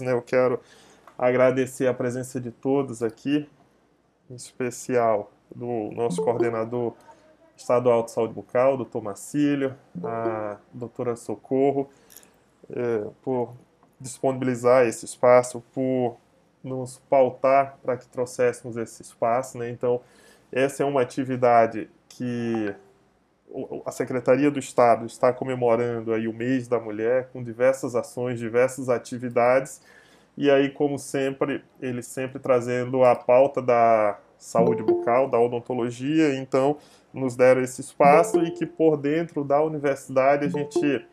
Né, eu quero agradecer a presença de todos aqui, em especial do nosso coordenador estadual de saúde bucal, doutor Marcílio, a doutora Socorro, é, por disponibilizar esse espaço, por nos pautar para que trouxéssemos esse espaço. Né? Então, essa é uma atividade que a Secretaria do Estado está comemorando aí o mês da mulher com diversas ações, diversas atividades e aí como sempre ele sempre trazendo a pauta da saúde bucal, da odontologia, então nos deram esse espaço e que por dentro da universidade a gente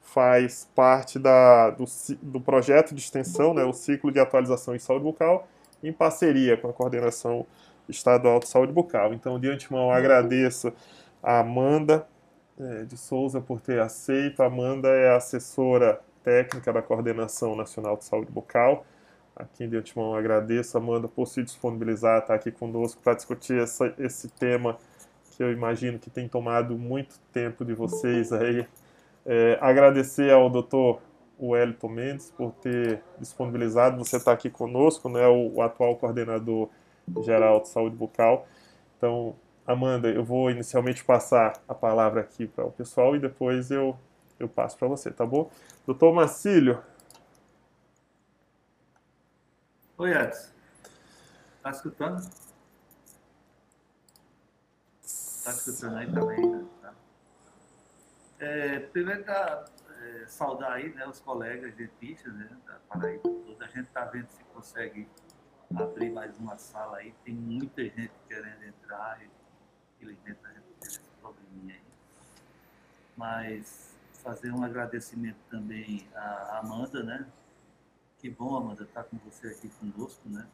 faz parte da, do, do projeto de extensão, né, o ciclo de atualização em saúde bucal, em parceria com a coordenação estadual de saúde bucal. Então, de antemão, agradeço a Amanda é, de Souza por ter aceito. A Amanda é assessora técnica da Coordenação Nacional de Saúde Bucal. Aqui de antemão agradeço, Amanda, por se disponibilizar, estar aqui conosco para discutir essa, esse tema que eu imagino que tem tomado muito tempo de vocês aí. É, agradecer ao doutor Wellington Mendes por ter disponibilizado, você está aqui conosco, né, o, o atual coordenador geral de saúde bucal. Então, Amanda, eu vou inicialmente passar a palavra aqui para o pessoal e depois eu, eu passo para você, tá bom? Doutor Marcílio. Oi, Edson. Está escutando? Está escutando aí também, né? Tá. É, primeiro, tá, é, saudar aí né, os colegas dentistas né, da Paraíba toda. A gente está vendo se consegue abrir mais uma sala aí. Tem muita gente querendo entrar a gente teve esse probleminha aí. Mas fazer um agradecimento também à Amanda, né? Que bom, Amanda, estar tá com você aqui conosco, né?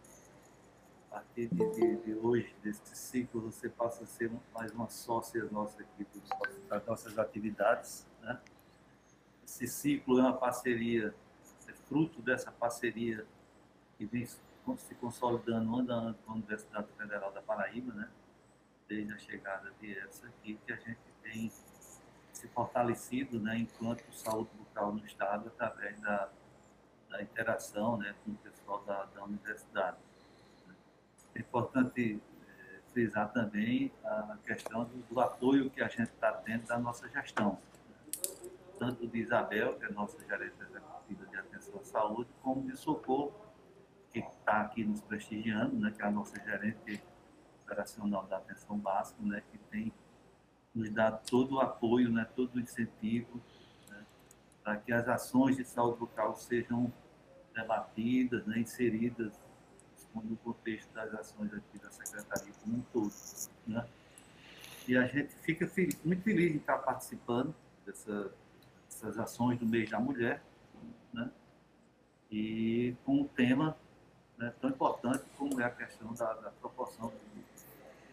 A partir de, de, de hoje, desse ciclo, você passa a ser mais uma sócia nossa aqui das nossas atividades, né? Esse ciclo é uma parceria, é fruto dessa parceria que vem se consolidando ano a ano com a Universidade Federal da Paraíba, né? Desde a chegada de Edson aqui, que a gente tem se fortalecido né, enquanto saúde bucal no Estado através da, da interação né, com o pessoal da, da universidade. É importante é, frisar também a questão do, do, apoio que a gente está tendo da nossa gestão, tanto de Isabel, que é nossa gerente executiva de atenção à saúde, como de Socorro, que está aqui nos prestigiando, né, que é a nossa gerente operacional da atenção básica, né, que tem nos dado todo o apoio, né, todo o incentivo né, para que as ações de saúde bucal sejam debatidas, né, inseridas no contexto das ações aqui da Secretaria como um todo. Né? E a gente fica feliz, muito feliz em estar participando dessa, dessas ações do mês da mulher, né? e com um tema né, tão importante como é a questão da, da proporção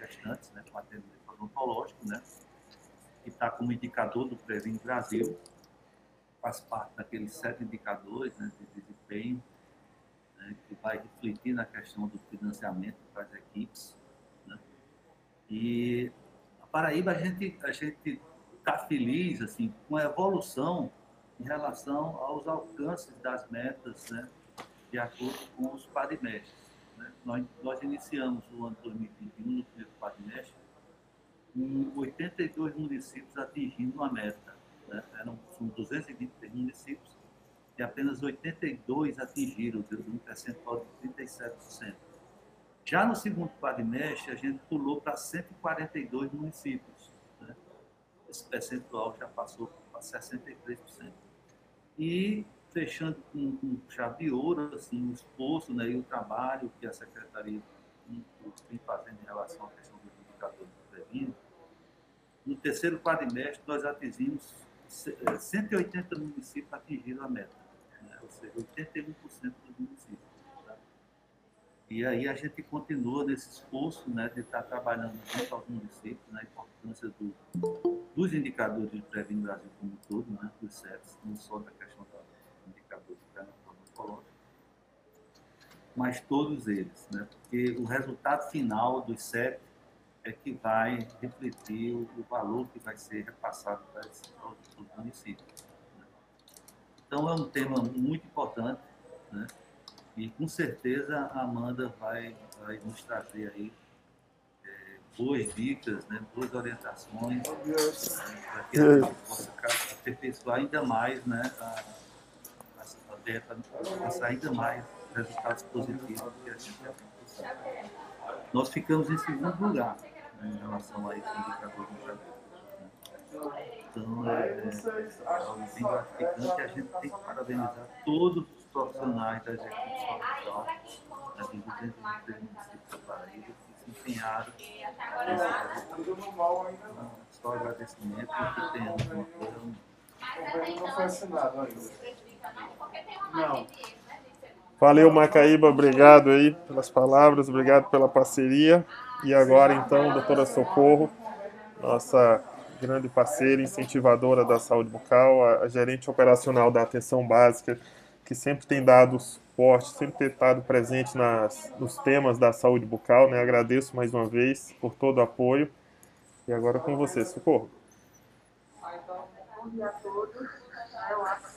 gestantes, né, com atendimento odontológico, né, que está como indicador do Previm Brasil, faz parte daqueles sete indicadores né, de desempenho, né, que vai refletir na questão do financiamento para as equipes. Né, e a Paraíba, a gente a está feliz assim, com a evolução em relação aos alcances das metas, né, de acordo com os parimestres. Né? Nós, nós iniciamos o ano 2021, no primeiro quadrimestre, com 82 municípios atingindo a meta. Né? Eram, são 223 municípios e apenas 82 atingiram, de um percentual de 37%. Já no segundo quadrimestre, a gente pulou para 142 municípios. Né? Esse percentual já passou para 63%. E fechando com, chave de ouro assim, o esforço né, e o trabalho que a Secretaria vem fazendo em relação à questão dos indicadores do previno. No terceiro quadrimestre, nós atingimos 180 eh, municípios atingiram a meta, né? ou seja, 81% dos municípios. Tá? E aí a gente continua nesse esforço né, de estar trabalhando junto aos municípios, na né, importância do, dos indicadores do Previno Brasil como um todo, né, dos CEPs, não só da questão mas todos eles, né? porque o resultado final dos CEP é que vai refletir o, valor que vai ser repassado para esses municípios. Né? Então, é um tema muito importante, né? E com certeza a Amanda vai, vai nos trazer aí é, boas dicas, né, boas orientações para que a gente possa aperfeiçoar ainda mais né, a, a, a dieta, alcançar ainda mais resultados positivos que a gente Nós ficamos em segundo lugar né, em relação a esse indicador Então, é, é, algo bem gratificante e a gente tem que parabenizar todos os profissionais da execução social, da dos 203 municípios da Paraíba, que se empenharam nesse Só agradecimento porque tenhamos uma coisa. Não foi assinado ainda. Não. Valeu, Macaíba, obrigado aí pelas palavras, obrigado pela parceria. E agora, então, doutora Socorro, nossa grande parceira, incentivadora da saúde bucal, a, gerente operacional da atenção básica, que sempre tem dado suporte, sempre tem estado presente nas, nos temas da saúde bucal. Né? Agradeço mais uma vez por todo o apoio. E agora com você, Socorro. Bom dia a todos. Eu acho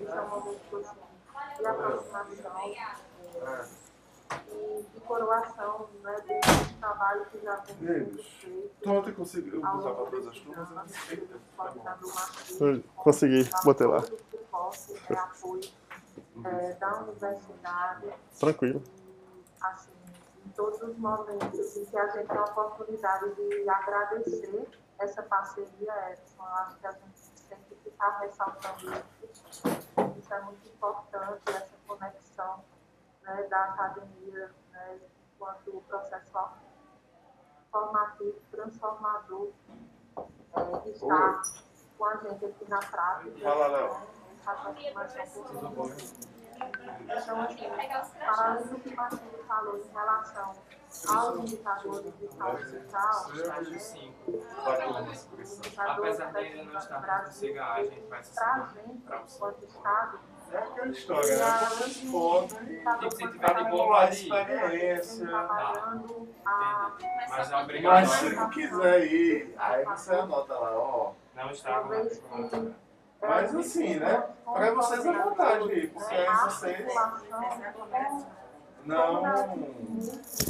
isso é muito de aproximação e de coroação né, desse trabalho que já vem sendo feito. Ontem conseguiu botar para todas as turmas? Consegui, botei lá. Apoio é, da universidade. Tranquilo. E, assim, em todos os momentos em que a gente tem a oportunidade de agradecer essa parceria, Edson, acho que a gente tem que ficar ressaltando isso. Isso é muito importante, essa conexão né, da academia né, enquanto processo formativo, transformador, é, que está Oi. com a gente aqui na prática. Fala, Léo. Então, assim, para além do que o Marcelo falou em relação aos indicadores de saúde mental, apesar dele não estar no CGA, a gente vai se para enquanto Estado, é aquela história, né? Se for, tem que incentivar de boa experiência. Mas é obrigatório. Mas se não quiser ir, aí você anota lá, ó. Não está Mas assim, né? Para vocês à vontade porque aí vocês. Não.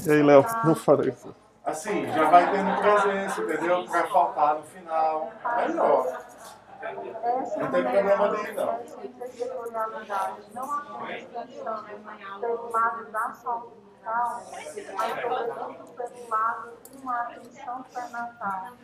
E aí, Léo, não falei isso. Assim, já vai tendo presença, entendeu? Para faltar no final. Melhor. Não tem problema dele, não. Não apenas pensando pelo lado da saúde mental, mas sobretudo pelo lado de uma atenção pré-natal, né?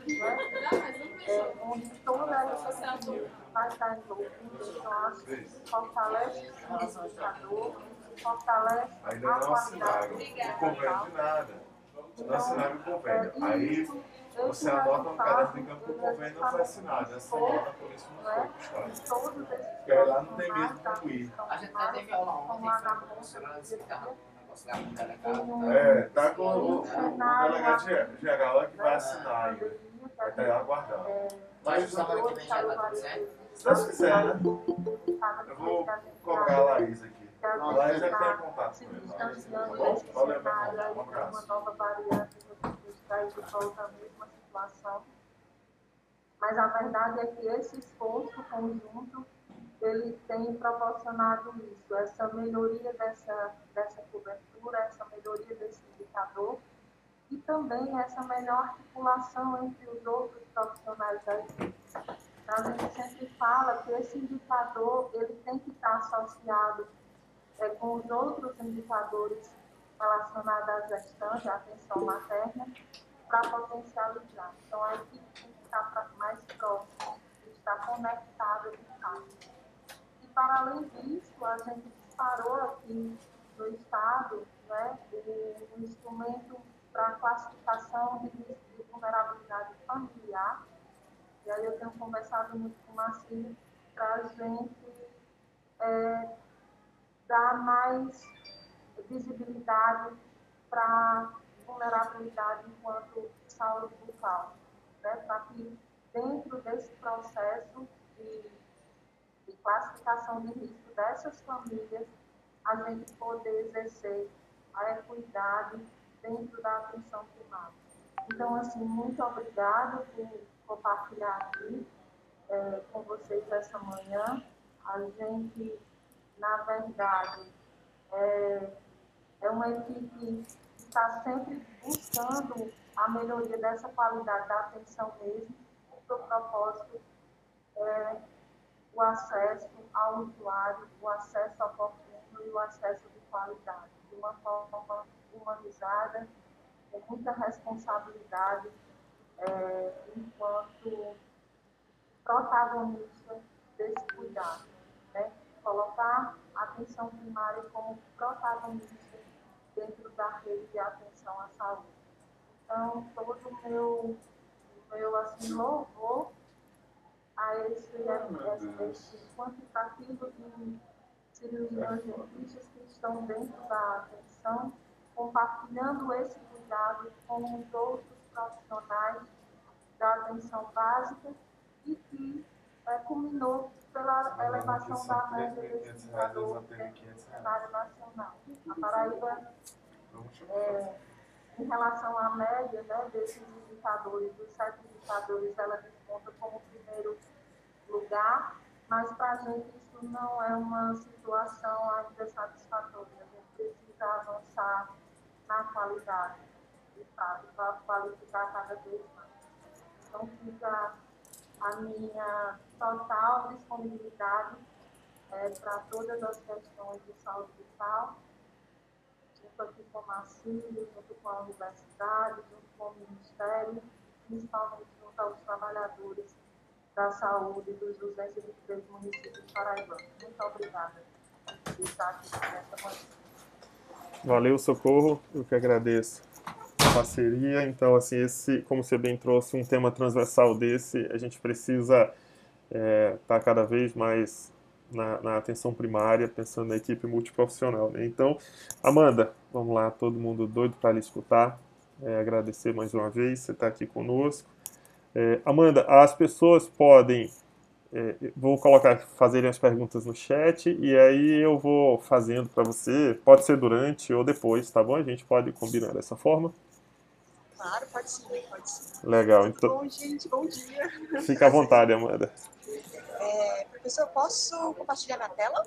é, onde toda essa equipe vai estar envolvida. Então, acho que fortalece o indicador, fortalece Ainda não assinaram o convênio de nada. Não assinaram o convênio. Aí você anota no caderno de campo que o convênio não foi assinado. Essa nota, por isso não foi puxada. Porque lá não tem mesmo como ir. A gente já teve aula ontem, funcionando explicando. É, tá com o, o, o delegado geral que vai assinar ainda. Vai estar aguardando. Mas semana que vem já tá tudo certo? Se Deus quiser, né? Eu vou cobrar a Laís aqui. A Laís é que tem contato com ele. Valeu, meu irmão. Um abraço. Uma nova variante que está de volta à mesma situação. Mas a verdade é que esse esforço conjunto ele tem proporcionado isso, essa melhoria dessa, dessa cobertura, essa melhoria desse indicador e também essa melhor articulação entre os outros profissionais da. Então, a gente sempre fala que esse indicador ele tem que estar associado é, com os outros indicadores relacionados à gestante, à atenção materna, para potencializar. Então, a equipe tem que estar mais próxima, estar conectada de fato. E, para além disso, a gente disparou aqui no Estado né, um instrumento para classificação de risco de vulnerabilidade familiar. E aí eu tenho conversado muito com o Marcinho para a gente é, dar mais visibilidade para vulnerabilidade enquanto saúde bucal, né? para que dentro desse processo de, de classificação de risco dessas famílias, a gente poder exercer a equidade dentro da atenção primária. Então, assim, muito obrigada por compartilhar aqui é, com vocês essa manhã. A gente na verdade, é, é uma equipe que está sempre buscando a melhoria dessa qualidade da atenção mesmo, porque o propósito é o acesso ao usuário, o acesso oportuno e o acesso de qualidade, de uma forma humanizada, com muita responsabilidade, é, enquanto protagonista desse cuidado. Né? Colocar a atenção primária como protagonista dentro da rede de atenção à saúde. Então, todo o meu, meu assim, louvor a esse, esse, esse quantitativo de cirurgiões dentistas que estão dentro da atenção, compartilhando esse cuidado com os profissionais da atenção básica e que é, culminou pela elevação da média desse indicador cenário nacional. A Paraíba, é, em relação à média né, desses indicadores, dos sete indicadores, ela desconta como primeiro lugar, mas para a gente isso não é uma situação ainda satisfatória. A gente precisa avançar na qualidade, de fato, para qualificar cada vez mais. Então, fica a minha total disponibilidade é, para todas as questões de saúde mental, junto aqui com o Marcílio, junto com a universidade, junto com o Ministério, principalmente junto aos trabalhadores da saúde dos 223 municípios paraibanos. Muito obrigada por estar aqui nessa manhã. Valeu, Socorro. Eu que agradeço a parceria. Então, assim, esse, como você bem trouxe, um tema transversal desse, a gente precisa estar é, tá cada vez mais na, na, atenção primária, pensando na equipe multiprofissional. Né? Então, Amanda, vamos lá, todo mundo doido para lhe escutar. É, agradecer mais uma vez você estar tá aqui conosco. É, Amanda, as pessoas podem é, vou colocar, fazerem as perguntas no chat e aí eu vou fazendo para você. Pode ser durante ou depois, tá bom? A gente pode combinar dessa forma. Claro, pode sim, pode sim. Legal, então. Bom, gente, bom dia. Fica à vontade, Amanda. É, professor, posso compartilhar minha tela?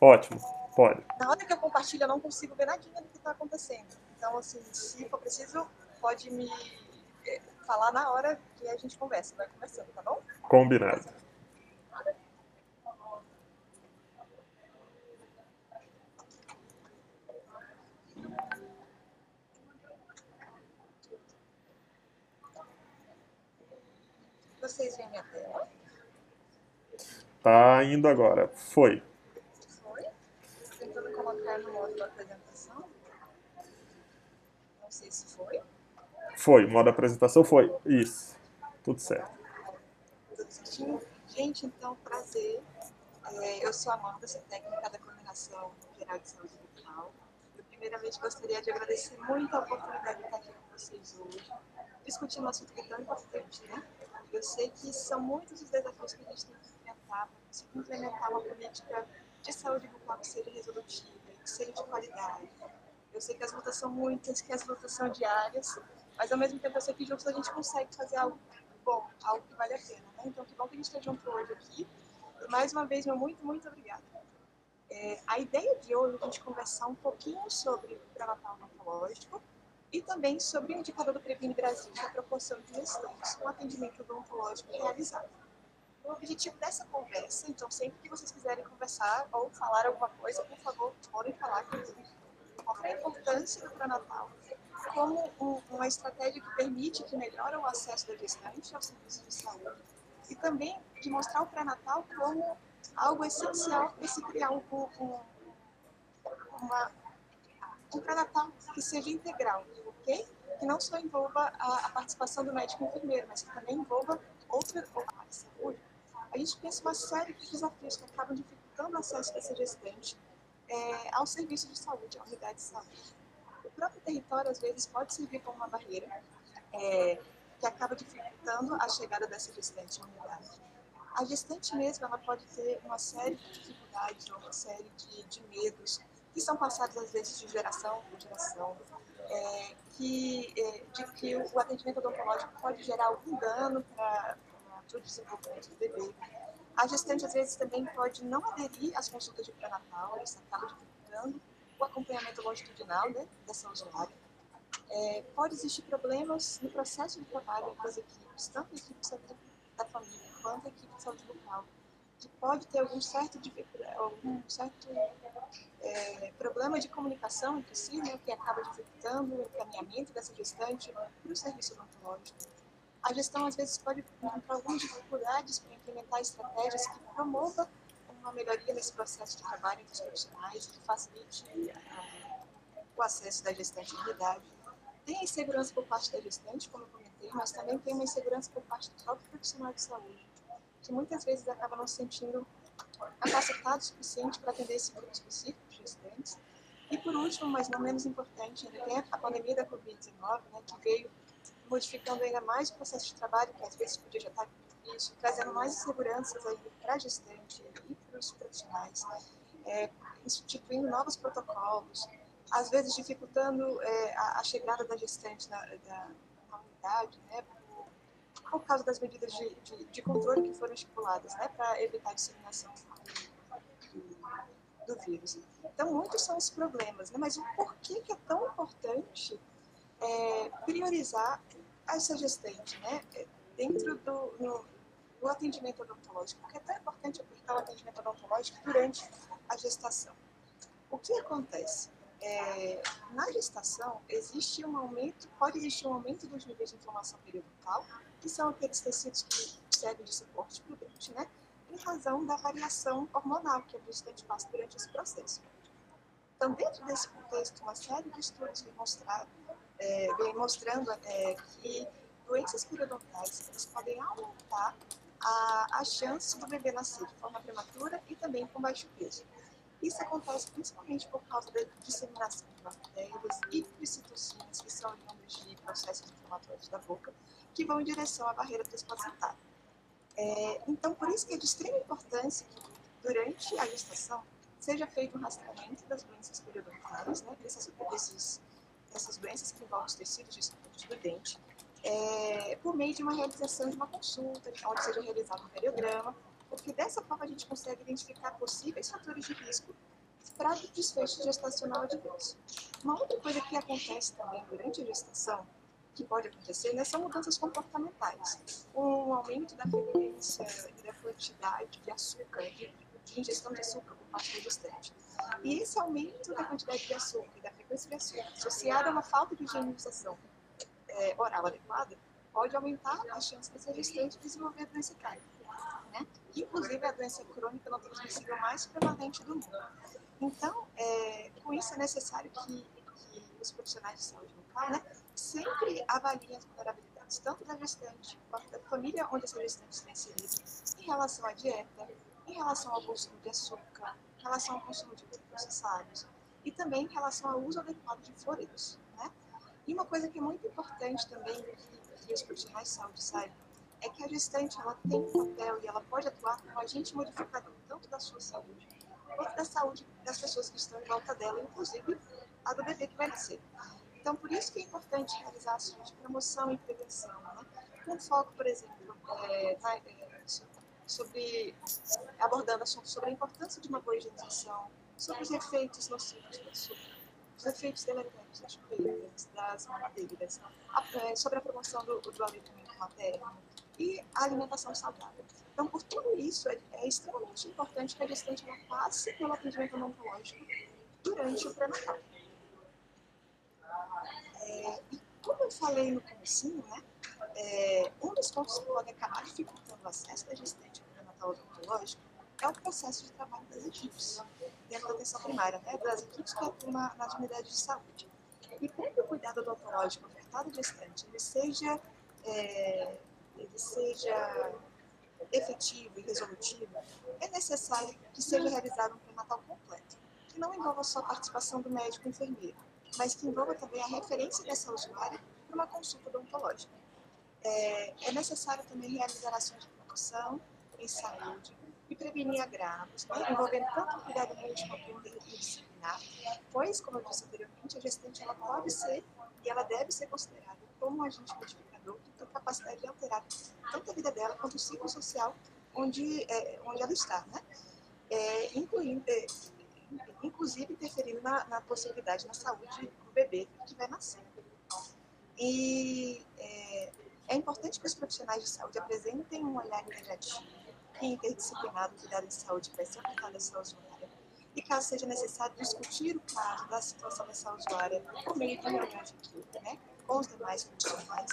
Ótimo, pode. Na hora que eu compartilho, eu não consigo ver nada do que está acontecendo. Então, assim, se for preciso, pode me falar na hora que a gente conversa, vai conversando, tá bom? Combinado. Vocês veem minha tela? Tá indo agora. Foi. Foi? Tentando colocar no modo da apresentação. Não sei se foi. Foi, modo apresentação foi. Isso. Tudo certo. Gente, então, prazer. É, eu sou a Amanda, sou técnica da Coordenação Geral de Saúde Bucal. Eu, primeiramente, gostaria de agradecer muito a oportunidade de estar aqui com vocês hoje, discutindo um assunto que é tão importante, né? Eu sei que são muitos os desafios que a gente tem que enfrentar para conseguir implementar uma política de saúde bucal que seja resolutiva, que seja de qualidade. Eu sei que as lutas são muitas, que as lutas são diárias, mas ao mesmo tempo eu sei que juntos a gente consegue fazer algo bom, algo que vale a pena. Né? Então, que bom que a gente está junto hoje aqui. E mais uma vez, meu muito, muito obrigada. É, a ideia de hoje é a gente conversar um pouquinho sobre o pré-natal odontológico e também sobre o indicador do Previne Brasil, que é a proporção de gestantes com atendimento odontológico realizado. O objetivo dessa conversa, então, sempre que vocês quiserem conversar ou falar alguma coisa, por favor, podem falar comigo. Qual é a importância do pré-natal como um, uma estratégia que permite, que melhora o acesso da gestante aos serviços de saúde e também de mostrar o pré-natal como algo essencial para se criar um, um, uma, um pré-natal que seja integral, ok? Que não só envolva a, a participação do médico enfermeiro, mas que também envolva outra área de saúde. A gente pensa uma série de desafios que acabam dificultando o acesso dessa gestante é, ao serviço de saúde, à unidade de saúde. Próprio território, às vezes, pode servir como uma barreira é, que acaba dificultando a chegada dessa gestante à unidade. A gestante mesmo, ela pode ter uma série de dificuldades, uma série de, de medos, que são passados às vezes de geração por geração, é, que, é, de que o atendimento odontológico pode gerar algum dano para o desenvolvimento do bebê. A gestante, às vezes, também pode não aderir às consultas de pré-natal, isso acaba dificultando o acompanhamento longitudinal né, dessa usuária. É, pode existir problemas no processo de trabalho das equipes, tanto a equipe da família quanto a equipe de saúde local, que pode ter algum certo, algum certo é, problema de comunicação entre si, né, que acaba dificultando o encaminhamento dessa gestante para o serviço odontológico. A gestão, às vezes, pode encontrar algumas dificuldades para implementar estratégias que promovam uma melhoria nesse processo de trabalho entre os profissionais, que facilite uh, o acesso da gestante à unidade. Tem a insegurança por parte da gestante, como eu comentei, mas também tem uma insegurança por parte do próprio profissional de saúde, que muitas vezes acaba não se sentindo capacitado o suficiente para atender esse grupo específico de gestantes. E por último, mas não menos importante, ainda tem a pandemia da Covid-19, né, que veio modificando ainda mais o processo de trabalho, que às vezes podia já estar difícil, trazendo mais inseguranças para a gestante e para os profissionais, é, instituindo novos protocolos, às vezes dificultando é, a, a, chegada da gestante na, da, na unidade, né, por, por, causa das medidas de, de, de, controle que foram estipuladas, né, para evitar a disseminação do, do, vírus. Então, muitos são os problemas, né, mas o porquê que é tão importante é, priorizar essa gestante, né, dentro do no, no atendimento odontológico, porque é tão importante aplicar o atendimento odontológico durante a gestação. O que acontece? É, na gestação, existe um aumento, pode existir um aumento dos níveis de inflamação periodontal, que são aqueles tecidos que servem de suporte para o dente, né? Em razão da variação hormonal que a gestante passa durante esse processo. Então, dentro desse contexto, uma série de estudos vem, é, vem mostrando é, que doenças periodontais podem aumentar a, a chance do bebê nascer de forma prematura e também com baixo peso. Isso acontece principalmente por causa da disseminação de bactérias e de citocinas, que são oriundas de processos inflamatórios da boca, que vão em direção à barreira transplacentária. É, então, por isso que é de extrema importância que, durante a gestação, seja feito um rastreamento das doenças periodontais, né, desses, dessas doenças que envolvem os tecidos de suporte do dente, é, por meio de uma realização de uma consulta, onde seja realizado um periograma, porque dessa forma a gente consegue identificar possíveis fatores de risco para desfecho gestacional adverso. Uma outra coisa que acontece também durante a gestação, que pode acontecer, né, são mudanças comportamentais. Um aumento da frequência e da quantidade de açúcar, de, de ingestão de açúcar por parte do gestante. E esse aumento da quantidade de açúcar e da frequência de açúcar, associado a uma falta de higienização é, oral adequada, pode aumentar a chance dessa gestante desenvolver a doença crónica, né? Inclusive a doença crônica não transmissível mais prevalente do mundo. Então, é, com isso é necessário que, que, os profissionais de saúde local, né, sempre avaliem as vulnerabilidades, tanto da gestante quanto da família onde essa gestante está inserida, em relação à dieta, em relação ao consumo de açúcar, em relação ao consumo de processados e também em relação ao uso adequado de floreiros. E uma coisa que é muito importante também que, que os profissionais de saúde saibam é que a gestante ela tem um papel e ela pode atuar como agente modificador tanto da sua saúde quanto da saúde das pessoas que estão em volta dela, inclusive a do bebê que vai nascer. Então, por isso que é importante realizar ações de promoção e prevenção, né? com foco, por exemplo, é, na, é, sobre abordando assuntos sobre a importância de uma boa higienização, sobre os efeitos nocivos do açúcar, os efeitos deletérios das chuveiras, das mamadeiras, é, sobre a promoção do, do aleitamento materno e a alimentação saudável. Então, por tudo isso, é, é extremamente importante que a gestante passe pelo atendimento odontológico durante o pré-natal. É, e como eu falei no comecinho, né, é, um dos pontos que pode acabar dificultando o acesso da gestante ao pré-natal odontológico é o processo de trabalho das equipes, dentro da atenção primária, né, das equipes que atuam na, nas unidades de saúde. E para que o cuidado odontológico ofertado gestante ele seja, é, ele seja efetivo e resolutivo, é necessário que seja realizado um pré-natal completo, que não envolva só a participação do médico e enfermeiro, mas que envolva também a referência dessa usuária para uma consulta odontológica. É, é necessário também realizar ações de promoção em saúde, e prevenir agravos, envolvendo tanto o cuidado médico quanto o interdisciplinar, pois, como eu disse anteriormente, a gestante ela pode ser e ela deve ser considerada como um agente modificador que tem capacidade de alterar tanto a vida dela quanto o ciclo social onde, é, onde ela está, né? É, incluindo, é, inclusive interferindo na, na, possibilidade na saúde do bebê que vai nascer. E é, é importante que os profissionais de saúde apresentem um olhar integrativo e interdisciplinar do cuidado de saúde que vai ser aplicado a essa usuária. E caso seja necessário discutir o caso da situação dessa usuária por meio de de equipe, né, com os demais profissionais.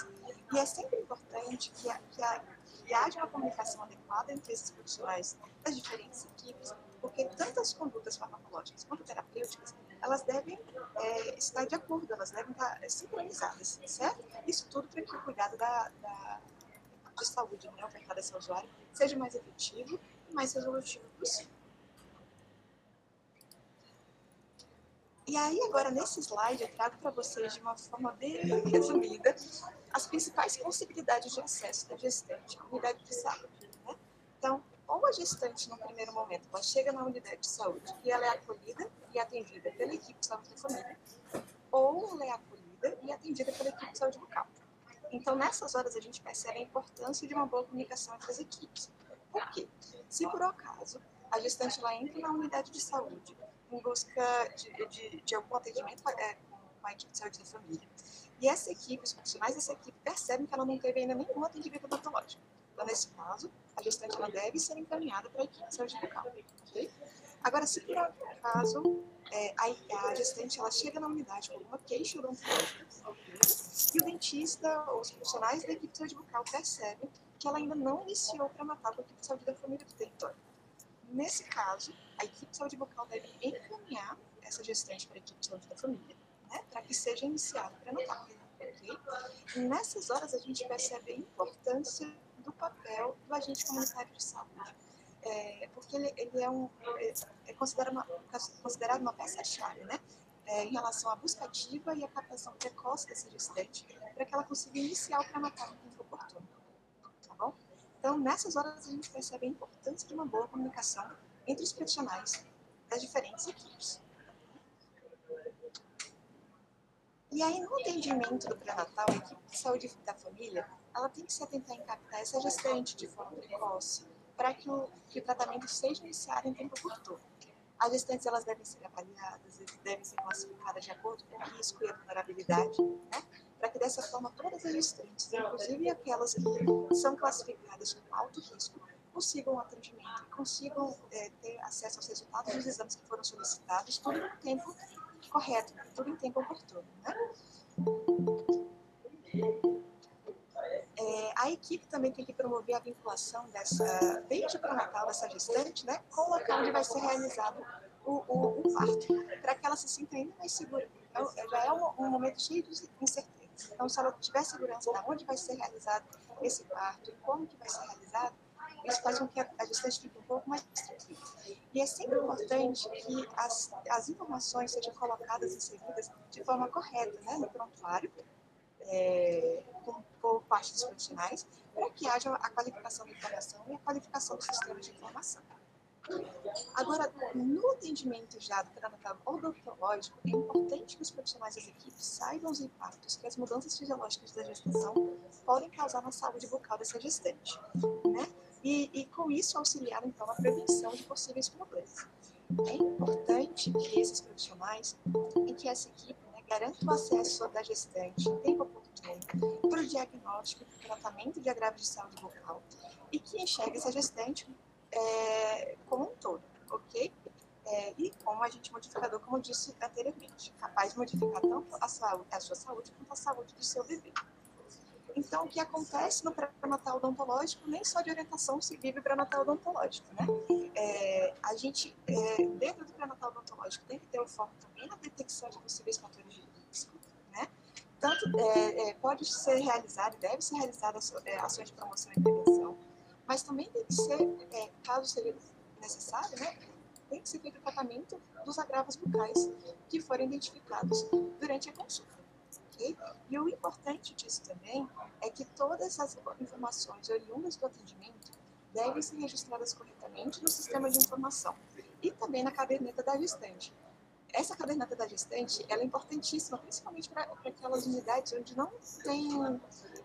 E é sempre importante que, a, que, a, que haja uma comunicação adequada entre esses profissionais das diferentes equipes, porque tanto as condutas farmacológicas quanto terapêuticas, elas devem é, estar de acordo, elas devem estar é, sincronizadas, certo? Isso tudo para que o cuidado da, da de saúde né, ofertado a esse usuário seja mais efetivo e mais resolutivo possível. E aí, agora, nesse slide, eu trago para vocês, de uma forma bem resumida, as principais possibilidades de acesso da gestante à unidade de saúde. Né? Então, ou a gestante, no primeiro momento, ela chega na unidade de saúde e ela é acolhida e atendida pela equipe de saúde da família, ou ela é acolhida e atendida pela equipe de saúde local. Então, nessas horas, a gente percebe a importância de uma boa comunicação entre as equipes. Por quê? Se, por acaso, a gestante ela entra na unidade de saúde em busca de, de, de algum atendimento é, com a equipe de saúde da família, e essa equipe, os profissionais dessa equipe, percebem que ela não teve ainda nenhum atendimento odontológico. Então, nesse caso, a gestante ela deve ser encaminhada para a equipe de saúde bucal. Okay? Agora, se por acaso é, a, a, gestante ela chega na unidade com uma queixa odontológica e o dentista ou os profissionais da equipe de saúde bucal percebem que ela ainda não iniciou para matar com a equipe de saúde da família do território. Nesse caso, a equipe de saúde bucal deve encaminhar essa gestante para a equipe de saúde da família, né, para que seja iniciado para natal. Okay? Nessas horas a gente percebe a importância do papel do agente comunitário de saúde é, porque ele, ele é, um, é, é considerado, uma, uma peça-chave, né? É, em relação à busca ativa e à captação precoce dessa gestante, para que ela consiga iniciar o pré-natal no tempo oportuno. Tá bom? Então, nessas horas, a gente percebe a importância de uma boa comunicação entre os profissionais das diferentes equipes. E aí, no atendimento do pré-natal, a equipe de saúde da família, ela tem que se atentar em captar essa gestante de forma precoce, para que que o tratamento seja iniciado em tempo oportuno. As gestantes elas devem ser avaliadas, devem ser classificadas de acordo com o risco e a vulnerabilidade, né? para que dessa forma todas as gestantes, inclusive aquelas que são classificadas com alto risco, consigam o atendimento consigam é, ter acesso aos resultados dos exames que foram solicitados, tudo no tempo correto, tudo em tempo oportuno. Né? A equipe também tem que promover a vinculação dessa, desde o pré-natal dessa gestante, né, com o local onde vai ser realizado o, o, o parto, para que ela se sinta ainda mais segura. Então, já é um, um, momento cheio de incerteza. Então, se ela tiver segurança de onde vai ser realizado esse parto e como que vai ser realizado, isso faz com que a, gestante fique um pouco mais tranquila. E é sempre importante que as, as informações sejam colocadas e inseridas de forma correta né, no prontuário, é, com, por parte dos profissionais, para que haja a qualificação da informação e a qualificação do sistema de informação. Agora, no atendimento já do pré-natal odontológico, é importante que os profissionais das equipes saibam os impactos que as mudanças fisiológicas da gestação podem causar na saúde bucal dessa gestante, né? E, e com isso auxiliar, então, a prevenção de possíveis problemas. É importante que esses profissionais e que essa equipe garante o acesso da gestante em tempo oportuno para o diagnóstico e tratamento de agravos de saúde bucal e que enxergue essa gestante é, como um todo, ok? É, e como agente modificador, como disse anteriormente, capaz de modificar tanto a, saúde, a sua saúde quanto a saúde do seu bebê. Então, o que acontece no pré-natal odontológico, nem só de orientação se vive pré-natal odontológico, né? É, a gente, é, dentro do pré-natal odontológico, tem que ter o foco também na detecção de possíveis fatores de risco, né? Tanto é, é pode ser realizado, deve ser realizada é, ações de promoção e prevenção, mas também tem que ser, é, caso seja necessário, né? Tem que ser feito o tratamento dos agravos bucais que forem identificados durante a consulta. Okay? E o importante disso também é que todas as informações oriundas do atendimento devem ser registradas corretamente no sistema de informação e também na caderneta da gestante. Essa caderneta da gestante ela é importantíssima, principalmente para aquelas unidades onde não tem,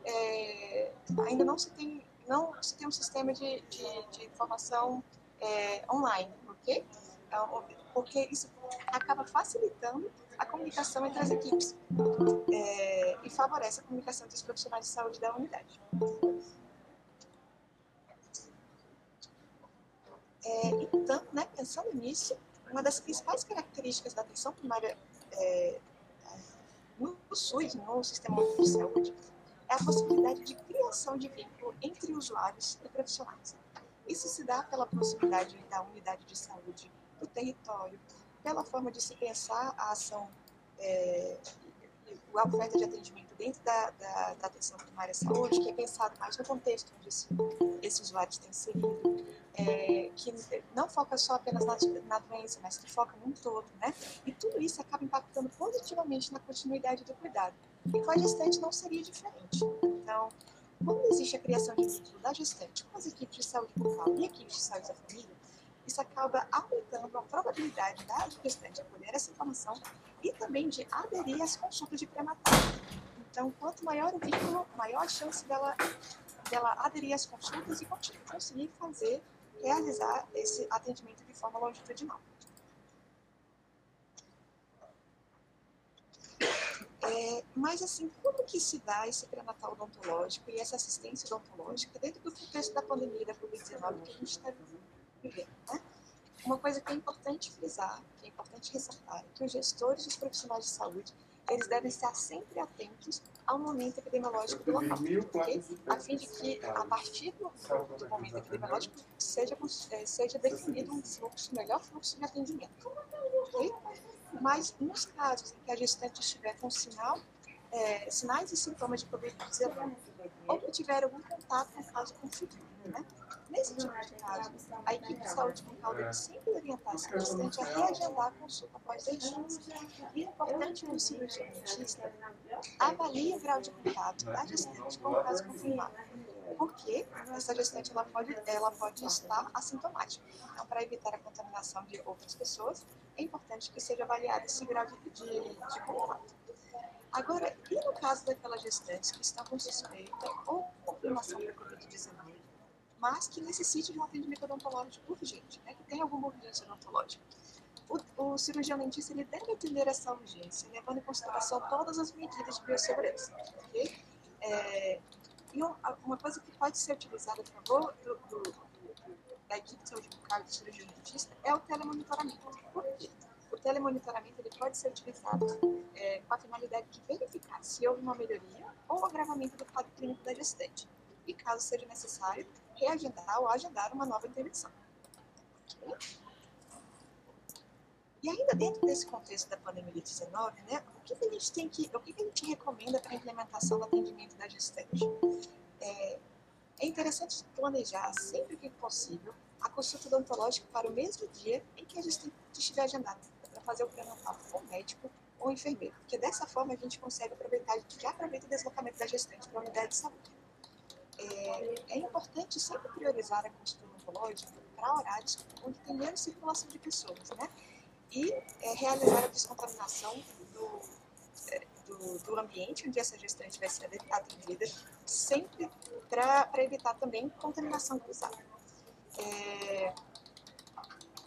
é, ainda não se tem não se tem um sistema de, de, de informação é, online, ok? Então, porque isso acaba facilitando a comunicação entre as equipes é, e favorece a comunicação dos profissionais de saúde da unidade. É, então, né, pensando nisso, uma das principais características da atenção primária é, no SUS, no Sistema de Saúde, é a possibilidade de criação de vínculo entre usuários e profissionais. Isso se dá pela proximidade da unidade de saúde do território, pela forma de se pensar a ação, é, a oferta de atendimento dentro da, da, da, atenção primária à saúde, que é pensado mais no contexto onde esse, esse usuário está inserido, é, que não foca só apenas na, na, doença, mas que foca num todo, né? E tudo isso acaba impactando positivamente na continuidade do cuidado. E com a gestante não seria diferente. Então, quando existe a criação de vínculo da gestante com as equipes de saúde bucal e equipes de saúde da família, isso acaba aumentando a probabilidade da gestante acolher essa informação e também de aderir às consultas de pré-natal. Então, quanto maior o vínculo, maior a chance dela, dela aderir às consultas e conseguir fazer, realizar esse atendimento de forma longitudinal. É, mas, assim, como que se dá esse pré-natal odontológico e essa assistência odontológica dentro do contexto da pandemia da Covid-19 que a gente está vivendo? Né? Uma coisa que é importante frisar, que é importante ressaltar, é que os gestores e os profissionais de saúde eles devem estar sempre atentos ao momento epidemiológico do local, okay? a fim de que, a partir do, do momento epidemiológico, seja, é, seja definido um fluxo, melhor fluxo de atendimento. Okay? Mas, nos casos em que a gestante estiver com sinal, é, sinais e sintomas de Covid-19, ou que tiver algum contato com o caso confirmado, né? Nesse tipo de caso, a equipe de saúde mental deve sempre orientar esse gestante a reagendar a consulta após 10 dias. E é importante que o cirurgião dentista avalie o grau de contato da gestante com o caso confirmado porque essa gestante ela pode, ela pode estar assintomática. Então, para evitar a contaminação de outras pessoas, é importante que seja avaliado esse grau de, de, de contato. Agora, e no caso daquelas gestantes que estão com suspeita ou confirmação para Covid-19, mas que necessite de um atendimento odontológico urgente, né, que tem alguma urgência odontológica? O, o cirurgião dentista ele deve atender essa urgência, levando em consideração todas as medidas de biossegurança. Okay? É, e uma coisa que pode ser utilizada a favor do, do, da equipe de saúde bucal do cirurgião dentista é o telemonitoramento. Por quê? O telemonitoramento ele pode ser utilizado é, com a finalidade de verificar se houve uma melhoria ou agravamento do quadro clínico da gestante. E, caso seja necessário, reagendar ou agendar uma nova intervenção. E ainda dentro desse contexto da pandemia de 19, né, o que, que, a gente tem que, o que, que a gente recomenda para a implementação do atendimento da gestante? É, é interessante planejar sempre que possível a consulta odontológica para o mesmo dia em que a gestante estiver agendada, para fazer o pré-natal com o médico ou enfermeiro, porque dessa forma a gente consegue aproveitar, a gente já aproveita o deslocamento da gestante para a unidade de saúde. É, é importante sempre priorizar a consulta odontológica para horários onde tem menos circulação de pessoas, né? e é, realizar a descontaminação do, é, do, do, ambiente onde essa gestante vai ser atendida, sempre para evitar também contaminação cruzada. É,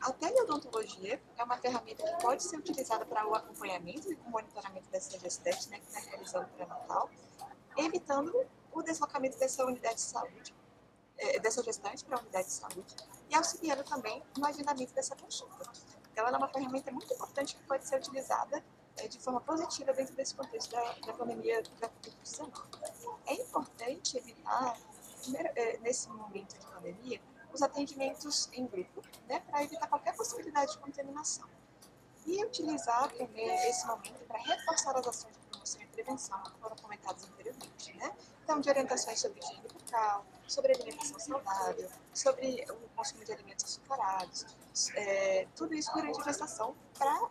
a teleodontologia é uma ferramenta que pode ser utilizada para o acompanhamento e o monitoramento dessa gestante, né, que está realizando o pré-natal, evitando o deslocamento dessa unidade de saúde, é, dessa gestante para a unidade de saúde, e auxiliando também no agendamento dessa consulta. Então, ela é uma ferramenta muito importante que pode ser utilizada é, de forma positiva dentro desse contexto da, da pandemia da Covid-19. É importante evitar, primeiro, é, nesse momento de pandemia, os atendimentos em grupo, né, para evitar qualquer possibilidade de contaminação. E utilizar também esse momento para reforçar as ações de promoção e prevenção que foram comentadas anteriormente. Né? Então, de orientações sobre higiene bucal, sobre alimentação saudável, sobre o consumo de alimentos açucarados, é, tudo isso durante a gestação para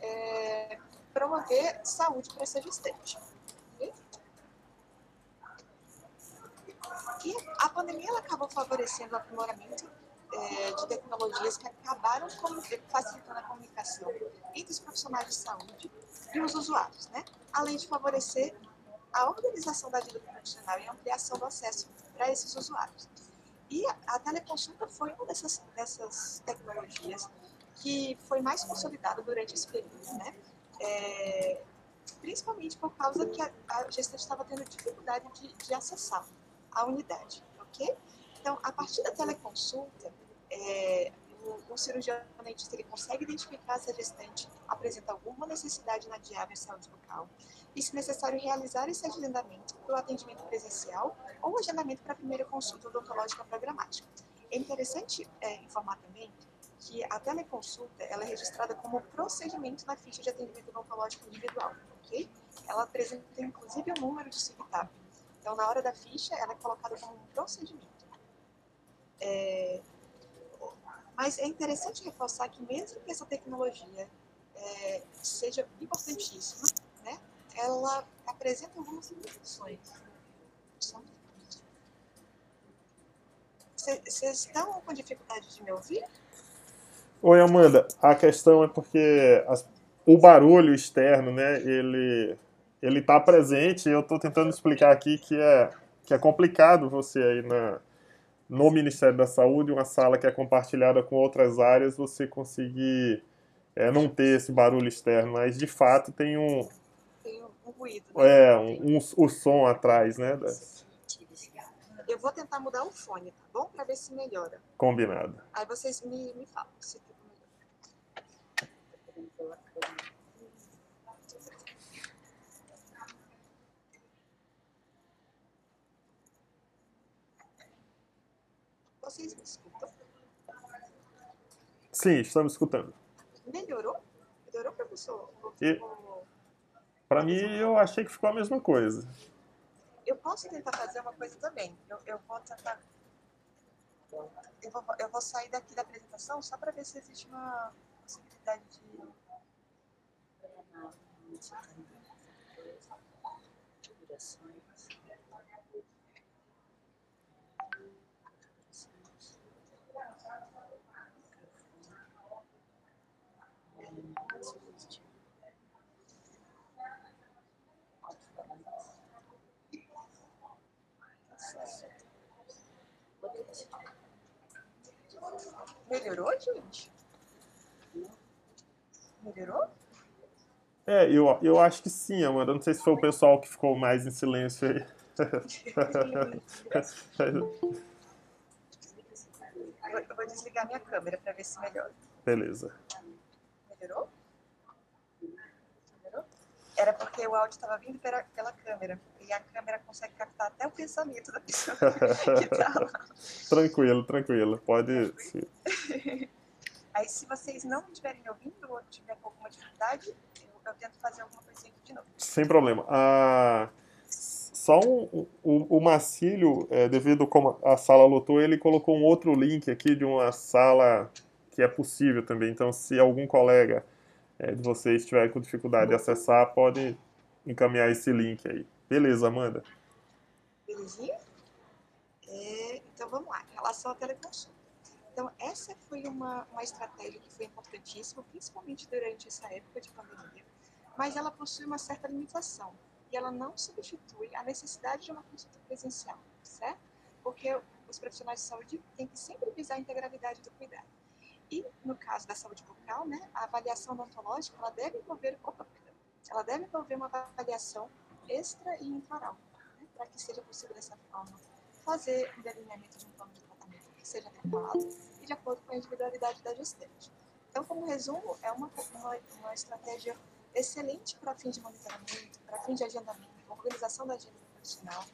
é, promover saúde para essa gestante. E a pandemia ela acabou favorecendo o aprimoramento é, de tecnologias que acabaram facilitando a comunicação entre os profissionais de saúde e os usuários, né? além de favorecer a organização da vida profissional e a ampliação do acesso para esses usuários. E a teleconsulta foi uma dessas, dessas tecnologias que foi mais consolidada durante esse período, né? É, principalmente por causa que a, a gestante estava tendo dificuldade de, de, acessar a unidade, ok? Então, a partir da teleconsulta, é, o, o cirurgião dentista ele consegue identificar se a gestante apresenta alguma necessidade na diária saúde bucal e, se necessário, realizar esse agendamento para o atendimento presencial ou agendamento para a primeira consulta odontológica programática. É interessante é, informar também que a teleconsulta ela é registrada como procedimento na ficha de atendimento odontológico individual, ok? Ela apresenta, inclusive, o número de CIVITAP. Então, na hora da ficha, ela é colocada como um procedimento. É, mas é interessante reforçar que mesmo que essa tecnologia é, seja importantíssima, ela apresenta algumas limitações. Vocês estão com dificuldade de me ouvir? Oi, Amanda. A questão é porque as, o barulho externo, né, ele ele está presente. Eu estou tentando explicar aqui que é que é complicado você aí na no Ministério da Saúde, uma sala que é compartilhada com outras áreas, você conseguir é, não ter esse barulho externo, mas de fato tem um. Um ruído. Né? É, um, um, o som atrás, né? Das... Eu vou tentar mudar o fone, tá bom? Para ver se melhora. Combinado. Aí vocês me, me falam se fica melhor. Vocês me escutam? Sim, estamos escutando. Melhorou? Melhorou, professor? E... Para mim, eu achei que ficou a mesma coisa. Eu posso tentar fazer uma coisa também. Eu, eu vou tentar. Eu vou, eu vou sair daqui da apresentação só para ver se existe uma possibilidade de. Melhorou, gente? Melhorou? É, eu, eu acho que sim, Amanda. Não sei se foi o pessoal que ficou mais em silêncio aí. eu vou desligar minha câmera para ver se melhora. Beleza. Melhorou? Era porque o áudio estava vindo pela, pela câmera. E a câmera consegue captar até o pensamento da pessoa que tá lá. tranquilo, tranquilo. Pode. Aí, se vocês não estiverem me ouvindo ou tiver com alguma dificuldade, eu, eu, tento fazer alguma coisinha aqui de novo. Sem problema. Ah, só um, o, o Marcílio, é, devido como a sala lotou, ele colocou um outro link aqui de uma sala que é possível também. Então, se algum colega é, de vocês estiver com dificuldade de acessar, pode encaminhar esse link aí. Beleza, Amanda. Belezinha? É, então vamos lá, em relação à teleconsulta. Então, essa foi uma, uma estratégia que foi importantíssima, principalmente durante essa época de pandemia, mas ela possui uma certa limitação e ela não substitui a necessidade de uma consulta presencial, certo? Porque os profissionais de saúde têm que sempre visar a integralidade do cuidado. E, no caso da saúde bucal, né, a avaliação odontológica ela deve envolver, ela deve envolver uma avaliação extra e intraoral, né, para que seja possível dessa forma fazer um delineamento de um plano de tratamento que seja adequado e de acordo com a individualidade da gestante. Então, como resumo, é uma, uma, uma estratégia excelente para fins de monitoramento, para fins de agendamento, organização da agenda profissional,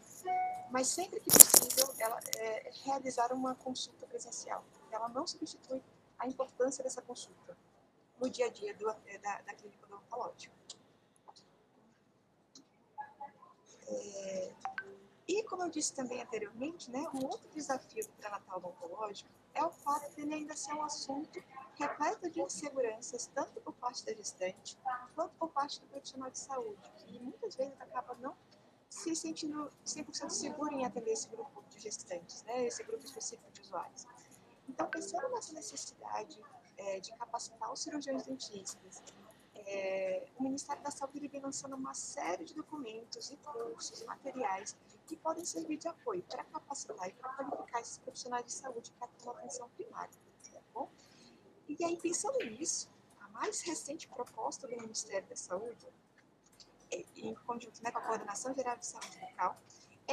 mas sempre que possível, ela é, realizar uma consulta presencial. Ela não substitui a importância dessa consulta no dia a dia do, da, da clínica odontológica. É, e, como eu disse também anteriormente, né, um outro desafio do pré-natal odontológico é o fato de ele ainda ser um assunto repleto de inseguranças, tanto por parte da gestante, quanto por parte do profissional de saúde, que muitas vezes acaba não se sentindo 100% seguro em atender esse grupo de gestantes, né, esse grupo específico de usuários. Então, pensando nessa necessidade é, de capacitar os cirurgiões dentistas, é, o Ministério da Saúde vem lançando uma série de documentos e cursos, materiais que podem servir de apoio para capacitar e para qualificar esses profissionais de saúde que atuam na atenção primária. Tá bom? E aí, pensando nisso, a mais recente proposta do Ministério da Saúde, é, em conjunto né, com a Coordenação Geral de Saúde Local,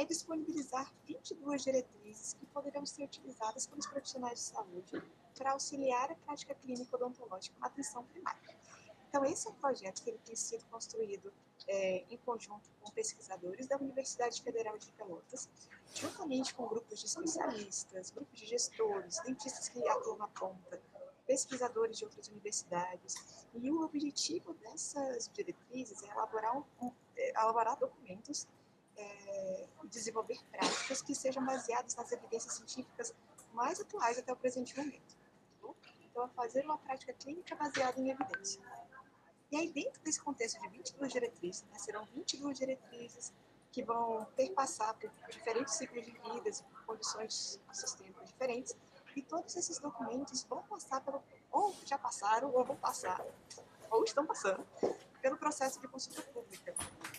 é disponibilizar 22 diretrizes que poderão ser utilizadas pelos profissionais de saúde para auxiliar a prática clínica odontológica na atenção primária. Então, esse é um projeto que ele tem sido construído é, em conjunto com pesquisadores da Universidade Federal de Pelotas, juntamente com grupos de especialistas, grupos de gestores, dentistas que atuam na ponta, pesquisadores de outras universidades. E o objetivo dessas diretrizes é elaborar, um, é, elaborar documentos é, desenvolver práticas que sejam baseadas nas evidências científicas mais atuais até o presente momento. Tá então, fazer uma prática clínica baseada em evidência. E aí, dentro desse contexto de 22 diretrizes, né, serão 22 diretrizes que vão perpassar por diferentes ciclos de vidas, por condições sistêmicas diferentes, e todos esses documentos vão passar pelo, ou já passaram, ou vão passar, ou estão passando, pelo processo de consulta pública.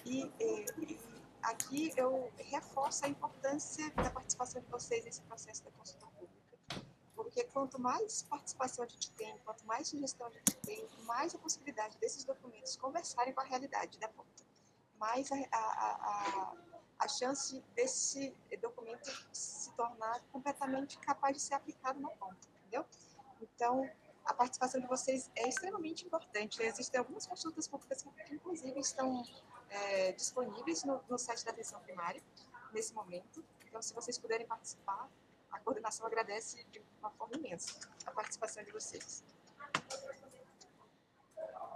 E, e, e aqui eu reforço a importância da participação de vocês nesse processo da consulta pública. Porque quanto mais participação a gente tem, quanto mais sugestão a gente tem, mais a possibilidade desses documentos conversarem com a realidade da ponta. Mais a, a, a, a chance desse documento se tornar completamente capaz de ser aplicado na ponta, entendeu? Então, a participação de vocês é extremamente importante. Existem algumas consultas públicas que, inclusive, estão é, disponíveis no, no site da atenção primária, nesse momento. Então, se vocês puderem participar, a coordenação agradece de uma forma imensa a participação de vocês.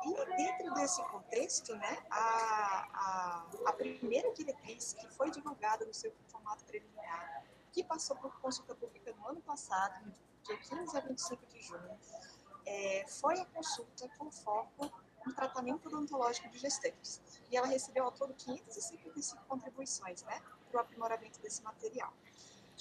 E dentro desse contexto, né, a, a, a primeira diretriz que foi divulgada no seu formato preliminar, que passou por consulta pública no ano passado, dia 15 a 25 de junho, é, foi a consulta com foco no tratamento odontológico de gestantes. E ela recebeu ao todo 555 contribuições né, para o aprimoramento desse material.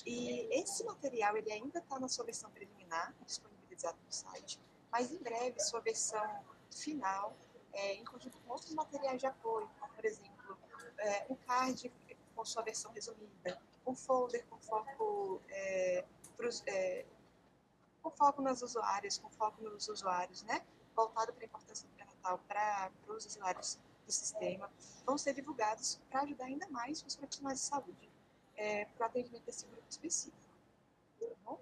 E esse material ele ainda está na sua versão preliminar, disponibilizado no site, mas em breve sua versão final, é, em conjunto com outros materiais de apoio, como por exemplo é, um card com sua versão resumida, um folder com foco é, pros, é, com foco nas usuárias, com foco nos usuários, né? voltado para a importância do pré-natal para os usuários do sistema, vão ser divulgados para ajudar ainda mais os profissionais de saúde é, para o atendimento desse grupo específico. Tá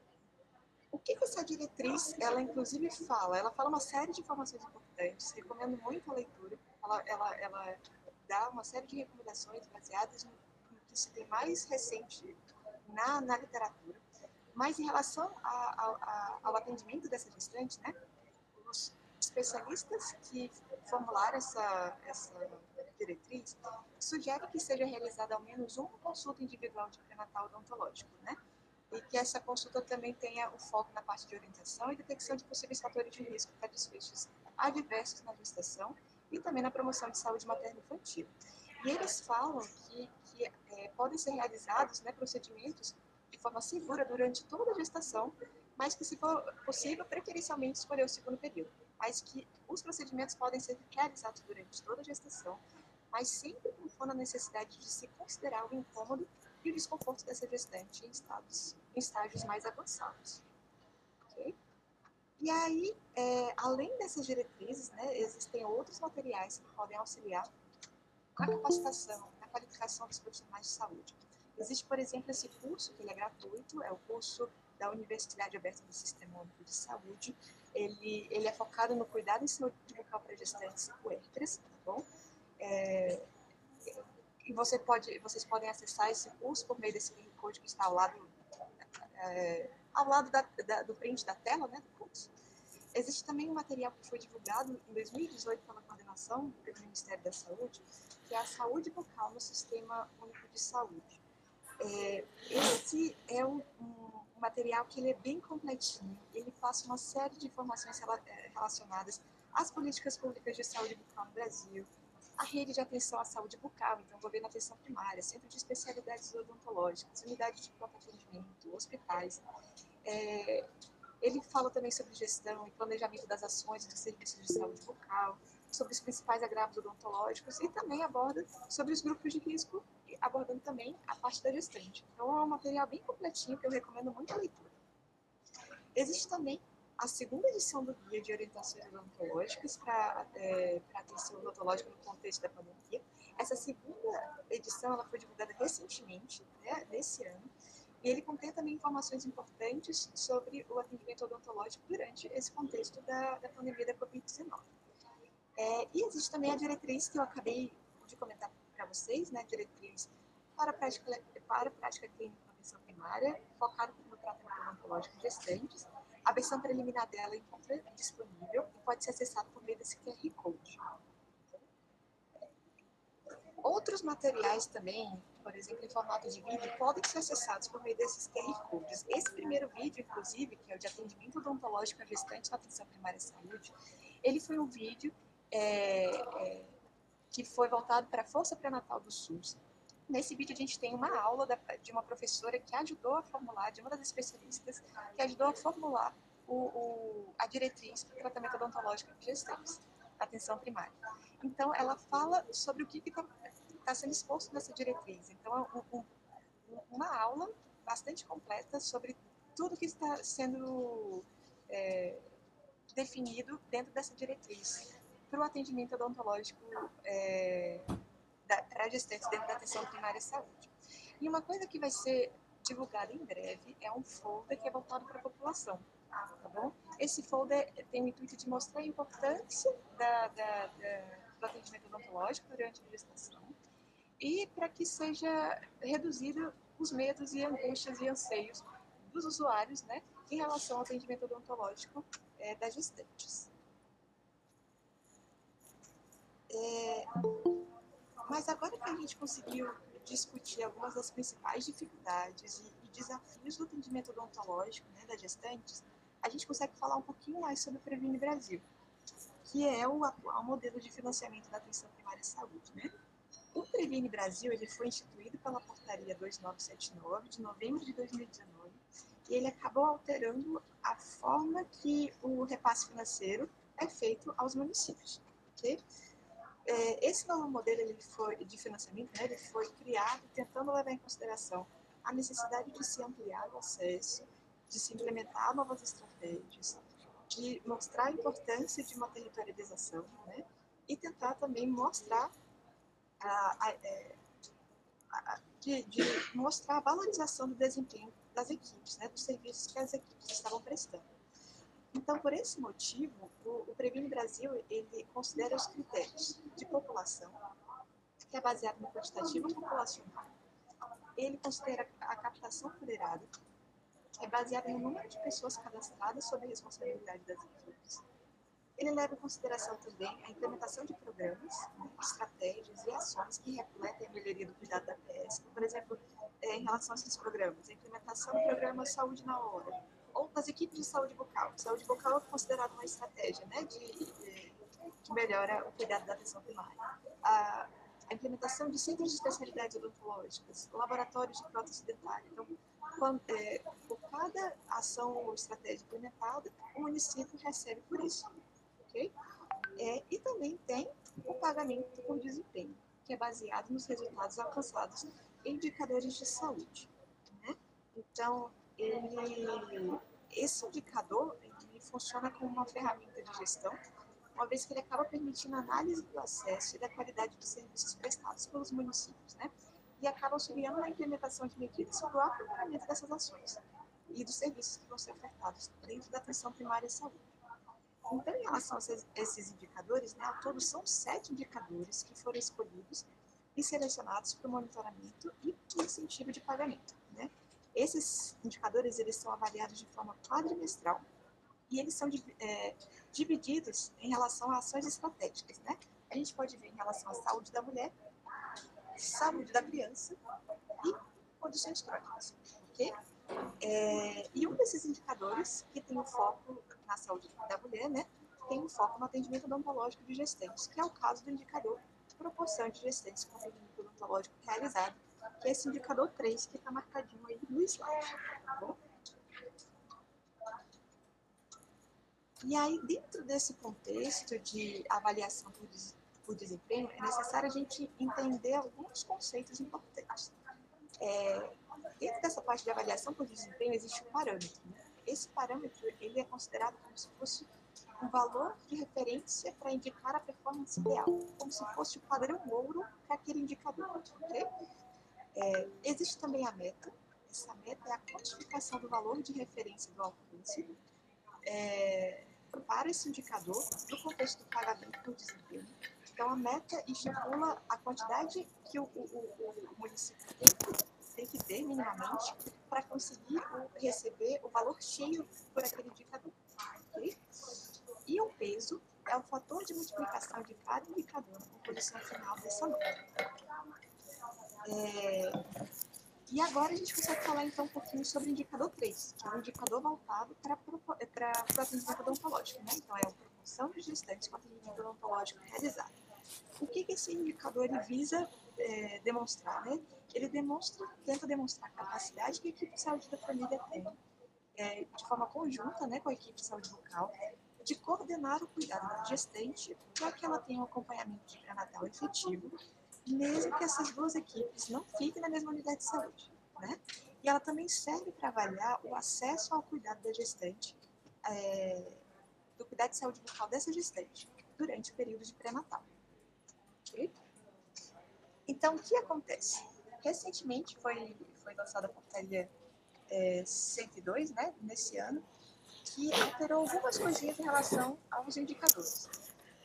o que, que essa diretriz, ela inclusive fala? Ela fala uma série de informações importantes, recomendo muito a leitura, ela, ela, ela dá uma série de recomendações baseadas no, no que se tem mais recente na, na literatura, mas em relação a, a, a, ao atendimento dessa gestante, né, os especialistas que formularam essa, essa diretriz sugerem que seja realizada ao menos uma consulta individual de pré-natal odontológico, né? E que essa consulta também tenha o foco na parte de orientação e detecção de possíveis fatores de risco para desfechos adversos na gestação e também na promoção de saúde materno-infantil. E eles falam que, que é, podem ser realizados né, procedimentos de forma segura durante toda a gestação, mas que, se for possível, preferencialmente escolher o segundo período mas que os procedimentos podem ser realizados durante toda a gestação, mas sempre com a necessidade de se considerar o incômodo e o desconforto dessa gestante em, estados, em estágios mais avançados. Okay? E aí, é, além dessas diretrizes, né, existem outros materiais que podem auxiliar na capacitação, na qualificação dos profissionais de saúde. Existe, por exemplo, esse curso, que ele é gratuito, é o curso da Universidade Aberta do Sistema Único de Saúde, ele, ele é focado no cuidado em saúde bucal para gestantes e puérperas, tá bom? É, e você pode, vocês podem acessar esse curso por meio desse link code que está ao lado, é, ao lado da, da, do print da tela, né, do curso. Existe também um material que foi divulgado em 2018 pela coordenação do Ministério da Saúde, que é a saúde bucal no Sistema Único de Saúde. É, esse é um, um material que ele é bem completinho, ele passa uma série de informações eh, relacionadas às políticas públicas de saúde bucal no Brasil, a rede de atenção à saúde bucal, então governo atenção primária, centro de especialidades odontológicas, unidade de pronto atendimento, hospitais. É, ele fala também sobre gestão e planejamento das ações dos serviços de saúde bucal, sobre os principais agravos odontológicos e também aborda sobre os grupos de risco, abordando também a parte da gestante. Então é um material bem completinho que eu recomendo muito a leitura. Existe também a segunda edição do Guia de Orientações Odontológicas para é, atenção odontológica no contexto da pandemia. Essa segunda edição ela foi divulgada recentemente, né, nesse ano, e ele contém também informações importantes sobre o atendimento odontológico durante esse contexto da, da pandemia da Covid-19. É, e existe também a diretriz que eu acabei de comentar para vocês, né, diretriz para a prática, para a prática clínica atenção primária, focada no tratamento odontológico gestantes. A versão preliminar dela encontra disponível e pode ser acessada por meio desse QR Code. Outros materiais também por exemplo, em formato de vídeo, podem ser acessados por meio desses QR Codes. Esse primeiro vídeo, inclusive, que é o de atendimento odontológico a gestantes na atenção primária de saúde, ele foi um vídeo é, é, que foi voltado para a Força Pré-Natal do SUS. Nesse vídeo a gente tem uma aula da, de uma professora que ajudou a formular, de uma das especialistas, que ajudou a formular o, o, a diretriz para o tratamento odontológico de gestantes, atenção primária. Então, ela fala sobre o que está está sendo exposto nessa diretriz. Então, é um, um, uma aula bastante completa sobre tudo que está sendo é, definido dentro dessa diretriz para o atendimento odontológico é, para gestantes dentro da atenção primária à saúde. E uma coisa que vai ser divulgada em breve é um folder que é voltado para a população. Tá bom? Esse folder tem o intuito de mostrar a importância da, da, da, do atendimento odontológico durante a gestação, e para que seja reduzido os medos e angústias e anseios dos usuários né, em relação ao atendimento odontológico é, das gestantes. É, mas agora que a gente conseguiu discutir algumas das principais dificuldades e, e desafios do atendimento odontológico né, das gestantes, a gente consegue falar um pouquinho mais sobre o Previne Brasil, que é o atual modelo de financiamento da atenção primária à saúde. Né? O Previne Brasil ele foi instituído pela Portaria 2979 de novembro de 2019 e ele acabou alterando a forma que o repasse financeiro é feito aos municípios. Okay? É, esse novo modelo ele foi, de financiamento né, ele foi criado tentando levar em consideração a necessidade de se ampliar o acesso, de se implementar novas estratégias, de mostrar a importância de uma territorialização né, e tentar também mostrar a, é, a, de, de, mostrar a valorização do desempenho das equipes, né, dos serviços que as equipes estavam prestando. Então, por esse motivo, o, o Previne Brasil ele considera os critérios de população, que é baseado no quantitativo populacional. Ele considera a captação federada, que é baseada no número de pessoas cadastradas sob a responsabilidade das equipes ele leva em consideração também a implementação de programas, né, estratégias e ações que refletem a melhoria do cuidado da PS. Por exemplo, é, em relação a esses programas, a implementação do programa Saúde na Hora, das equipes de saúde bucal. Saúde bucal é considerada uma estratégia né, de, de, que melhora o cuidado da atenção primária. A, a implementação de centros de especialidades odontológicas, laboratórios de prótese dentária. Então, quando, é, por cada ação ou estratégia implementada, o município recebe por isso ok? É, e também tem o pagamento por desempenho, que é baseado nos resultados alcançados em indicadores de saúde. Né? Então, ele, esse indicador ele funciona como uma ferramenta de gestão, uma vez que ele acaba permitindo a análise do acesso e da qualidade dos serviços prestados pelos municípios, né? e acaba auxiliando na implementação de medidas para o aprimoramento dessas ações e dos serviços que vão ser ofertados dentro da atenção primária à saúde. Então, em relação a esses indicadores, né, ao todo são sete indicadores que foram escolhidos e selecionados para o monitoramento e incentivo de pagamento. Esses indicadores eles são avaliados de forma quadrimestral e eles são é, divididos em relação a ações estratégicas. Né? A gente pode ver em relação à saúde da mulher, saúde da criança e condições crônicas. Okay? É, e um desses indicadores que tem o foco na saúde da mulher, né, tem um foco no atendimento odontológico de gestantes, que é o caso do indicador proporção de gestantes com atendimento odontológico realizado, que é esse indicador 3 que está marcadinho aí no slide, tá bom? E aí, dentro desse contexto de avaliação por, des por desempenho, é necessário a gente entender alguns conceitos importantes. É, dentro dessa parte de avaliação por desempenho, existe um parâmetro. Né? Esse parâmetro ele é considerado como se fosse um valor de referência para indicar a performance ideal, como se fosse o padrão ouro para aquele indicador. Okay? É, existe também a meta. Essa meta é a quantificação do valor de referência do alcance é, para esse indicador no contexto do pagamento por desempenho. Então, a meta estipula a quantidade que o, o, o município tem tem que ter, minimamente, para conseguir receber o valor cheio por aquele indicador. Okay? E o peso é o fator de multiplicação de cada indicador na composição final dessa nota. É, e agora a gente consegue falar então um pouquinho sobre o indicador 3, que é um indicador voltado para o atendimento odontológico. Né? Então, é a proporção de gestantes com atendimento odontológico realizado. O que, que esse indicador ele visa é, demonstrar? Né? Ele demonstra, tenta demonstrar a capacidade que a equipe de saúde da família tem, é, de forma conjunta né, com a equipe de saúde bucal, de coordenar o cuidado da gestante para que ela tenha um acompanhamento de pré-natal efetivo mesmo que essas duas equipes não fiquem na mesma unidade de saúde. Né? E ela também serve para avaliar o acesso ao cuidado da gestante, é, do cuidado de saúde bucal dessa gestante, durante o período de pré-natal. Então, o que acontece? Recentemente foi, foi lançada a portaria é, 102, né, nesse ano, que alterou algumas coisinhas em relação aos indicadores.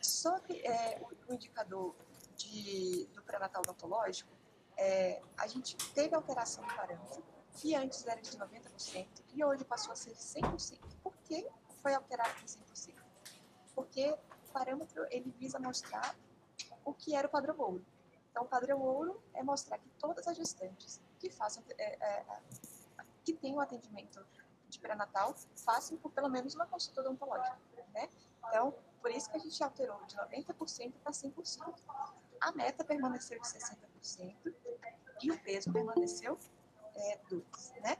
Sobre é, o, o indicador de, do pré-natal odontológico, é, a gente teve alteração do parâmetro, que antes era de 90% e hoje passou a ser 100%. Por que foi alterado para 100%? Porque o parâmetro ele visa mostrar o que era o padrão ouro. Então, o padrão ouro é mostrar que todas as gestantes que façam, é, é, que tenham atendimento de pré-natal façam por pelo menos uma consulta odontológica, né? Então, por isso que a gente alterou de 90% para 100%. A meta permaneceu de 60% e o peso permaneceu é, 2%. Né?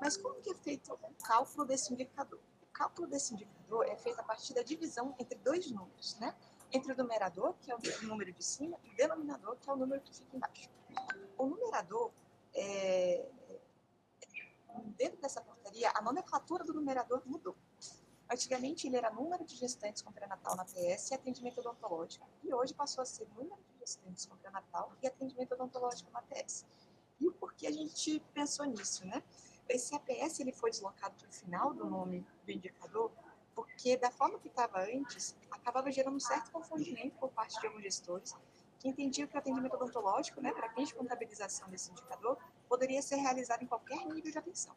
Mas como que é feito o cálculo desse indicador? O cálculo desse indicador é feito a partir da divisão entre dois números, né? Entre o numerador, que é o número de cima, e o denominador, que é o número que fica embaixo. O numerador, é... dentro dessa portaria, a nomenclatura do numerador mudou. Antigamente ele era número de gestantes com pré-natal na PS e atendimento odontológico, e hoje passou a ser número de gestantes com pré-natal e atendimento odontológico na PS. E o porquê a gente pensou nisso, né? Esse APS ele foi deslocado para o final do nome do indicador, porque da forma que estava antes, acabava gerando um certo confundimento por parte de alguns gestores que entendiam que o atendimento odontológico, né, para fins de contabilização desse indicador, poderia ser realizado em qualquer nível de atenção.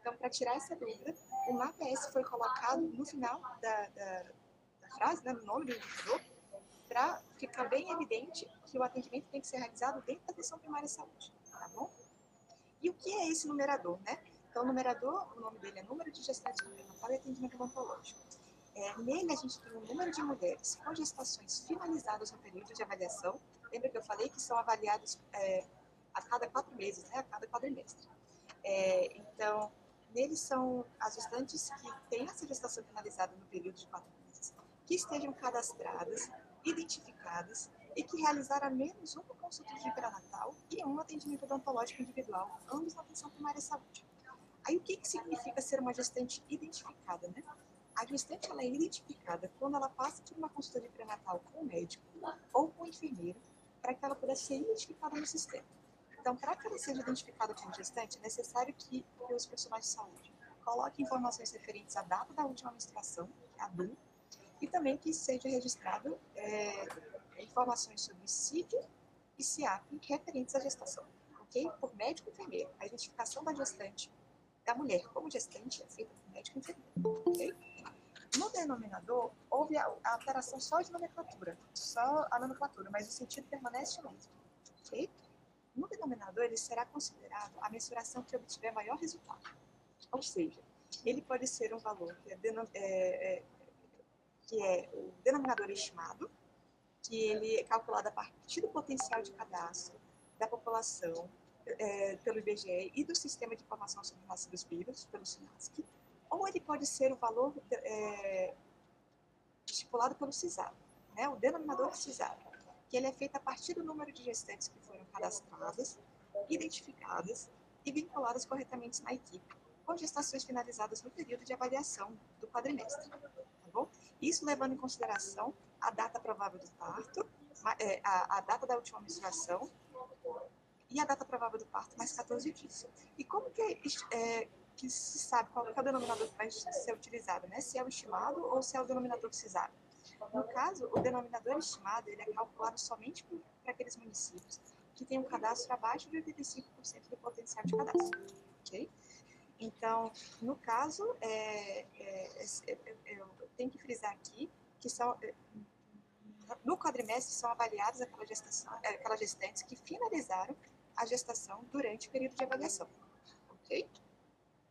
Então, para tirar essa dúvida, o MAPS foi colocado no final da, da, da frase, né, no nome do indicador, para ficar bem evidente que o atendimento tem que ser realizado dentro da atenção primária de saúde, tá bom? E o que é esse numerador, né? Então, o numerador, o nome dele é número de gestantes com pré-natal e atendimento odontológico. É, nele, a gente tem um número de mulheres com gestações finalizadas no período de avaliação. Lembra que eu falei que são avaliados é, a cada quatro meses, né? A cada quadrimestre. É, então, Neles são as gestantes que têm essa gestação finalizada no período de quatro meses, que estejam cadastradas, identificadas e que realizaram menos uma consulta de pré-natal e um atendimento odontológico individual, ambos na atenção primária de saúde. Aí o que, que significa ser uma gestante identificada, né? A gestante ela é identificada quando ela passa por uma consulta de pré-natal com o médico ou com o enfermeiro para que ela pudesse ser identificada no sistema. Então, para que ela seja identificada como gestante, é necessário que, os profissionais de saúde coloquem informações referentes à data da última menstruação, que é a e também que seja registrado é, informações sobre CID e CIAP referentes à gestação, ok? Por médico e enfermeiro. A identificação da gestante, da mulher como gestante, é feita por médico e enfermeiro, ok? No denominador, houve a, a alteração só de nomenclatura, só a nomenclatura, mas o sentido permanece o mesmo, ok? No denominador, ele será considerado a mensuração que obtiver maior resultado. Ou seja, ele pode ser um valor que é, é, é, que é o denominador estimado, que ele é calculado a partir do potencial de cadastro da população é, pelo IBGE e do Sistema de Informação sobre Nascidos Vivos, pelo SINASC, ou ele pode ser o valor é, estipulado pelo CISAR, né, o denominador CISAR, que ele é feito a partir do número de gestantes que foram cadastradas, identificadas e vinculadas corretamente na equipe, com gestações finalizadas no período de avaliação do quadrimestre. Tá bom? Isso levando em consideração a data provável do parto, é, a, a data da última menstruação e a data provável do parto, mais 14 dias. E como que, é, que se sabe qual é o denominador que vai ser utilizado, né? Se é o estimado ou se é o denominador precisado. No caso, o denominador estimado ele é calculado somente para aqueles municípios que têm um cadastro abaixo de 85% do potencial de cadastro. ok? Então, no caso, é, é, é, eu tenho que frisar aqui que são, no quadrimestre são avaliadas aquelas gestantes que finalizaram a gestação durante o período de avaliação. Ok?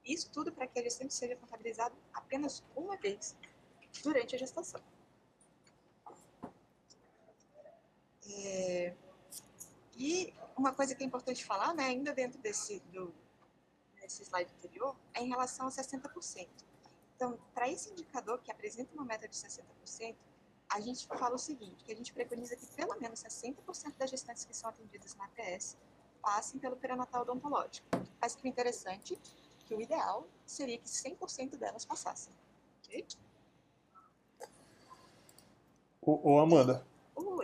Isso tudo para que a gestante seja contabilizado apenas uma vez durante a gestação. É, e uma coisa que é importante falar, né, ainda dentro desse, do, desse slide anterior, é em relação aos 60%. Então, para esse indicador que apresenta uma meta de 60%, a gente fala o seguinte, que a gente preconiza que pelo menos 60% das gestantes que são atendidas na APS passem pelo perinatal odontológico. Mas que o interessante, que o ideal seria que 100% delas passassem. Ok? Ô, ô Amanda,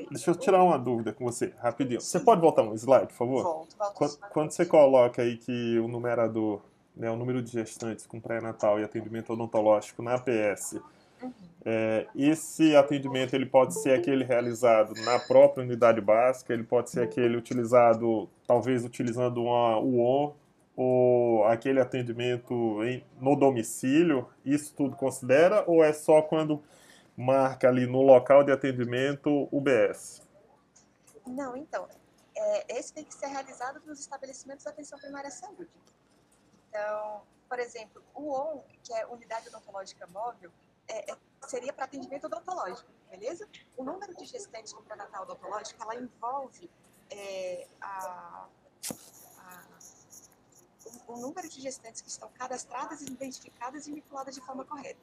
Deixa eu tirar uma dúvida com você, rapidinho. Você pode voltar um slide, por favor? Volto, volto. Quando, quando você coloca aí que o numerador, né, o número de gestantes com pré-natal e atendimento odontológico na APS, Uhum. é, esse atendimento ele pode ser aquele realizado na própria unidade básica, ele pode ser aquele utilizado, talvez utilizando uma UON, ou aquele atendimento em, no domicílio, isso tudo considera, ou é só quando marca ali no local de atendimento UBS? Não, então, é, esse tem que ser realizado nos estabelecimentos de atenção primária à saúde. Então, por exemplo, o ON, que é Unidade Odontológica Móvel, é, é, seria para atendimento odontológico, beleza? O número de gestantes com pré-natal odontológico, ela envolve é, a, a, o, o, número de gestantes que estão cadastradas, identificadas e vinculadas de forma correta.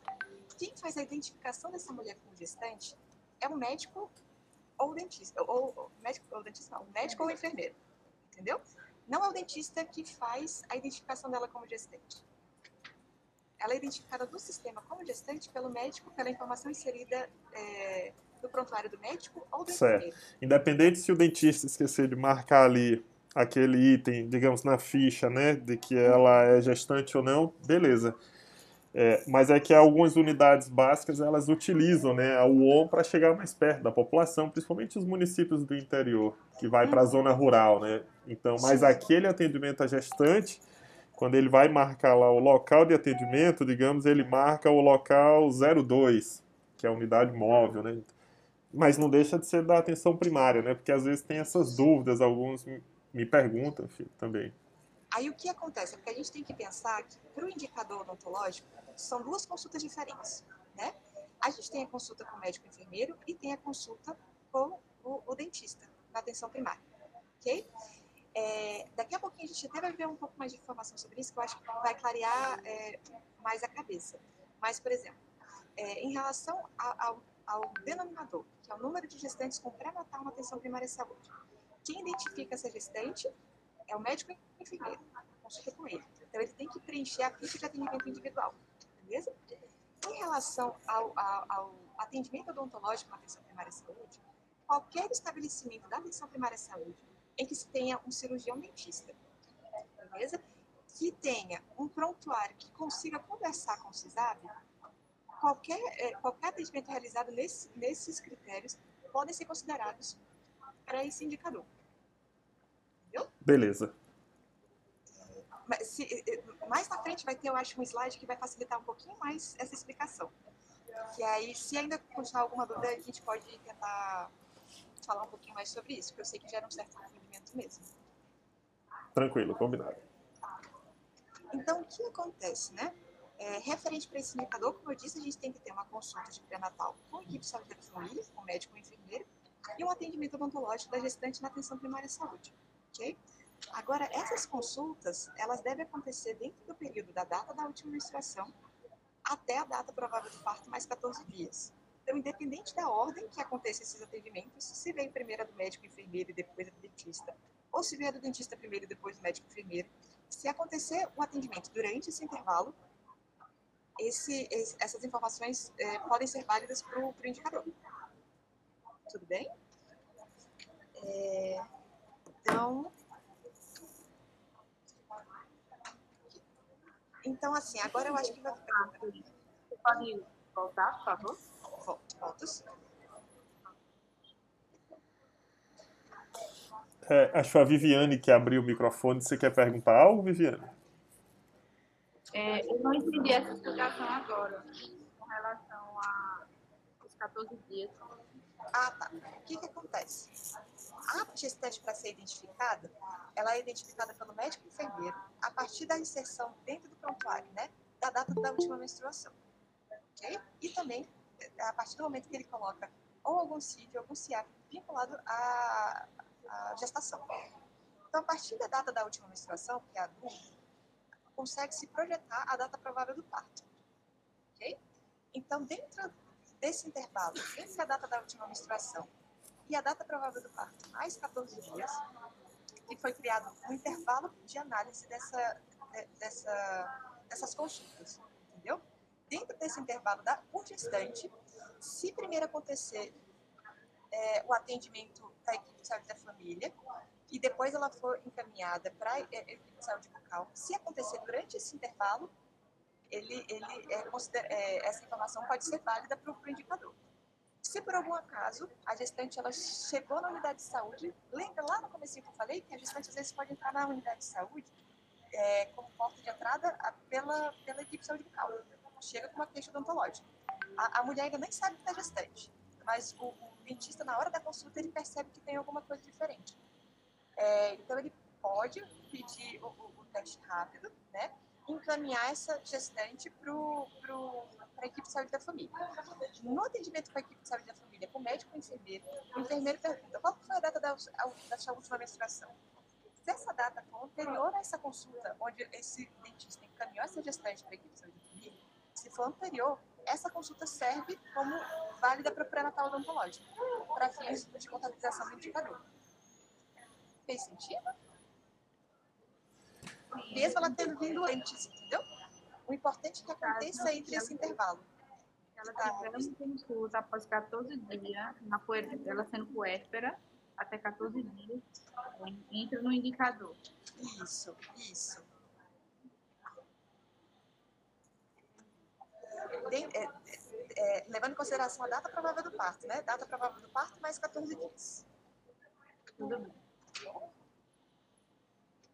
Quem faz a identificação dessa mulher como gestante é o médico ou o dentista, ou, ou médico ou dentista não, médico ou enfermeiro, entendeu? Não é o dentista que faz a identificação dela como gestante ela é identificada no sistema como gestante pelo médico, pela informação inserida é, no prontuário do médico ou do certo. enfermeiro. Independente se o dentista esquecer de marcar ali aquele item, digamos, na ficha, né, de que ela é gestante ou não, beleza. É, mas é que algumas unidades básicas elas utilizam né, a UOM para chegar mais perto da população, principalmente os municípios do interior, que vai para a zona rural, né? Então, mas aquele atendimento à gestante, quando ele vai marcar lá o local de atendimento, digamos, ele marca o local 02, que é a unidade móvel, né? Mas não deixa de ser da atenção primária, né? Porque às vezes tem essas dúvidas, alguns me perguntam enfim, também. Aí o que acontece? Porque a gente tem que pensar que para o indicador odontológico são duas consultas diferentes, né? A gente tem a consulta com o médico enfermeiro e tem a consulta com o, o dentista na atenção primária, ok? É, daqui a pouquinho a gente até vai ver um pouco mais de informação sobre isso, que eu acho que vai clarear é, mais a cabeça. Mas, por exemplo, é, em relação ao, ao, denominador, que é o número de gestantes com pré-natal na atenção primária de saúde, quem identifica essa gestante é o médico enfermeiro, consulta com ele. Então, ele tem que preencher a ficha de atendimento individual, beleza? Em relação ao, ao, ao atendimento odontológico na atenção primária de saúde, qualquer estabelecimento da atenção primária de saúde em que se tenha um cirurgião dentista, beleza? Que tenha um prontuário que consiga conversar com o CISAB, qualquer, é, qualquer atendimento realizado nesse, nesses critérios podem ser considerados para esse indicador. Entendeu? Beleza. Se, mais na frente vai ter, eu acho, um slide que vai facilitar um pouquinho mais essa explicação. Que aí, se ainda continuar alguma dúvida, a gente pode tentar falar um pouquinho mais sobre isso, porque eu sei que gera um certo movimento mesmo. Tranquilo, combinado. Então, o que acontece, né? É, referente para esse indicador, como eu disse, a gente tem que ter uma consulta de pré-natal com a equipe de saúde da família, com médico e enfermeiro, e um atendimento odontológico da gestante na atenção primária à saúde, ok? Agora, essas consultas, elas devem acontecer dentro do período da data da última menstruação até a data provável do parto, mais 14 dias. Então, independente da ordem que aconteça esses atendimentos, se vem primeiro do médico enfermeiro e depois do dentista, ou se vier do dentista primeiro e depois do médico enfermeiro, se acontecer o atendimento durante esse intervalo, esse, esse, essas informações é, podem ser válidas para o indicador. Tudo bem? É, então, então, assim, agora eu acho que vai ficar. Você pode voltar, por favor? Voltos. É, acho que a Viviane que abriu o microfone. Você quer perguntar algo, Viviane? É, eu não entendi essa explicação agora, com relação aos 14 dias. Ah, tá. O que, que acontece? A gestante para ser identificada, ela é identificada pelo médico enfermeiro a partir da inserção dentro do prontuário, né? Da data da última menstruação. Ok? E também a partir do momento que ele coloca ou algum CID, algum CIAP vinculado à, à gestação. Então, a partir da data da última menstruação, que é a DUM, consegue se projetar a data provável do parto. Ok? Então, dentro desse intervalo, entre a data da última menstruação e a data provável do parto, mais 14 dias, que foi criado um intervalo de análise dessa, dessa, dessas consultas, entendeu? Dentro desse intervalo da por gestante, se primeiro acontecer é, o atendimento da equipe de saúde da família, e depois ela for encaminhada para a equipe de saúde bucal, se acontecer durante esse intervalo, ele, ele é, é, essa informação pode ser válida para o indicador. Se por algum acaso a gestante ela chegou na unidade de saúde, lembra lá no começo que eu falei que a gestante às vezes pode entrar na unidade de saúde é, como porta de entrada pela, pela equipe de saúde bucal. Chega com uma queixa odontológica. A, a mulher ainda nem sabe que está gestante, mas o, o, dentista, na hora da consulta, ele percebe que tem alguma coisa diferente. É, então, ele pode pedir o, o, o teste rápido, né? encaminhar essa gestante para a equipe de saúde da família. No atendimento com a equipe de saúde da família, com o médico e enfermeiro, o enfermeiro pergunta qual foi a data da, da sua última menstruação. Se essa data for anterior a essa consulta, onde esse dentista encaminhou essa gestante para a equipe de saúde da família, se for anterior, essa consulta serve como válida para o pré-natal odontológico, para fins de contabilização do indicador. Fez sentido? mesmo ela tendo vindo antes, entendeu? O importante é que aconteça entre esse intervalo. Ela tiver tá. uma consulta após 14 dias, na puer, ela sendo puérpera, até 14 dias, entra no indicador. Isso, isso. De, é, é, levando em consideração a data provável do parto, né? Data provável do parto mais 14 dias. Tudo bem.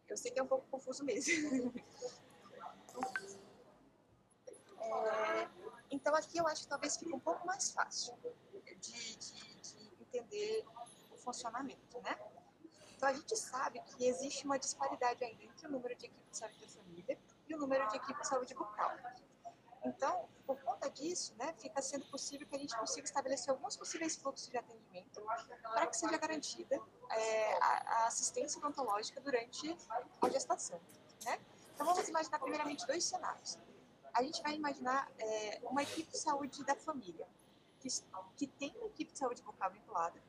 Eu sei que é um pouco confuso mesmo. é, então, aqui eu acho que talvez fique um pouco mais fácil de, de, de entender o funcionamento, né? Então, a gente sabe que existe uma disparidade ainda entre o número de equipes de saúde da família e o número de equipes de saúde bucal. Então, por conta disso, né, fica sendo possível que a gente consiga estabelecer alguns possíveis fluxos de atendimento para que seja garantida é, a, a, assistência odontológica durante a gestação. Né? Então, vamos imaginar primeiramente dois cenários. A gente vai imaginar é, uma equipe de saúde da família, que, que tem uma equipe de saúde bucal vinculada,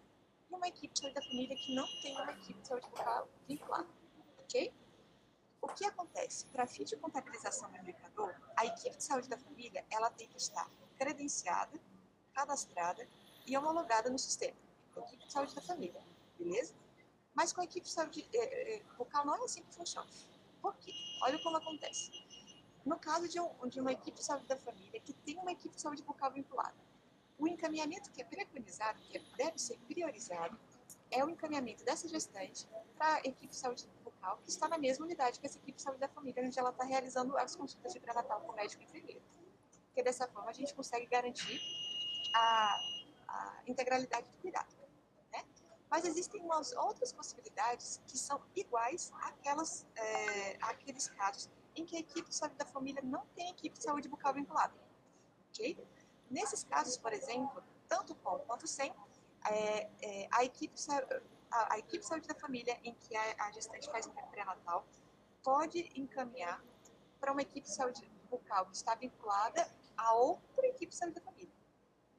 e uma equipe de saúde da família que não tem uma equipe de saúde bucal vinculada. Ok? O que acontece? Para fim de contabilização do indicador, a equipe de saúde da família ela tem que estar credenciada, cadastrada e homologada no sistema. A equipe de saúde da família, beleza? Mas com a equipe de saúde é, bucal não é assim que funciona. Por quê? Olha como acontece. No caso de, um, de uma equipe de saúde da família que tem uma equipe de saúde bucal vinculada, o encaminhamento que é preconizado, que deve ser priorizado, é o encaminhamento dessa gestante para a equipe de saúde bucal, que está na mesma unidade que essa equipe de saúde da família, onde ela está realizando as consultas de pré-natal com o médico enfermeiro. Porque dessa forma a gente consegue garantir a, a integralidade do cuidado. Né? Mas existem umas outras possibilidades que são iguais àquelas, é, àqueles casos em que a equipe de saúde da família não tem equipe de saúde bucal vinculada. Okay? Nesses casos, por exemplo, tanto com quanto sem, é, é, a, equipe, a, a, equipe de saúde da família, em que a, a gestante faz um pré-natal, pode encaminhar para uma equipe de saúde bucal que está vinculada a outra equipe de saúde da família.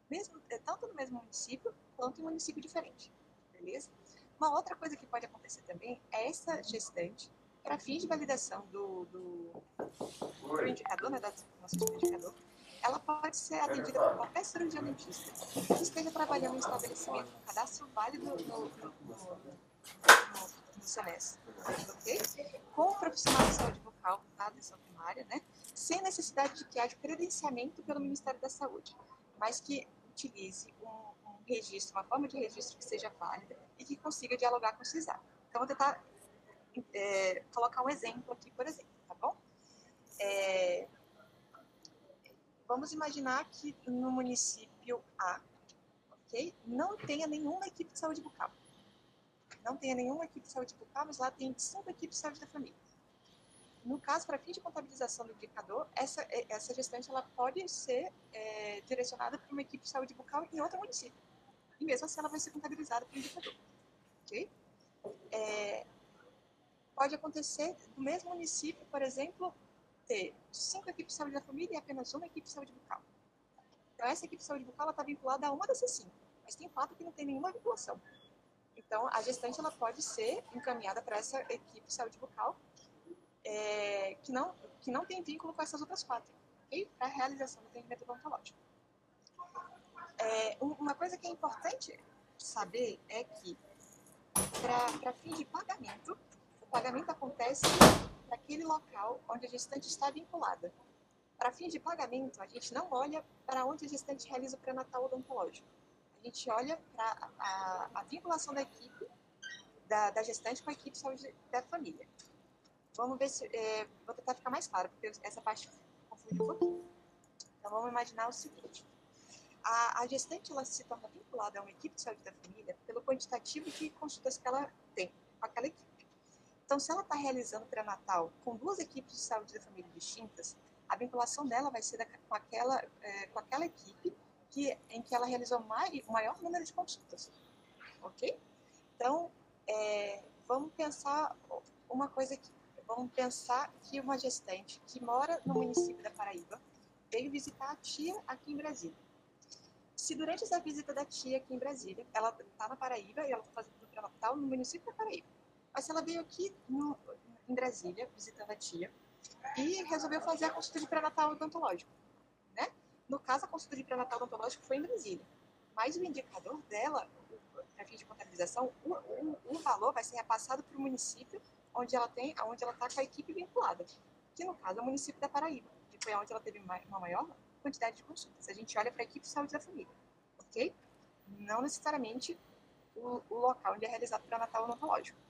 mesmo, é, tanto no mesmo município quanto em município diferente, beleza? Uma outra coisa que pode acontecer também é essa gestante, para fins de validação do, do, do indicador, né, da nosso indicador, ela pode ser atendida por qualquer cirurgião dentista que esteja trabalhando em estabelecimento com cadastro válido no, no, no, no, ok? Com o profissional de saúde bucal da atenção primária, né? Sem necessidade de que haja credenciamento pelo Ministério da Saúde, mas que utilize um, um registro, uma forma de registro que seja válida e que consiga dialogar com o CISAR. Então, vou tentar é, colocar um exemplo aqui, por exemplo, tá bom? É, vamos imaginar que no município A, ok? Não tenha nenhuma equipe de saúde bucal. Não tenha nenhuma equipe de saúde bucal, mas lá tem cinco equipes de saúde da família. No caso, para fim de contabilização do indicador, essa, essa gestante ela pode ser é, direcionada para uma equipe de saúde bucal em outro município. E mesmo assim ela vai ser contabilizada para o indicador. Ok? É, pode acontecer no mesmo município, por exemplo, ter cinco equipes de saúde da família e apenas uma equipe de saúde bucal. Então, essa equipe de saúde bucal está vinculada a uma dessas cinco, mas tem quatro que não tem nenhuma vinculação. Então, a gestante ela pode ser encaminhada para essa equipe de saúde bucal é, que, não, que não tem vínculo com essas outras quatro, okay? para a realização do atendimento odontológico. É, uma coisa que é importante saber é que, para fins de pagamento, o pagamento acontece naquele local onde a gestante está vinculada. Para fim de pagamento, a gente não olha para onde a gestante realiza o pré-natal odontológico. A gente olha para a, a, vinculação da equipe, da, da, gestante com a equipe de saúde da família. Vamos ver se. É, vou tentar ficar mais claro, porque essa parte confunde um pouquinho. Então, vamos imaginar o seguinte: a, a gestante ela se torna vinculada a uma equipe de saúde da família pelo quantitativo de consultas que ela tem com aquela equipe. Então, se ela está realizando pré-natal com duas equipes de saúde da família distintas, a vinculação dela vai ser da, com, aquela, é, com aquela equipe que, em que ela realizou mai, o maior número de consultas. Ok? Então, é, vamos pensar uma coisa aqui. Vamos pensar que uma gestante que mora no município da Paraíba veio visitar a tia aqui em Brasília. Se durante essa visita da tia aqui em Brasília, ela está na Paraíba e ela está fazendo o pré-natal no município da Paraíba, mas ela veio aqui no, em Brasília, visitando a tia, e resolveu fazer a consulta de pré-natal odontológico. Né? No caso, a consulta de pré-natal odontológico foi em Brasília. Mas o indicador dela, para fim de contabilização, o, o, o, valor vai ser repassado para o município onde ela tem, onde ela está com a equipe vinculada, que no caso é o município da Paraíba, que foi onde ela teve uma maior quantidade de consultas. A gente olha para a equipe de saúde da família, ok? Não necessariamente o, o local onde é realizado o pré-natal odontológico.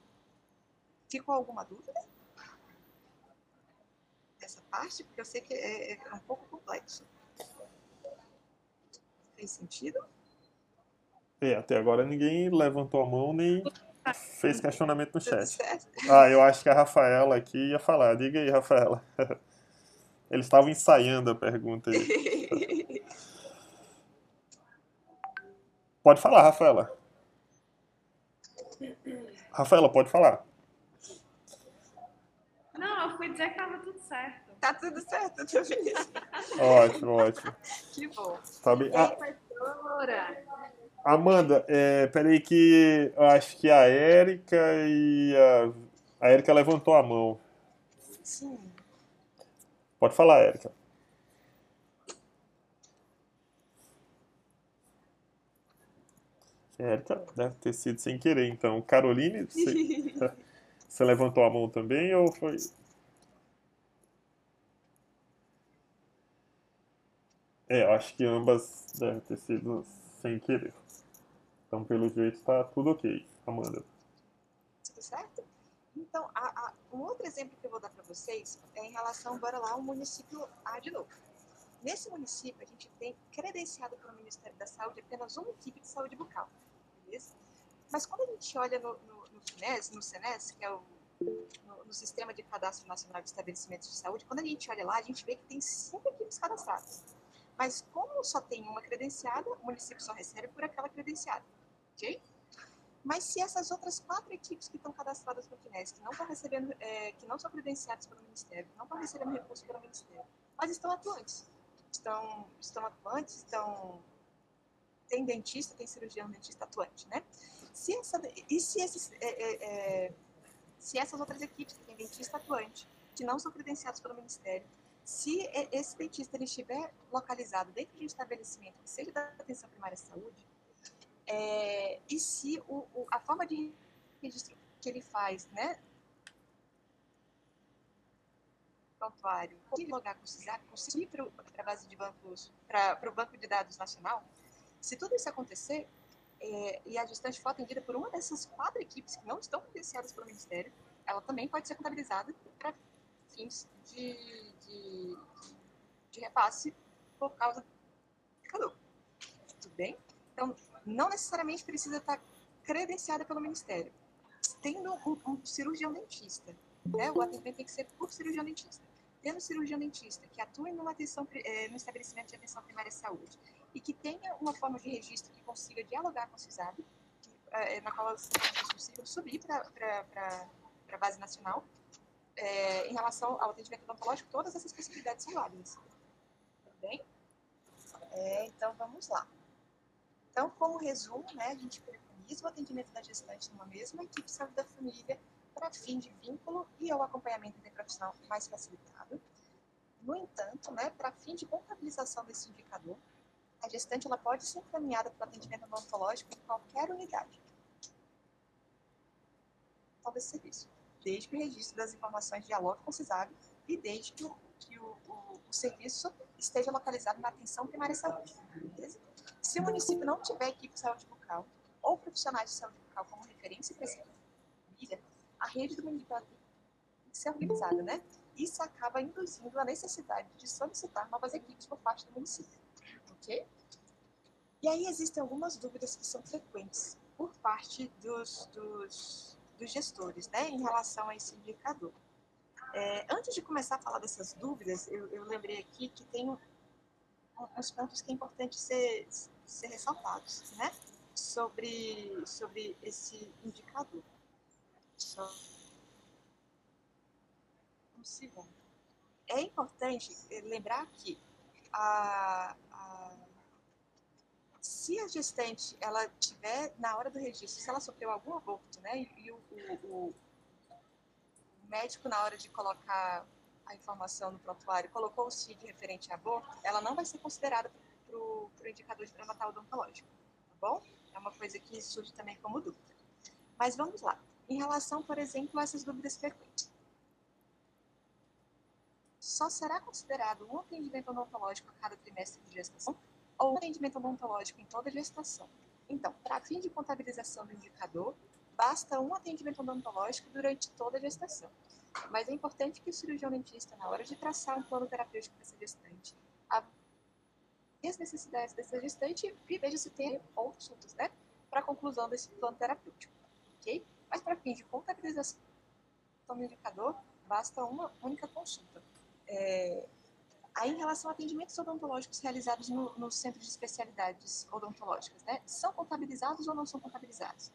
Ficou alguma dúvida? Essa parte, porque eu sei que é, é um pouco complexo. Fez sentido? É, até agora ninguém levantou a mão nem fez questionamento no chat. Ah, eu acho que a Rafaela aqui ia falar. Diga aí, Rafaela. Eles estavam ensaiando a pergunta aí. Pode falar, Rafaela. Rafaela, pode falar. Eu fui dizer que tava tudo certo. Tá tudo certo, tô feliz. Ótimo, ótimo. Que bom. Tá bem. Ah, professora. Amanda, é, peraí que eu acho que a Érica e a, a Érica levantou a mão. Sim. Pode falar, Érica. Érica deve ter sido sem querer, então. Caroline, você, você levantou a mão também ou foi. É, eu acho que ambas devem ter sido sem querer. Então, pelo jeito, está tudo ok, Amanda. Tudo certo? Então, a, a, um outro exemplo que eu vou dar para vocês é em relação, bora lá, ao município A de novo. Nesse município, a gente tem credenciado pelo Ministério da Saúde apenas uma equipe de saúde bucal, beleza? Mas quando a gente olha no, no, no no que é o no, no, Sistema de Cadastro Nacional de Estabelecimentos de Saúde, quando a gente olha lá, a gente vê que tem cinco equipes cadastradas. Mas como só tem uma credenciada, o município só recebe por aquela credenciada, ok? Mas se essas outras quatro equipes que estão cadastradas no FINES, que não estão recebendo, é, que não são credenciadas pelo Ministério, não estão recebendo recursos pelo Ministério, mas estão atuantes, estão, estão atuantes, estão tem dentista, tem cirurgião dentista atuante, né? Se essa, e se, esses, é, é, é, se essas outras equipes que têm dentista atuante, que não são credenciados pelo Ministério, se esse dentista ele estiver localizado dentro de um estabelecimento que seja da atenção primária à saúde, é, e se o, o, a forma de registro que ele faz, né, prontuário, logar com o CISAP, conseguir para a base de bancos, para o banco de dados nacional, se tudo isso acontecer, é, e a gestante for atendida por uma dessas quatro equipes que não estão credenciadas pelo Ministério, ela também pode ser contabilizada para fins de, de, de, repasse por causa do. Tudo bem? Então, não necessariamente precisa estar credenciada pelo Ministério. Tendo um, um cirurgião dentista, né, o atendimento tem que ser por cirurgião dentista. Tendo cirurgião dentista que atue numa atenção, é, no estabelecimento de atenção primária à saúde e que tenha uma forma de registro que consiga dialogar com o CISAB, que, é, na qual seja possível subir para a base nacional, é, em relação ao atendimento odontológico, todas essas possibilidades são válidas. Tudo bem? É, então, vamos lá. Então, como resumo, né, a gente preconiza o atendimento da gestante numa mesma equipe de saúde da família para fim de vínculo e ao acompanhamento interprofissional mais facilitado. No entanto, né, para fim de contabilização desse indicador, a gestante ela pode ser encaminhada para o atendimento odontológico em qualquer unidade então, desse serviço desde que o registro das informações dialogue com o CISAB e desde que, o, que o, o, o, serviço esteja localizado na atenção primária de saúde. Beleza? Se o município não tiver equipe de saúde bucal ou profissionais de saúde bucal como referência para essa família, a rede do município tem que ser organizada, né? Isso acaba induzindo a necessidade de solicitar novas equipes por parte do município, ok? E aí existem algumas dúvidas que são frequentes por parte dos, dos dos gestores, né, em relação a esse indicador. É, antes de começar a falar dessas dúvidas, eu, eu lembrei aqui que tem um, uns pontos que é importante ser, ser ressaltados, né, sobre, sobre esse indicador. Só um segundo. É importante lembrar que a, se a gestante ela tiver na hora do registro, se ela sofreu algum aborto, né, e, o, o, o, médico na hora de colocar a informação no prontuário colocou o CID referente a aborto, ela não vai ser considerada para o indicador de pré-natal odontológico, tá bom? É uma coisa que surge também como dúvida. Mas vamos lá. Em relação, por exemplo, a essas dúvidas frequentes. Só será considerado um atendimento odontológico a cada trimestre de gestação ou atendimento odontológico em toda a gestação. Então, para fim de contabilização do indicador, basta um atendimento odontológico durante toda a gestação. Mas é importante que o cirurgião dentista, na hora de traçar um plano terapêutico para essa gestante, as necessidades dessa gestante e veja se tem outros assuntos, né, para a conclusão desse plano terapêutico, ok? Mas para fim de contabilização do indicador, basta uma única consulta. É, Aí, em relação a atendimentos odontológicos realizados no, no centro de especialidades odontológicas, né, são contabilizados ou não são contabilizados?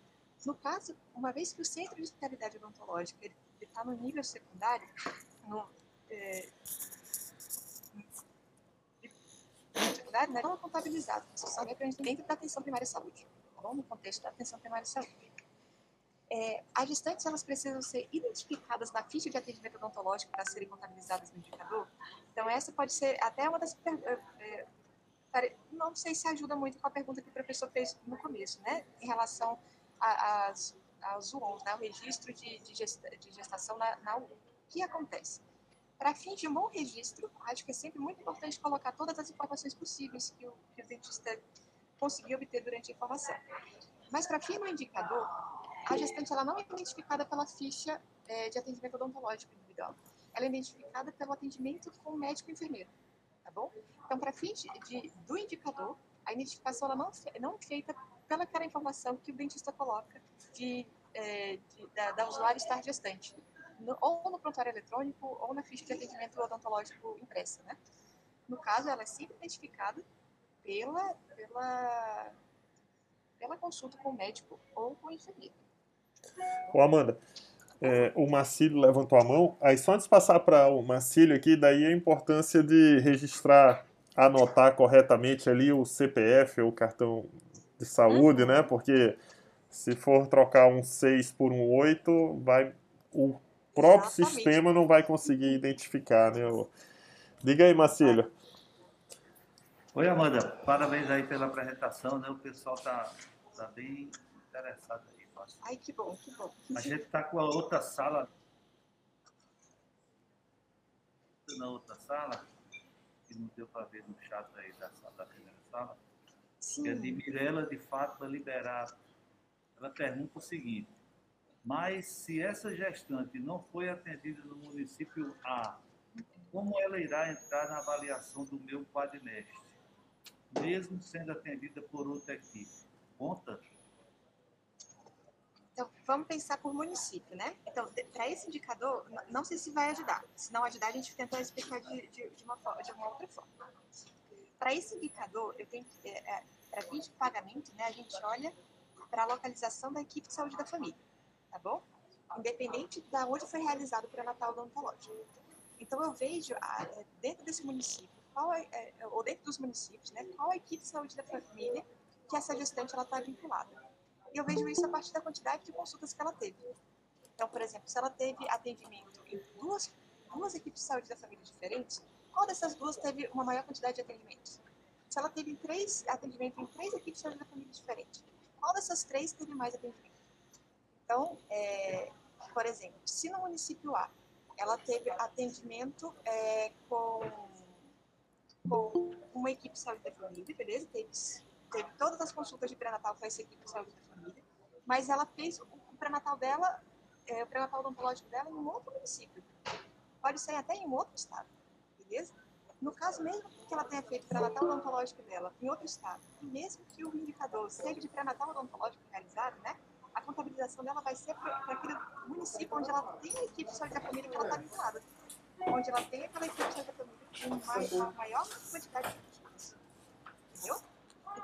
No caso, uma vez que o centro de especialidade odontológica está no nível secundário, no, é, secundário, né, não é contabilizado, são dentro da atenção primária à saúde, tá no contexto da atenção primária à saúde. É, as gestantes elas precisam ser identificadas na ficha de atendimento odontológico para serem contabilizadas no indicador. Então, essa pode ser até uma das. É, não sei se ajuda muito com a pergunta que o professor fez no começo, né? Em relação às aos UONs, né? o registro de, de, gesta, de gestação na, na O que acontece? Para fins de um bom registro, acho que é sempre muito importante colocar todas as informações possíveis que o, que o dentista conseguiu obter durante a informação. Mas para fim do indicador, a gestante ela não é identificada pela ficha é, de atendimento odontológico individual. Ela é identificada pelo atendimento com o médico e enfermeiro, tá bom? Então, para fins de, do indicador, a identificação ela não, não é feita pela aquela informação que o dentista coloca de, é, de da, da, usuária estar gestante, no, ou no prontuário eletrônico ou na ficha de atendimento odontológico impressa, né? No caso, ela é sempre identificada pela, pela, pela consulta com o médico ou com o enfermeiro. Ô Amanda, é, o Marcílio levantou a mão. Aí só antes de passar para o Marcílio aqui, daí a importância de registrar, anotar corretamente ali o CPF ou o cartão de saúde, né? Porque se for trocar um 6 por um 8, vai, o próprio Exatamente. sistema não vai conseguir identificar, né? O- Diga aí, Marcílio. Oi, Amanda. Parabéns aí pela apresentação, né? O pessoal tá, tá bem interessado aí. Ai, que bom, que bom. A gente tá com a outra sala. Na outra sala, que não deu para ver no chat aí da, sala, da primeira sala, que é de Sim, Mirella de Fátima Liberato. Ela pergunta o seguinte: mas se essa gestante não foi atendida no município A, como ela irá entrar na avaliação do meu quadrimestre, mesmo sendo atendida por outra equipe? Conta? Então vamos pensar por município, né? Então, para esse indicador, não sei se vai ajudar. Se não ajudar, a gente tenta explicar de, de, de uma, forma, de uma outra forma. Para esse indicador, eu tenho é, é, para fim de pagamento, né, a gente olha para a localização da equipe de saúde da família, tá bom? Independente da onde foi realizado o pré-natal odontológico. Então, eu vejo ah, é, dentro desse município, qual é, é, ou dentro dos municípios, né, qual a equipe de saúde da família que essa gestante está vinculada. E eu vejo isso a partir da quantidade de consultas que ela teve. Então, por exemplo, se ela teve atendimento em duas, duas equipes de saúde da família diferentes, qual dessas duas teve uma maior quantidade de atendimentos? Se ela teve três atendimento em três equipes de saúde da família diferentes, qual dessas três teve mais atendimento? Então, é, por exemplo, se no município A ela teve atendimento é, com, com uma equipe de saúde da família, beleza? Teve, teve todas as consultas de pré-natal com essa equipe de saúde da família, mas ela fez o, o pré-natal dela, é, o pré-natal odontológico dela em um outro município. Pode ser até em um outro estado, beleza? No caso, mesmo que ela tenha feito o pré-natal odontológico dela em outro estado, e mesmo que o indicador seja de pré-natal odontológico realizado, né? A contabilização dela vai ser para aquele município onde ela tem a equipe de saúde da família que ela está vinculada. Onde ela tem aquela equipe de saúde da família com mai- a maior quantidade de atendimentos. Entendeu?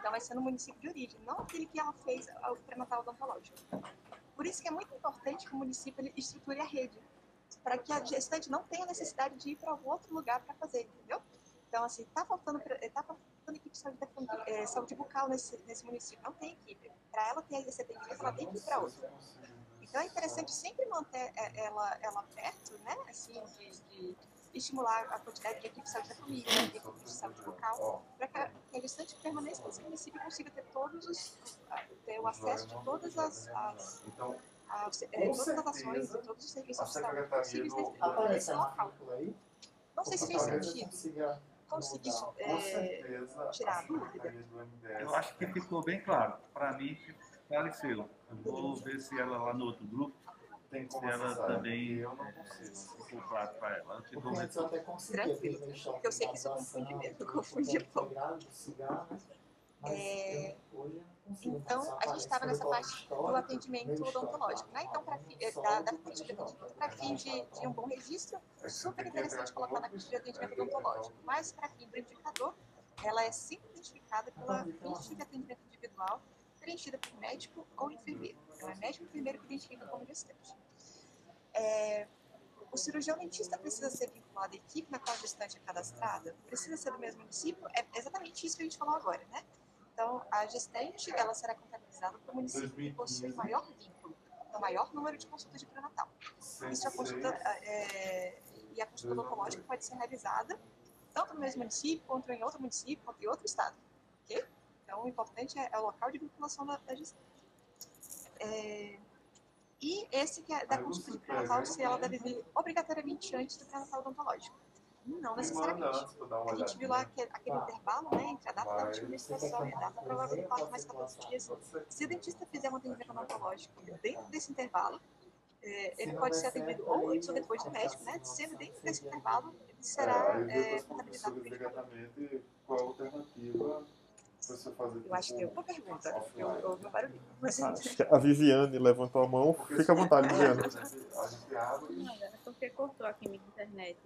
Então vai ser no município de origem, não aquele que ela fez o pré-natal odontológico. Por isso que é muito importante que o município ele estruture a rede, para que a gestante não tenha necessidade de ir para outro lugar para fazer, entendeu? Então, assim, tá faltando, tá faltando equipe de saúde, eh, saúde bucal nesse, nesse município, não tem equipe. Para ela ter esse atendimento, ela tem que ir para outro. Então, é interessante sempre manter eh, ela, ela perto, né, assim, de, de estimular a quantidade de equipe de saúde da família, de equipe de saúde bucal, para que a gestante permaneça nesse município e consiga ter todos os, ter o acesso de todas as, as, as, Com todas as ações e todos os serviços de saúde possíveis do... nesse, local. Não sei se fez sentido. conseguir Com é, tirar a dúvida. Eu acho que ficou bem claro. Para mim, esclareceu. Eu vou ver se ela lá no outro grupo, tem se como ela acessar, também eu não consigo. ficou claro para ela. Ela ficou Porque muito antes eu até conseguia Tranquilo, ter porque eu sei que isso confunde mesmo, confunde pouco. É, Então, a gente estava nessa parte do atendimento odontológico, né? Então, pra, fi- eh, da, da para fim de, de um bom registro, super interessante colocar na ficha de atendimento odontológico. Mas, para fim do indicador, ela é sempre identificada pela ficha de atendimento individual preenchida por médico ou enfermeiro. Então, é médico enfermeiro que identifica como gestante. É, o cirurgião dentista precisa ser vinculado à equipe na qual a gestante é cadastrada? Precisa ser do mesmo município? É exatamente isso que a gente falou agora, né? Então, a gestante, ela será contabilizada para o município que possui maior vínculo, então, maior número de consultas de pré-natal. Isso a consulta, é, e a consulta odontológica pode ser realizada tanto no mesmo município, quanto em outro município, quanto em outro estado? Então, o importante é, é o local de vinculação da, da gestante. É, e esse que é da consulta de pré-natal, se ela deve vir obrigatoriamente antes do pré-natal odontológico. Não necessariamente. A gente viu lá aquele, aquele intervalo né, entre a data da última menstruação e a data provável do parto, mais 14 dias. Se o dentista fizer um atendimento odontológico dentro desse intervalo, eh, ele pode ser atendido ou antes ou depois do médico, né? Sendo dentro desse intervalo, ele será eh, contabilizado qual alternativa você fazer Eu acho que é outra pergunta. Eu ouvi um barulhinho. Mas, Acho que a Viviane levantou a mão. Fica à vontade, Viviane. Não, é porque cortou aqui minha internet.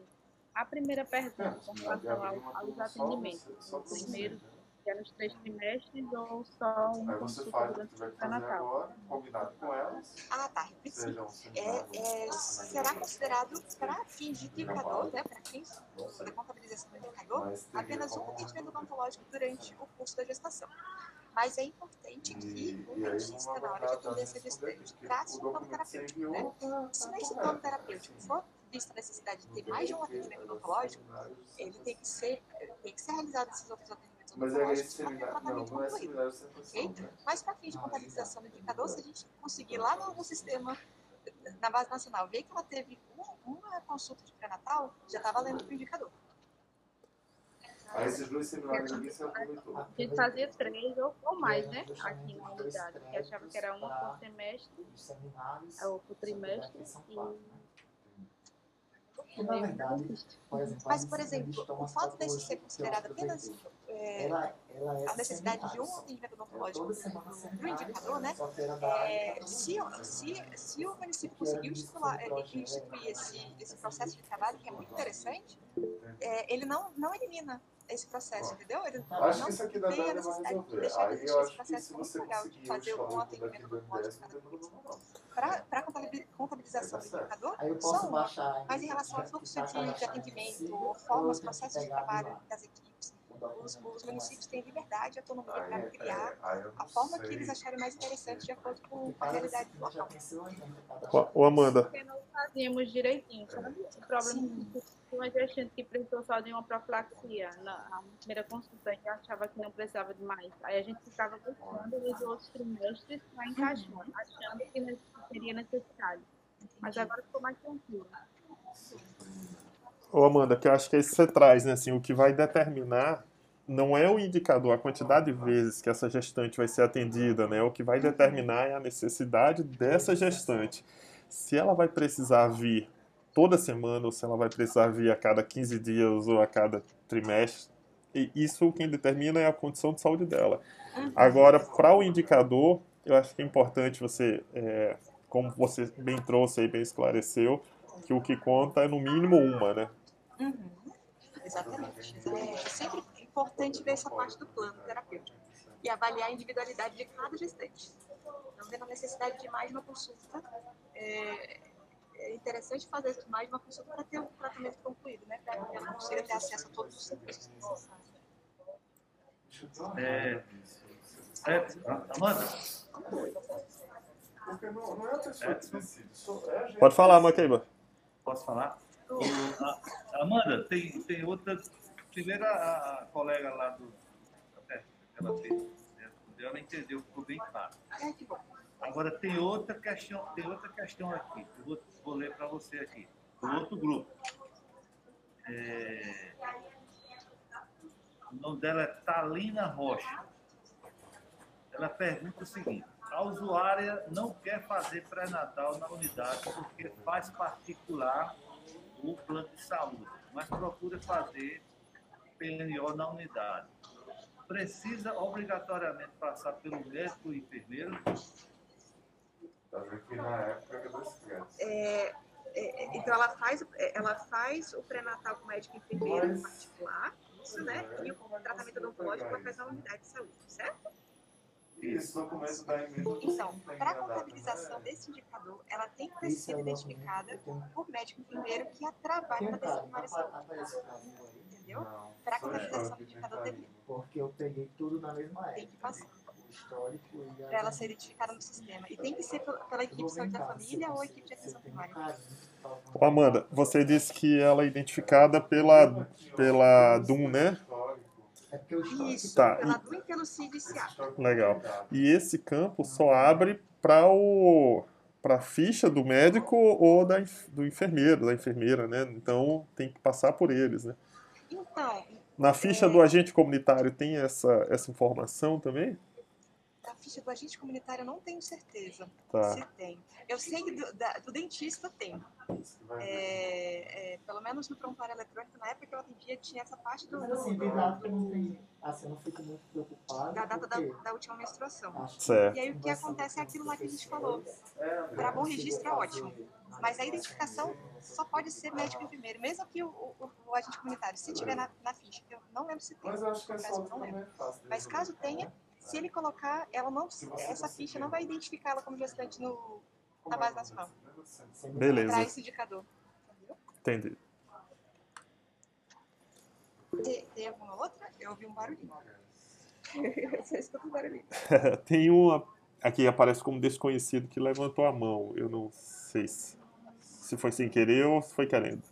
A primeira pergunta com relação ao- aos atendimentos. O primeiro, que é nos três trimestres ou só um Aí você faz o que durante tiver o que fazer pré-natal? agora, combinado com elas, ah, tá. Repetindo. É, é, será considerado para fins de indicador, né, para fins da contabilização do indicador, apenas um atendimento odontológico durante o curso da gestação. Mas é importante que E, o dentista, na hora de atender responder, gestante, trace o um plano documento que você terapêutico, né? Se nesse plano terapêutico for vista a necessidade de ter mais de um atendimento odontológico, ele tem que ser, tem que ser realizado esses outros atendimentos Mas é seminário, não, tratamento não é concluído. seminário sem função, Ok? né? Mas para fins de contabilização do indicador, se a gente conseguir lá no, no sistema, na base nacional, ver que ela teve uma, uma consulta de pré-natal, já está valendo para o indicador. Aí esses dois seminários aqui você aproveitou. A gente fazia três ou, ou mais, né? Aqui na unidade. Que achava que era uma por semestre, ou por trimestre. E Verdade, por exemplo, Mas, por exemplo, o fato desse ser considerado apenas é, ela, ela é a necessidade de um atendimento Toda odontológico do indicador, né? É, se, se, se o município conseguiu estimular, é, instituir esse, esse processo de trabalho, que é muito interessante, é, ele não, não elimina esse processo, entendeu? Ele Acho não que isso aqui da a Dani vai necessidade de resolver. deixar de Aí existir eu esse acho que processo se muito você de conseguir fazer um atendimento odontológico Para contabilização do indicador, só baixar. Mas em relação ao fluxo de, de atendimento, formas, processos de trabalho das equipes, os, os municípios têm liberdade e autonomia Aí, para é, criar a forma sei. que eles acharem mais interessante de acordo com a realidade do local. Ô, ô, Amanda, porque nós fazíamos direitinho, sabe? O problema é que uma gestante que precisou só de uma profilaxia na, primeira consulta, gente achava que não precisava de mais. Aí a gente ficava buscando nos outros trimestres para encaixar, achando que ne- teria necessidade. Mas agora ficou mais tranquilo. ô, Amanda, que eu acho que é isso que você traz, né? Assim, o que vai determinar não é o indicador, a quantidade de vezes que essa gestante vai ser atendida, né? O que vai determinar é a necessidade dessa gestante. Se ela vai precisar vir toda semana ou se ela vai precisar vir a cada 15 dias ou a cada trimestre, e isso quem determina é a condição de saúde dela. Agora, para o indicador, eu acho que é importante você, é, como você bem trouxe aí, bem esclareceu, que o que conta é no mínimo uma, né? Uhum. Exatamente. É sempre importante ver essa parte do plano terapêutico e avaliar a individualidade de cada gestante. Então, vendo a necessidade de mais uma consulta, é, é interessante fazer mais uma consulta para ter o tratamento concluído, né? Para que ela consiga ter acesso a todos os serviços necessários. É, é, Amanda, é. Pode falar, Maqueiba. posso falar? O- a- Amanda, tem, tem outra. Primeiro, a, a colega lá do. até ela fez, né, ela entendeu, ficou bem claro. Agora tem outra questão, tem outra questão aqui, que eu vou, vou ler para você aqui, do outro grupo. É, o nome dela é Talina Rocha. Ela pergunta o seguinte: a usuária não quer fazer pré-natal na unidade porque faz particular o plano de saúde, mas procura fazer PNO na unidade. Precisa obrigatoriamente passar pelo médico ou enfermeiro? Tá vendo que na época era dois crianças. É, é, então ela faz, ela faz o pré-natal com médico enfermeiro em particular, isso, né? E o tratamento odontológico ela faz na unidade de saúde, certo? E esse documento da Então, para a contabilização né? desse indicador, ela tem que ter Isso é sido o identificada por médico enfermeiro que a trabalha na decisão de saúde, entendeu? Não, Para a carinho. deve porque eu peguei tudo na mesma Tem que época. passar. O histórico e para ela ser identificada no sistema. E tem que ser pela equipe de saúde da família ou equipe de atenção primária. Ô, Amanda, você disse que ela é identificada pela, pela DUM, né? É o histórico Isso, Tá, pela DUM e pelo CID-CA. Legal. E esse campo só abre para o para a ficha do médico ou da, do enfermeiro, da enfermeira, né? Então tem que passar por eles, né? Então, Na ficha do agente comunitário tem essa, essa informação também? Ficha do agente comunitário eu não tenho certeza Tá. se tem. Eu sei que do, da- do dentista tem. É, é, pelo menos no prontuário eletrônico, na época que eu atendia, tinha essa parte do, Mas assim, data eu não. Assim, eu não fico muito preocupado. da data da, da última menstruação. Certo. E aí o que acontece é aquilo lá que a gente falou. É, Para bom registro é ótimo. Mas a identificação só pode ser médico enfermeiro, mesmo que o, o, o agente comunitário, se tiver na, na ficha. Eu não lembro se tem. Mas eu acho que Confesso outra não também é Mas caso tenha, se ele colocar, ela não, essa ficha não vai identificar ela como gestante no, na base nacional. Beleza. para esse indicador. Entendeu? Entendi. Tem, tem alguma outra? Eu ouvi um barulhinho. Você escuta o barulhinho. Tem uma aqui aparece como desconhecido que levantou a mão. Eu não sei se, se foi sem querer ou se foi querendo.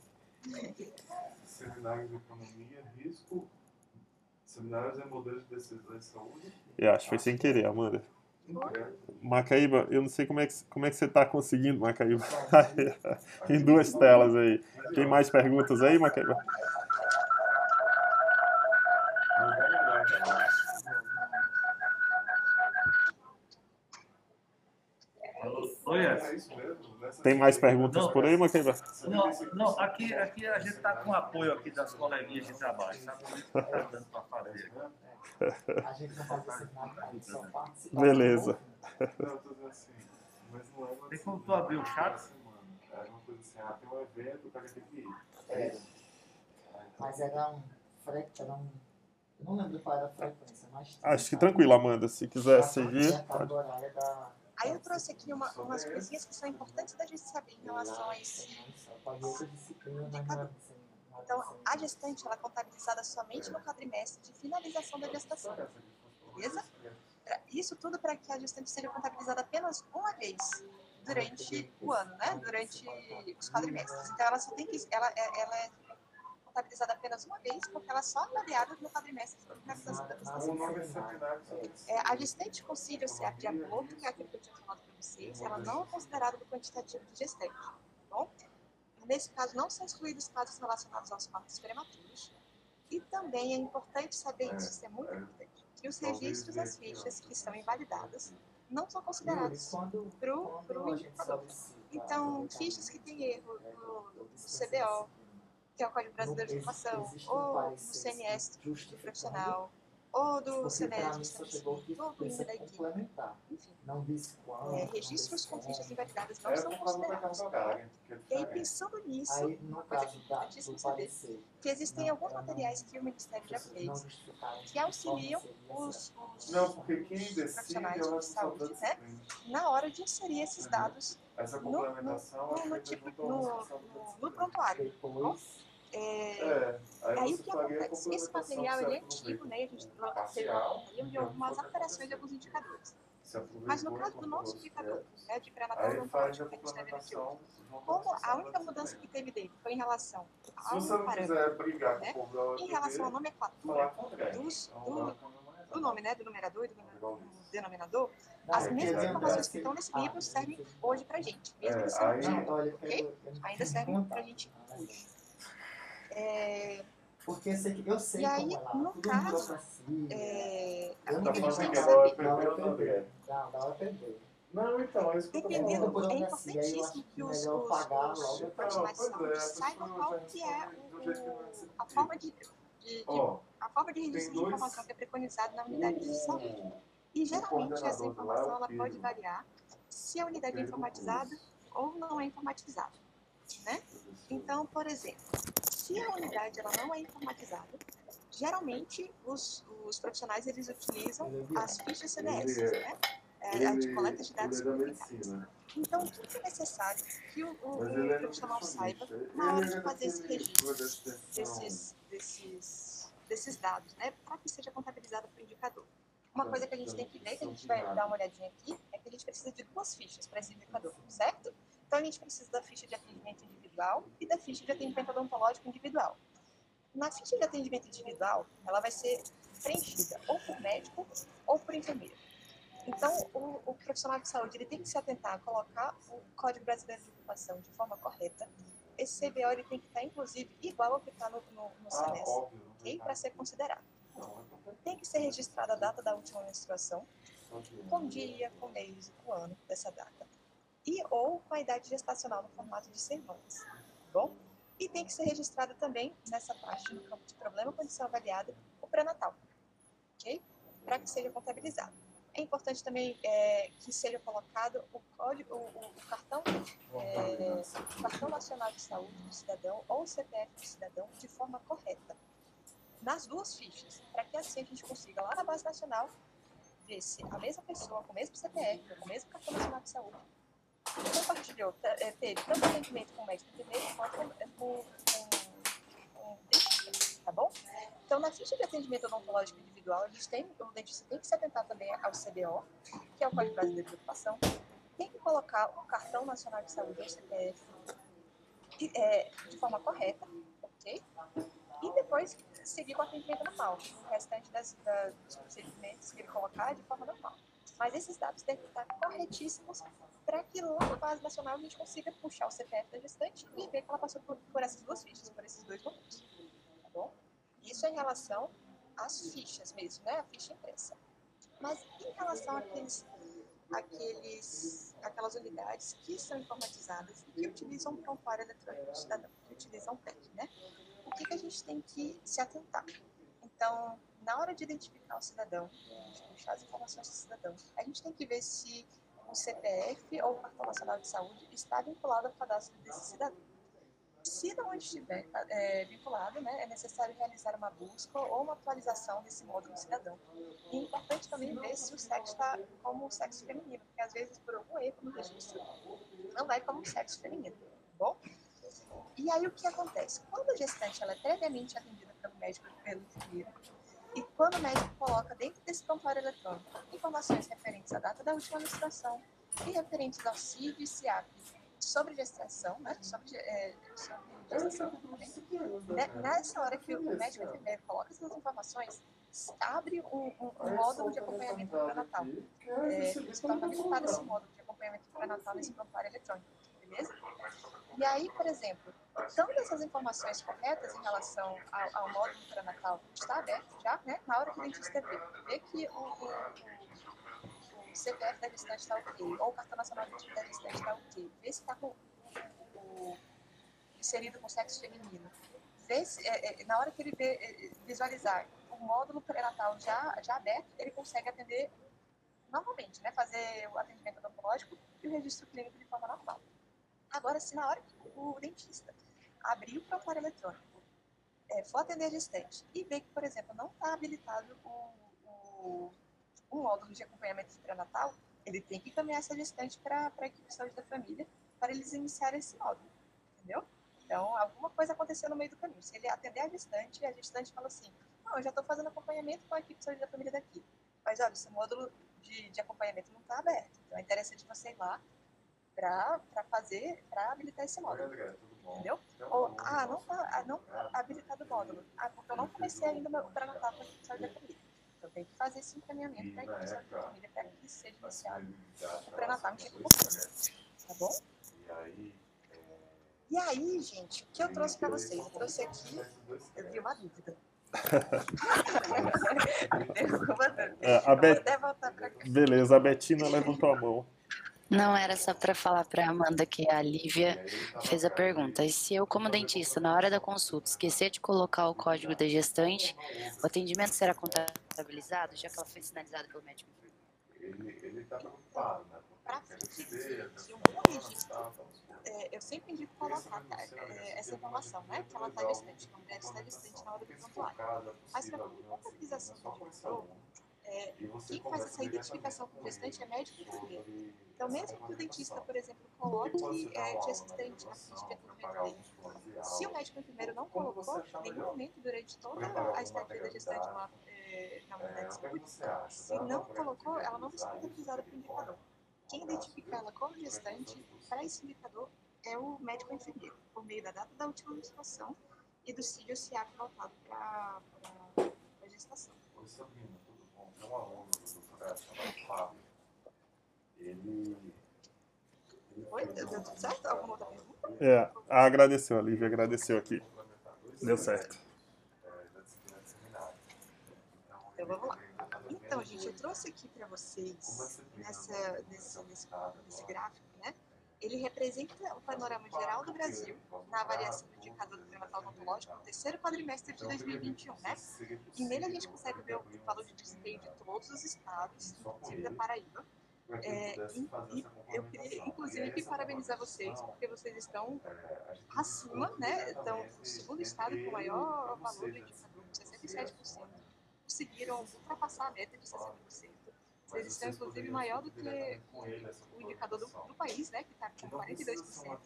Seminários de economia, seminários e modelos de decisão em saúde. Eu acho que foi sem querer, Amanda. Macaíba, eu não sei como é que, como é que você está conseguindo, Macaíba. em duas telas aí. Tem mais perguntas aí, Macaíba? Oi, É Edson. isso mesmo? Tem mais perguntas Não. por aí, Macaíba? Não, não aqui, aqui a gente está com apoio aqui das coleguinhas de trabalho, sabe? Está dando para fazer. A gente não faz. Beleza. Assim, mas não é uma Tem como tu abrir o chat? É uma coisa assim, ah, tem um evento, o cara tem que ir. É. Mas era um. fre- Era um eu não lembro qual era a frequência, mas. Acho que tranquilo, Amanda. Se quiser seguir, A carga horária da. Aí eu trouxe aqui uma- umas coisinhas que são importantes da gente saber em relação a esse. Então, a gestante ela é contabilizada somente no quadrimestre de finalização da gestação. Beleza? Isso tudo para que a gestante seja contabilizada apenas uma vez durante o ano, né? Durante os quadrimestres. Então, ela só tem que. Ela, ela é contabilizada apenas uma vez, porque ela é só avaliada no quadrimestre de finalização da é É, a gestante concílio CEP de acordo, que é aquilo que eu tinha falado para vocês, ela não é considerada do quantitativo de gestante, tá bom? Nesse caso, não são excluídos casos relacionados aos partos prematuros. E também é importante saber isso, isso é muito importante, que os registros das fichas que estão invalidadas não são considerados para o indicador. Então, fichas que têm erro no, no CBO, que é o Código Brasileiro de Informação, ou do CNS do profissional, ou do Porque pra CNES mim do só chegou estabelecido, que ou do precisa INE da equipe. Enfim, é, registros com fichas invalidadas não É são considerados. que é E aí, pensando nisso, Aí, coisa importantíssima do saber que existem não, alguns materiais que o Ministério já fez que auxiliam os, os Não, decide é profissionais de saúde, né? na hora de inserir esses dados Essa no, complementação no, é no, tipo, no, no, no prontuário. Depois, É, É, aí, Aí o que acontece? Esse material ele é antigo, né? A gente de algumas alterações de alguns indicadores. Mas no caso do nosso indicador, né, de pré-natal Aí faz a que gente teve aqui, como a única da mudança que teve dele foi em relação ao não parâmetro, quiser brigar com né? em relação à nomenclatura dos, Então, do, do nome, né, do numerador e do, denominador, não, as eu mesmas queria informações que estão nesse livro servem hoje pra gente, mesmo É, antigos, Não, olha, ok? não Ainda servem pra gente hoje. É, Porque eu sei, que- eu sei E aí, como é lá. no tudo caso, é, Eu o não que a Tá falando que Da. UFPB. Não, da UFPB. Não, então, é isso que eu tô falando. É eu importantíssimo que os, os, profissionais de Então, pois é, saúde a saibam qual que é a forma de, de- de- a forma de registro de informação que é preconizada na unidade de saúde. E geralmente essa informação ela pode variar se a unidade é informatizada ou não é informatizada. Né? Então, por exemplo, se a unidade ela não é informatizada, geralmente os, os profissionais eles utilizam as fichas CDS, Ele é- né? É, a de coleta de dados é medicina. Então, o que é necessário que o, o, o é profissional saiba na hora de é fazer esse registro desses, desses, desses dados, né? Para que seja contabilizado para o indicador. Uma coisa que a gente tem que ver, que a gente vai dar uma olhadinha aqui, é que a gente precisa de duas fichas para esse indicador, certo? Então, a gente precisa da ficha de atendimento individual e da ficha de atendimento odontológico individual. Na ficha de atendimento individual, ela vai ser preenchida ou por médico ou por enfermeiro. Então, o, o profissional de saúde ele tem que se atentar a colocar o Código Brasileiro de Ocupação de forma correta. Esse CBO ele tem que estar, inclusive, igual ao que está no, no, no Ah, Para ser considerado. Tem que ser registrada a data da última menstruação, com dia, com mês e com ano dessa data. E ou com a idade gestacional no formato de semanas, tá bom? E tem que ser registrada também nessa parte no campo de problema condição avaliada o pré-natal, ok? Para que seja contabilizado. É importante também é, que seja colocado o código, o- o cartão, é, o cartão nacional de saúde do cidadão ou o CPF do cidadão de forma correta nas duas fichas, para que assim a gente consiga lá na base nacional ver se a mesma pessoa com o mesmo CPF, com o mesmo cartão nacional de saúde, compartilhou, te- eh, teve tanto atendimento com o médico primeiro quanto com, com, com dentista. tá bom? Então, na ficha de atendimento odontológico individual, a gente tem, o dentista tem que se atentar também ao CBO, que é o Código Brasileiro de Ocupação, tem que colocar o cartão nacional de saúde, ou CPF, e, é, de forma correta, ok? E depois seguir com o atendimento normal, o restante das, das, dos procedimentos que ele colocar de forma normal. Mas esses dados que estar corretíssimos para que lá na base nacional a gente consiga puxar o CPF da gestante e ver que ela passou por, por essas duas fichas, por esses dois momentos. Tá bom? Isso é em relação às fichas mesmo, né? A ficha impressa. Mas em relação àqueles, àqueles, aquelas unidades que são informatizadas e que utilizam prontuário eletrônico do cidadão, que utilizam PEC, né? O que, que a gente tem que se atentar? Então, na hora de identificar o cidadão, de puxar as informações do cidadão, a gente tem que ver se o CPF ou o cartão nacional de saúde está vinculado ao cadastro desse cidadão. Se não estiver é, vinculado, né, é necessário realizar uma busca ou uma atualização desse módulo cidadão. E é importante também ver se o sexo está como sexo feminino, porque às vezes, por algum erro no registro, não vai como sexo feminino, tá bom? E aí o que acontece? Quando a gestante ela é previamente atendida pelo médico pelo enfermeiro, e quando o médico coloca dentro desse prontuário eletrônico informações referentes à data da última menstruação e referentes ao CID e CIAP sobre gestação, né, sobre, é, sobre gestação né, nessa hora que o médico enfermeiro coloca essas informações, abre um, um, um módulo de acompanhamento pré-natal. É, se torna habilitado esse módulo de acompanhamento pré-natal nesse prontuário eletrônico, beleza? E aí, por exemplo, todas essas informações corretas em relação ao, ao módulo pré-natal está aberto já, né? Na hora que o dentista vê, vê que o, o, o CPF da gestante está ok, ou o cartão nacional da gestante está ok, vê se está com o, inserido com sexo feminino, vê se, é, é, na hora que ele vê, é, visualizar o módulo pré-natal já, já aberto, ele consegue atender normalmente, né? Fazer o atendimento odontológico e o registro clínico de forma normal. Agora, se na hora que o dentista abrir o prontuário eletrônico, é, for atender a gestante e ver que, por exemplo, não está habilitado o, o, um módulo de acompanhamento pré-natal, ele tem que encaminhar essa gestante para a equipe de saúde da família para eles iniciarem esse módulo, entendeu? Então, alguma coisa aconteceu no meio do caminho. Se ele atender a gestante, a gestante fala assim, não, eu já estou fazendo acompanhamento com a equipe de saúde da família daqui. Mas, olha, esse módulo de, de acompanhamento não está aberto. Então, é interessante você ir lá para fazer, para habilitar esse módulo. Entendeu? Ou, ah, não está não habilitado o módulo. Ah, porque eu não comecei ainda o pré-natal para a da família. Então, tem que fazer esse encaminhamento para a equipe da família para que seja iniciado o pré-natal em tempo Tá bom? E aí, gente, o que eu trouxe para vocês? Eu trouxe aqui, eu vi uma dúvida. é, a Bet... Beleza, a Betina levantou a mão. Não, era só para falar para Amanda que a Lívia fez a pergunta. E se eu, como dentista, na hora da consulta, esquecer de colocar o código da gestante, o atendimento será contabilizado, já que ela foi sinalizada pelo médico? Ele está preocupado, né? Para de um bom registro, é, eu sempre indico colocar tá, é, essa informação, né? Que ela está gestante, que a mulher está gestante na hora do prontuário. Mas para contabilização de um é, quem faz essa identificação com o gestante é médico e enfermeiro. Então, mesmo que o dentista, por exemplo, coloque é, gestante na ficha de atendimento dele, se o médico enfermeiro não colocou, em nenhum momento durante toda a estadia da gestante lá, é, na unidade de saúde, se não colocou, ela não vai ser contabilizada para o indicador. Quem identifica ela como gestante, para esse indicador, é o médico enfermeiro, por meio da data da última menstruação e do CID ou CIAP voltado para a gestação um aluno do doutorado chamado Fábio. Ele. Oi, deu tudo certo? Alguma outra pergunta? É, agradeceu, a Lívia agradeceu aqui. Deu certo. Então vamos lá. Então, gente, eu trouxe aqui para vocês, nessa, nesse, nesse, nesse gráfico? Ele representa o panorama geral do Brasil na avaliação do indicador do pré-natal odontológico no terceiro quadrimestre de 2021, né? E nele a gente consegue ver o valor de desempenho de todos os estados, inclusive da Paraíba. É, e, eu queria, inclusive, parabenizar vocês, porque vocês estão acima, né? Então, o segundo estado com o maior valor do indicador, 67%, conseguiram ultrapassar a meta de 60%. Eles estão, inclusive, maior do que o indicador do, do país, né, que está com 42%.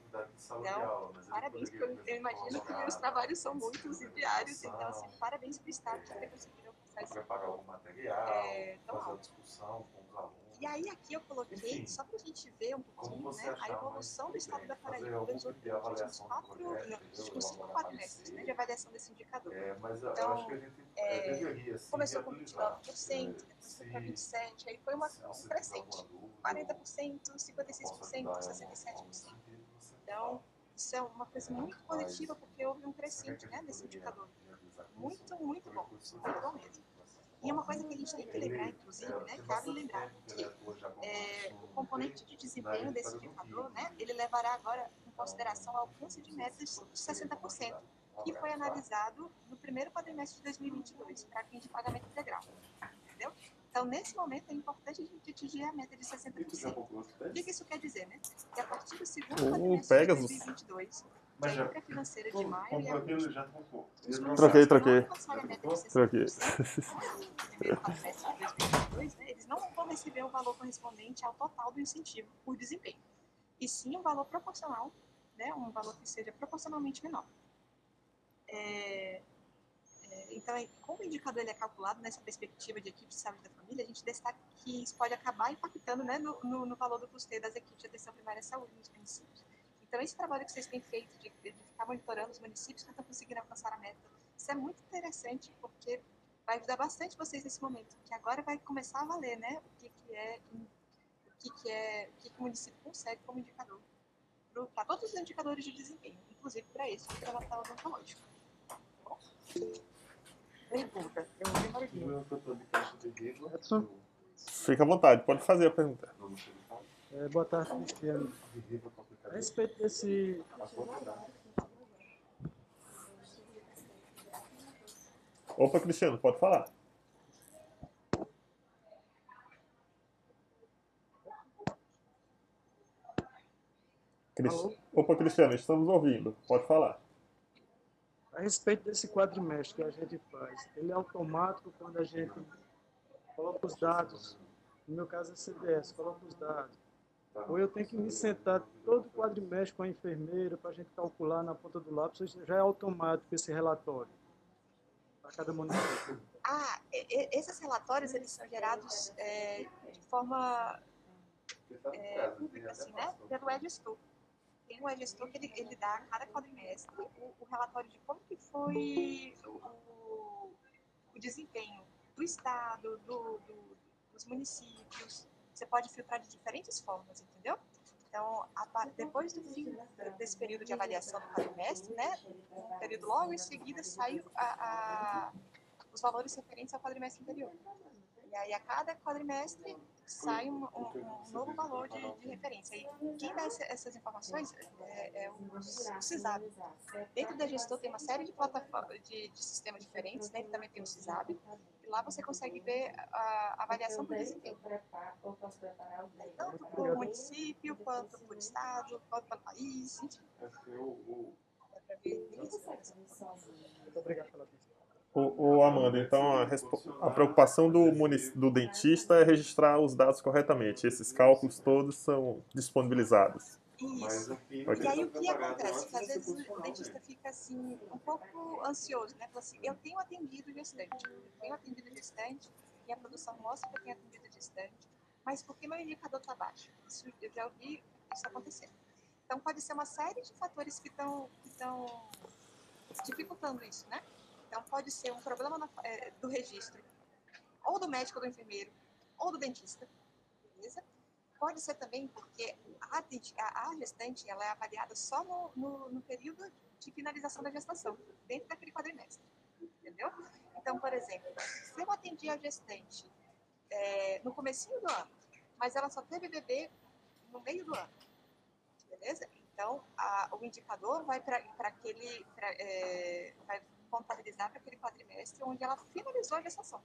Então, parabéns, porque eu, eu imagino que os trabalhos são muitos e diários, então, assim, parabéns para o Estado por ter conseguido alcançar esse preparar algum material, é, fazer alto. discussão com os alunos. E aí aqui eu coloquei, Enfim, só para a gente ver um pouquinho, né, a evolução do estado da Paraíba nos tipo últimos do quatro, não, nos últimos cinco quadrimestres né, de avaliação desse indicador. É, Então, acho que a gente é, é, deveria sim, Começou com viabilizar. 29%, depois foi para 27%, aí foi uma, um crescente. alguma dúvida, 40%, posso 56%, ajudar em algum- algum 67%. sentido, você Então, isso é uma coisa muito positiva, porque houve um crescente né, nesse indicador. Muito, muito bom. Muito bom mesmo. E uma coisa que a gente tem que lembrar, inclusive, né, cabe lembrar que é, o componente de desempenho desse indicador, né, ele levará agora em consideração o alcance de metas de 60%, que foi analisado no primeiro quadrimestre de 2022, para fim de pagamento integral. Entendeu? Então, nesse momento, é importante a gente atingir a meta de 60%. O que que isso quer dizer, né? Que a partir do segundo quadrimestre de Pegasus. 2022, Mas a já época financeira de maio e comprou aquilo agosto, já trocou. Troquei, municípios troquei. Troquei. 60% no primeiro quadrimestre de 2022, né, eles não vão receber o valor correspondente ao total do incentivo por desempenho, e sim um valor proporcional, né, um valor que seja proporcionalmente menor. É, é, então, como o indicador ele é calculado nessa perspectiva de equipe de saúde da família, a gente destaca que isso pode acabar impactando né, no, no, no valor do custeio das equipes de atenção primária à saúde nos municípios. Então, esse trabalho que vocês têm feito de, de ficar monitorando os municípios que estão conseguindo alcançar a meta, isso é muito interessante, porque vai ajudar bastante vocês nesse momento, que agora vai começar a valer, né, o que, que é, o que, que é, o que, que o município consegue como indicador para todos os indicadores de desempenho, inclusive para esse, que é o Natal odontológico. Tá bom? Pergunta, eu. Edson? Fica à vontade, pode fazer a pergunta. É, boa tarde, Cristiano. A respeito desse. Opa, Cristiano, pode falar. Alô? Opa, Cristiano, estamos ouvindo. Pode falar. A respeito desse quadrimestre que a gente faz, ele é automático quando a gente coloca os dados, no meu caso é CDS, coloca os dados. Ou eu tenho que me sentar todo quadrimestre com a enfermeira para a gente calcular na ponta do lápis, ou já é automático esse relatório para cada município. Ah, esses relatórios, eles são gerados é, de forma é, pública, assim, né? Pelo Edgestor. Tem um Edgestor que ele, ele dá a cada quadrimestre o, o relatório de como que foi o, o- o desempenho do Estado, do, do- dos municípios. Você pode filtrar de diferentes formas, entendeu? Então, depois do fim desse período de avaliação do quadrimestre, né? Um período logo em seguida sai a- a, os valores referentes ao quadrimestre anterior. E aí, a cada quadrimestre, sai um, um- um novo valor de, de referência. E quem dá essa- essas informações é, é o, o CISAB. Dentro da gestor tem uma série de plataformas, de, de sistemas diferentes, né? Ele também tem o CISAB. E lá você consegue ver a, a avaliação do desempenho. Tanto por município, quanto por estado, quanto pelo país, enfim. Ver Muito obrigado pela atenção. O, Amanda, então a, a preocupação do, do dentista é registrar os dados corretamente. Esses cálculos todos são disponibilizados. Isso. Ok. E aí o que acontece? Às vezes o dentista fica assim, um pouco ansioso, né? Fala assim, eu tenho atendido gestante, eu tenho atendido gestante, minha produção mostra que eu tenho atendido gestante, mas por que meu indicador está baixo? Isso, eu já ouvi isso acontecer. Então pode ser uma série de fatores que estão dificultando isso, né? Então pode ser um problema na- eh, do registro, ou do médico, ou do enfermeiro, ou do dentista, beleza? Pode ser também porque a, a- a gestante ela é avaliada só no, no, no período de finalização da gestação, dentro daquele quadrimestre, entendeu? Então, por exemplo, se eu atendi a gestante eh, no comecinho do ano, mas ela só teve bebê no meio do ano, beleza? Então, a- o indicador vai para aquele, pra, eh, vai contabilizar para aquele quadrimestre onde ela finalizou a gestação,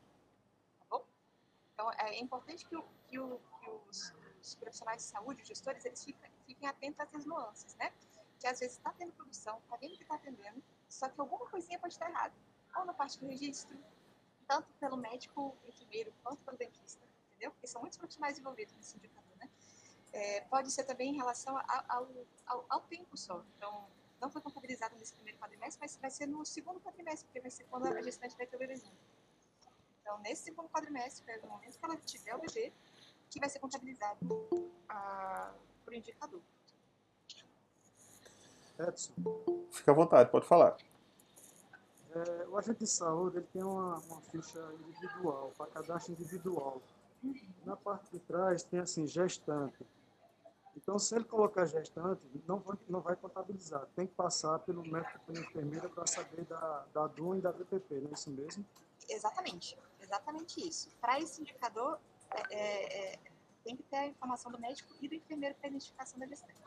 tá bom? Então, é importante que, o- que o- que os, os profissionais de saúde, os gestores, eles fiquem, fiquem atentos a essas nuances, né? Que às vezes está tendo produção, está vendo que está atendendo, só que alguma coisinha pode estar errada. Ou na parte do registro, tanto pelo médico enfermeiro quanto pelo dentista, entendeu? Porque são muitos profissionais envolvidos nesse indicador, né? É, pode ser também em relação ao, ao, ao tempo só. Então, não foi contabilizado nesse primeiro quadrimestre, mas vai ser no segundo quadrimestre, porque vai ser quando a gestante vai ter o bebezinho. Então, nesse segundo quadrimestre, que é no momento que ela tiver o bebê, que vai ser contabilizado para o indicador. Edson, Fica à vontade, pode falar. é, o agente de saúde ele tem uma, uma ficha individual, para cadastro individual. Na parte de trás tem assim, gestante. Então, se ele colocar gestante, não vai, não vai contabilizar. Tem que passar pelo médico pela enfermeira para saber da, da DUM e da VPP, não é isso mesmo? Exatamente, exatamente isso. Para esse indicador, é, é, é, tem que ter a informação do médico e do enfermeiro para a identificação da gestante.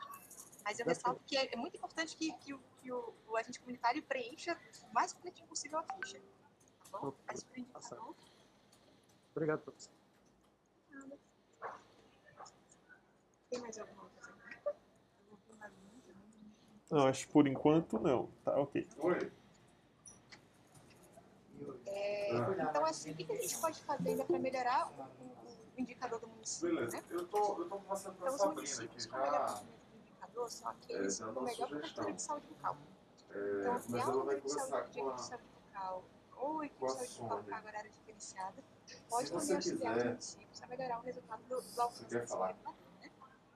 Mas eu ressalto que é, é muito importante que, que, o, que o, o agente comunitário preencha o mais completinho possível a ficha. Tá bom? Mas para o indicador, Obrigado, professor. nada. Tem mais alguma coisa? Não, acho que por enquanto não. Tá ok. Oi? É, então, assim, o que que a gente pode fazer ainda para melhorar o, o- o indicador do município? Beleza, Né? eu tô, eu tô conversando com a Então, os Sabrina aqui municípios com já. do indicador são aqueles É, com uma melhor cobertura de saúde bucal. É, Então, mas se há ela uma vai equipe de conversar saúde, a. saúde bucal ou equipe com a de saúde bucal com carga horária diferenciada, pode Se também auxiliar os quiser- municípios a melhorar o resultado do, do alcance quer desse falar? indicador, né?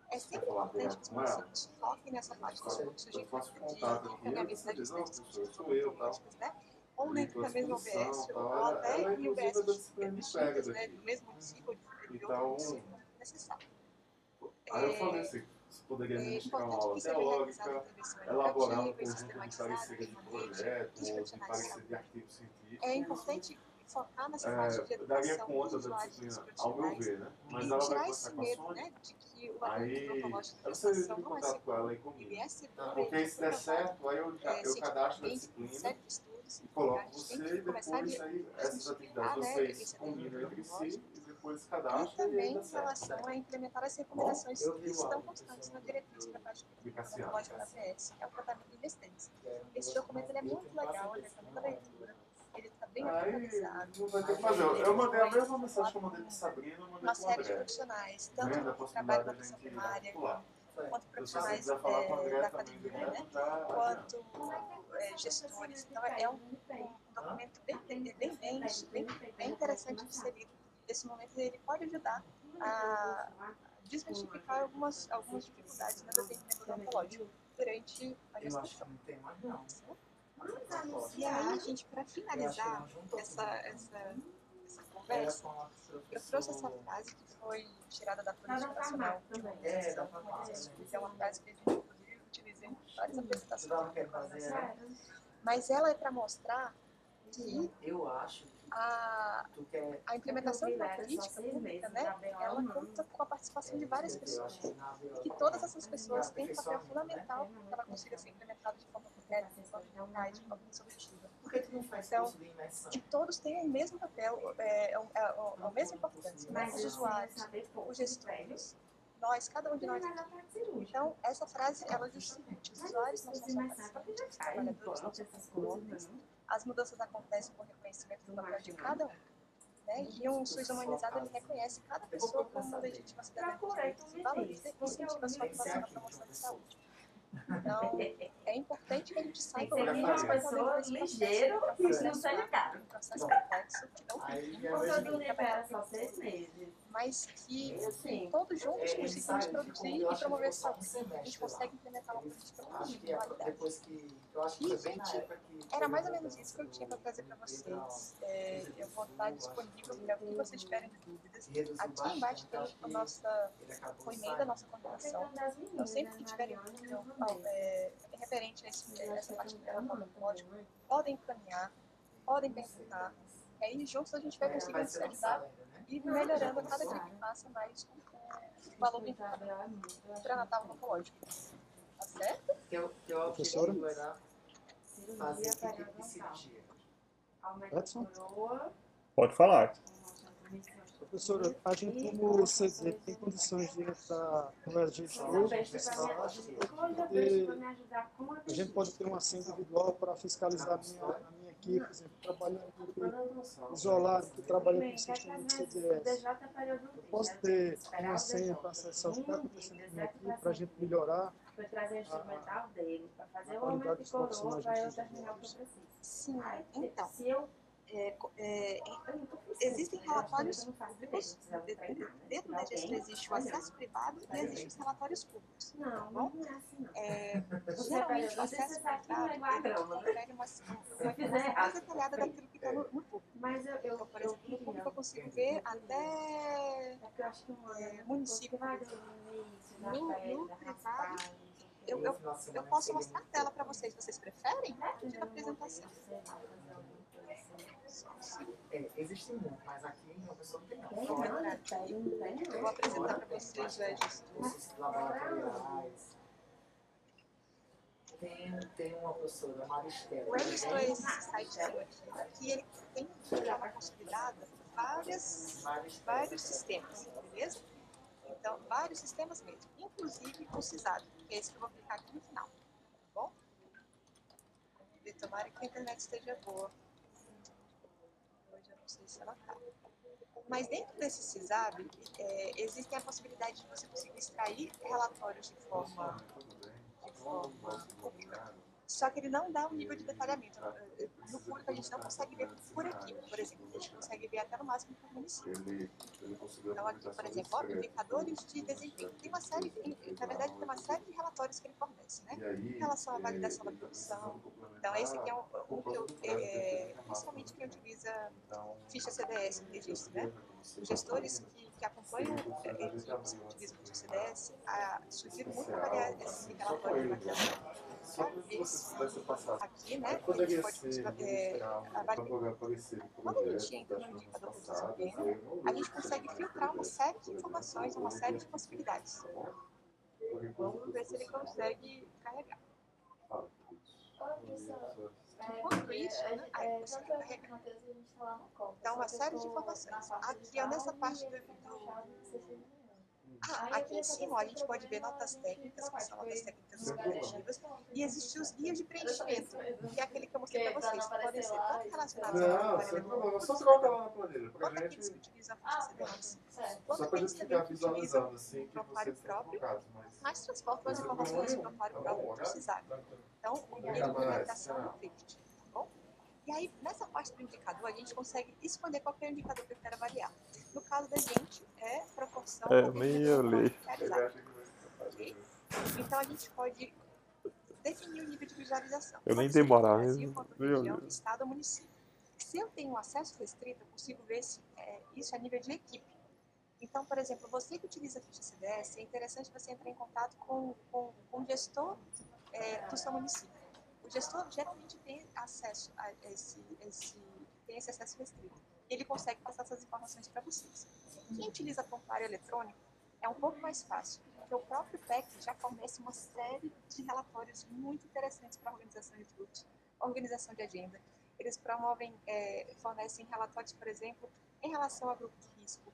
É sempre importante que os municípios foquem nessa parte dos fluxos de encaminhamento das tal. oncológicas, né? Ou dentro da mesma tal, ou até em é UBS distintas, né? Do mesmo ou de, Então, necessário. Aí eu É, falei assim, você poderia é ministrar uma aula teórica, elaborar um conjunto de parecer de projeto, ou de parecer de artigo científico. É importante focar nessa parte de É, daria educação dos conta da usuários dos disciplina, ao meu ver, né? Mas e ela vai tirar esse com a medo, Sônia. né, de que o sei gestação de não é com ela seguro. comigo. Ele é seguro, Porque ele se der certo, aí eu, já, é, eu cadastro a disciplina de e coloco a você e depois a aí essas atividades né, vocês combinam entre si e depois cadastram e também em relação a implementar as recomendações que estão constantes na diretriz da parte oncológica da PS, que é o tratamento de gestantes. Esse documento é muito legal, ele recomendo a leitura, bem não vai ter que fazer. Eu mandei a mesma mensagem que eu mandei para Sabrina, eu mandei uma para o série de profissionais, Vendo a tanto que trabalham atenção gente primária, quanto profissionais com eh, André da academia, né? quanto eh, gestores. Então, é um, um documento bem, bem, bem, bem, bem, interessante de ser lido. Nesse momento, ele pode ajudar a desmistificar algumas, algumas dificuldades no atendimento oncológico durante a Eu acho que não tem mais não. E aí, gente, para finalizar essa, essa, essa conversa, eu trouxe essa frase que foi tirada da Política Nacional de Comunicação, que é uma frase que a gente, inclusive, utiliza em várias apresentações comunicação. Mas ela é para mostrar que Eu acho que a, a implementação de uma política pública, né, ela conta com a participação de várias pessoas. E que todas essas pessoas têm um papel fundamental para que ela consiga ser implementada de forma concreta, de forma eficaz, de forma faz Então, que todos têm o mesmo papel, é, é, é, a mesma importância, né? os usuários, os gestores, nós, cada um de nós aqui. Então, essa frase, ela diz o seguinte, os usuários não são só pacientes, os trabalhadores não são consumidores, as mudanças acontecem por reconhecimento do papel de cada um. Né? E um SUS humanizado, ele reconhece cada pessoa como uma legítima cidadã de direitos e valoriza e incentiva a sua atuação na promoção da saúde. Então, é importante que a gente saiba o uma que vai pessoa fazer nesse ligeiro que não seja caro. um processo complexo, que não já O vai seu ver. do livro era só seis meses. Mas que Assim, todos juntos É, conseguimos produzir e promover que foi só um saúde. A gente consegue implementar uma política que de é qualidade. depois que. Eu acho que E, que. Era mais ou menos isso que eu tinha para trazer para vocês. É, eu vou estar disponível para o que vocês tiverem dúvidas. Aqui embaixo tem a nossa, o e-mail da nossa coordenação. Então, sempre que tiverem dúvida é, referente a esse, essa parte do tratamento oncológico, podem encaminhar, podem perguntar. E aí, juntos, a gente vai conseguindo se ajudar e melhorando a cada dia que passa mais com o valor do pré-natal oncológico. Tá certo? Teu, teu Professora? fazer cirurgia? Edson? Pode falar. Professora, a gente como CD tem condições de entrar no agente hoje, nesse cadastro, porque a gente pode ter uma senha individual para fiscalizar a minha, a minha equipe, por exemplo, trabalhando isolado, que trabalha com sistema de CDS. Eu posso ter uma senha para acessar o que está acontecendo com a equipe, para a gente melhorar Foi trazer o instrumental dele para fazer o aumento de coroa para eu terminar o que eu preciso. Sim, então, se eu é, é, existem relatórios públicos, de- de- dentro da gestão existe o acesso privado e existem os relatórios públicos. Tá bom? é assim. É, geralmente o acesso é privado a ele né? uma, uma mais detalhada daquilo que está no, no público. Mas eu, eu, Então, por exemplo, no público eu consigo ver até É é, ano, município. da No, no privado, eu, eu, eu posso mostrar a tela para vocês. Vocês preferem? De apresentação. É, existe muito, mas aqui uma pessoa não tem não. Tem, Fora né? Eu vou apresentar para vocês o registro. cursos laboratoriais. Tem, tem uma professora, Maristela. O registro é esse site aqui, ele tem uma consolidada várias, vários sistemas, beleza? Então, vários sistemas mesmo, inclusive o CISAB, que é esse que eu vou aplicar aqui no final, tá bom? E tomara que a internet esteja boa. Não sei se ela tá. Mas dentro desse CISAB, é, existe a possibilidade de você conseguir extrair relatórios de forma, de forma pública. Só que ele não dá um nível de detalhamento. No público a gente não consegue ver por aqui, por exemplo. A gente consegue ver até no máximo por município. Então aqui, por exemplo, ó, indicadores de desempenho. Tem uma série, na verdade, tem uma série de relatórios que ele fornece, né? Em relação à validação da produção. Então esse aqui é um, um que eu, é, principalmente quem utiliza ficha CDS no registro, né? Os gestores que, que acompanham é, equipes que utilizam ficha CDS, a, sugiro muito avaliar esse relatório de validação. Para passar. Aqui, né, a gente pode é, avaliar. Quando a gente entra no indicador de desempenho, não a gente consegue filtrar uma série de informações, uma série de possibilidades. Vamos ver se ele consegue carregar. Enquanto isso, né, aí você carrega. Então, uma série de informações. Aqui, nessa parte do, do ah, aqui em cima ó, a gente pode ver notas técnicas, que são notas técnicas subjetivas, e existem os guias de preenchimento, que é aquele que eu mostrei para vocês, que podem ser tanto relacionados ao Não, trabalho sem problema, eletrônico, só coloca lá na planilha, quanto aqueles que gente, utilizam a ficha CDS, quanto aqueles gente também que utilizam visualizando assim o que estão próprio, mas... transportam as informações do proprietário próprio para o CISAB. Então, o guia de implementação do FIFT, tá bom? E aí, nessa parte do indicador, a gente consegue escolher qual é o indicador que eu quero avaliar. No caso da gente, é proporção É, ao nem nível eu de li. visualizado. Ok? Então, a gente pode definir o nível de visualização. Eu nem Brasil, quanto nem eu região, estado ou município. Se eu tenho acesso restrito, eu consigo ver se é, isso a nível de equipe. Então, por exemplo, você que utiliza a ficha CDS, é interessante você entrar em contato com, com, com o gestor é, do seu município. O gestor geralmente tem acesso a esse, esse, tem esse acesso restrito. Ele consegue passar essas informações para vocês. Quem utiliza prontuário eletrônico é um pouco mais fácil, porque o próprio PEC já fornece uma série de relatórios muito interessantes para organização de fluxo, organização de agenda. Eles promovem, é, fornecem relatórios, por exemplo, em relação a grupo de risco,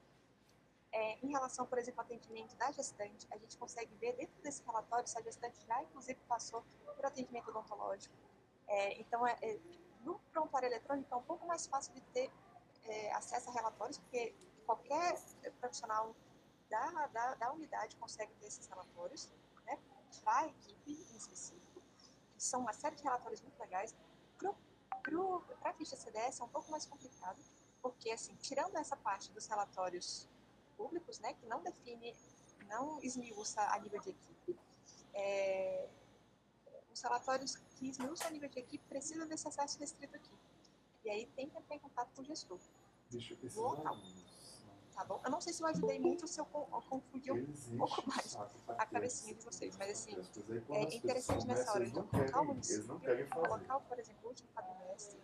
é, em relação, por exemplo, ao atendimento da gestante, a gente consegue ver dentro desse relatório se a gestante já, inclusive, passou por atendimento odontológico. É, então, é, é, no prontuário eletrônico é um pouco mais fácil de ter é, acesso a relatórios, porque qualquer profissional da, da, da unidade consegue ter esses relatórios, né, para a equipe em específico. São uma série de relatórios muito legais. Para a ficha CDS é um pouco mais complicado, porque, assim, tirando essa parte dos relatórios públicos, né, que não define, não esmiuça a nível de equipe, é, os relatórios que esmiuçam a nível de equipe precisam desse acesso restrito aqui. E aí tem que entrar em contato com o gestor. Deixa eu alunos. Tá bom? Eu não sei se eu ajudei muito, se eu con- eu confundi um Eles pouco mais a cabecinha de vocês, mas assim, é interessante nessa hora de não colocar o município, colocar, por exemplo, o último quadrimestre,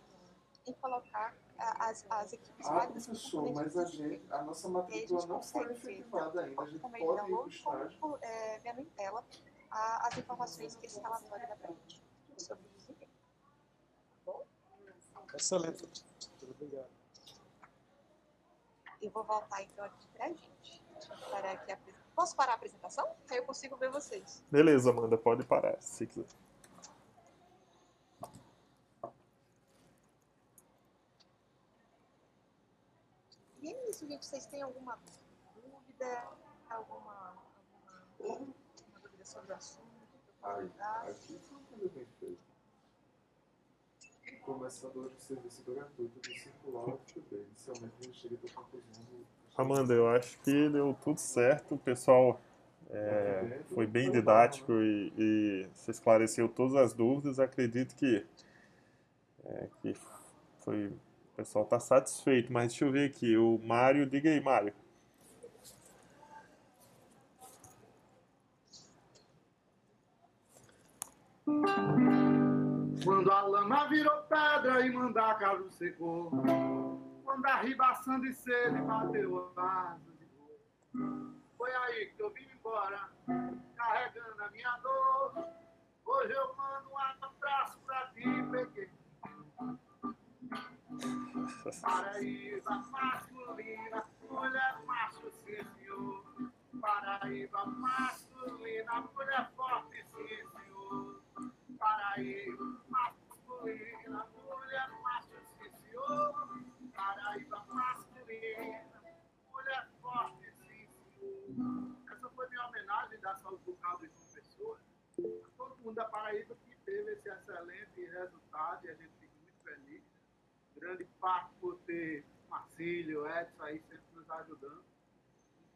e colocar a- as, as equipes Ah, professor, mas a, gente, a nossa a matrícula gente não foi efetivada ainda. A gente como pode ir para o download, estágio. como é, vendo em tela a- as informações que esse relatório dá pra gente sobre o desempenho. Tá bom? Excelente. Muito obrigado. Eu vou voltar então aqui pra gente. Deixa eu parar aqui a Posso parar a apresentação? Aí eu consigo ver vocês. Beleza, Amanda, pode parar, se quiser. isso, gente. Vocês têm alguma dúvida? Alguma, alguma, alguma dúvida sobre o assunto? Ai, aqui isso é uma coisa bem feita. Começador de serviço gratuito do circular UFB. Inicialmente a gente chega a conclusão do Amanda, eu acho que deu tudo certo. O pessoal é, foi bem didático e, e se esclareceu todas as dúvidas. Acredito que, é, que foi, pessoal está satisfeito. Mas deixa eu ver aqui. O Mário, diga aí, Mário. Quando a lama virou pedra e mandacaru secou. Quando a ribação de sede bateu asas de voo. Foi aí que eu vim embora, carregando a minha dor. Hoje eu mando um abraço pra ti, pequeno. Paraíba masculina, mulher macho, senhor. Paraíba masculina, mulher forte, senhor. Paraíba masculina, mulher macho, senhor. Paraíba masculina, mulher forte, senhor. Essa foi minha homenagem da saúde de João Pessoa. Todo mundo da Paraíba que teve esse excelente resultado e a gente. Grande parte por ter Marcílio, Edson aí sempre nos ajudando.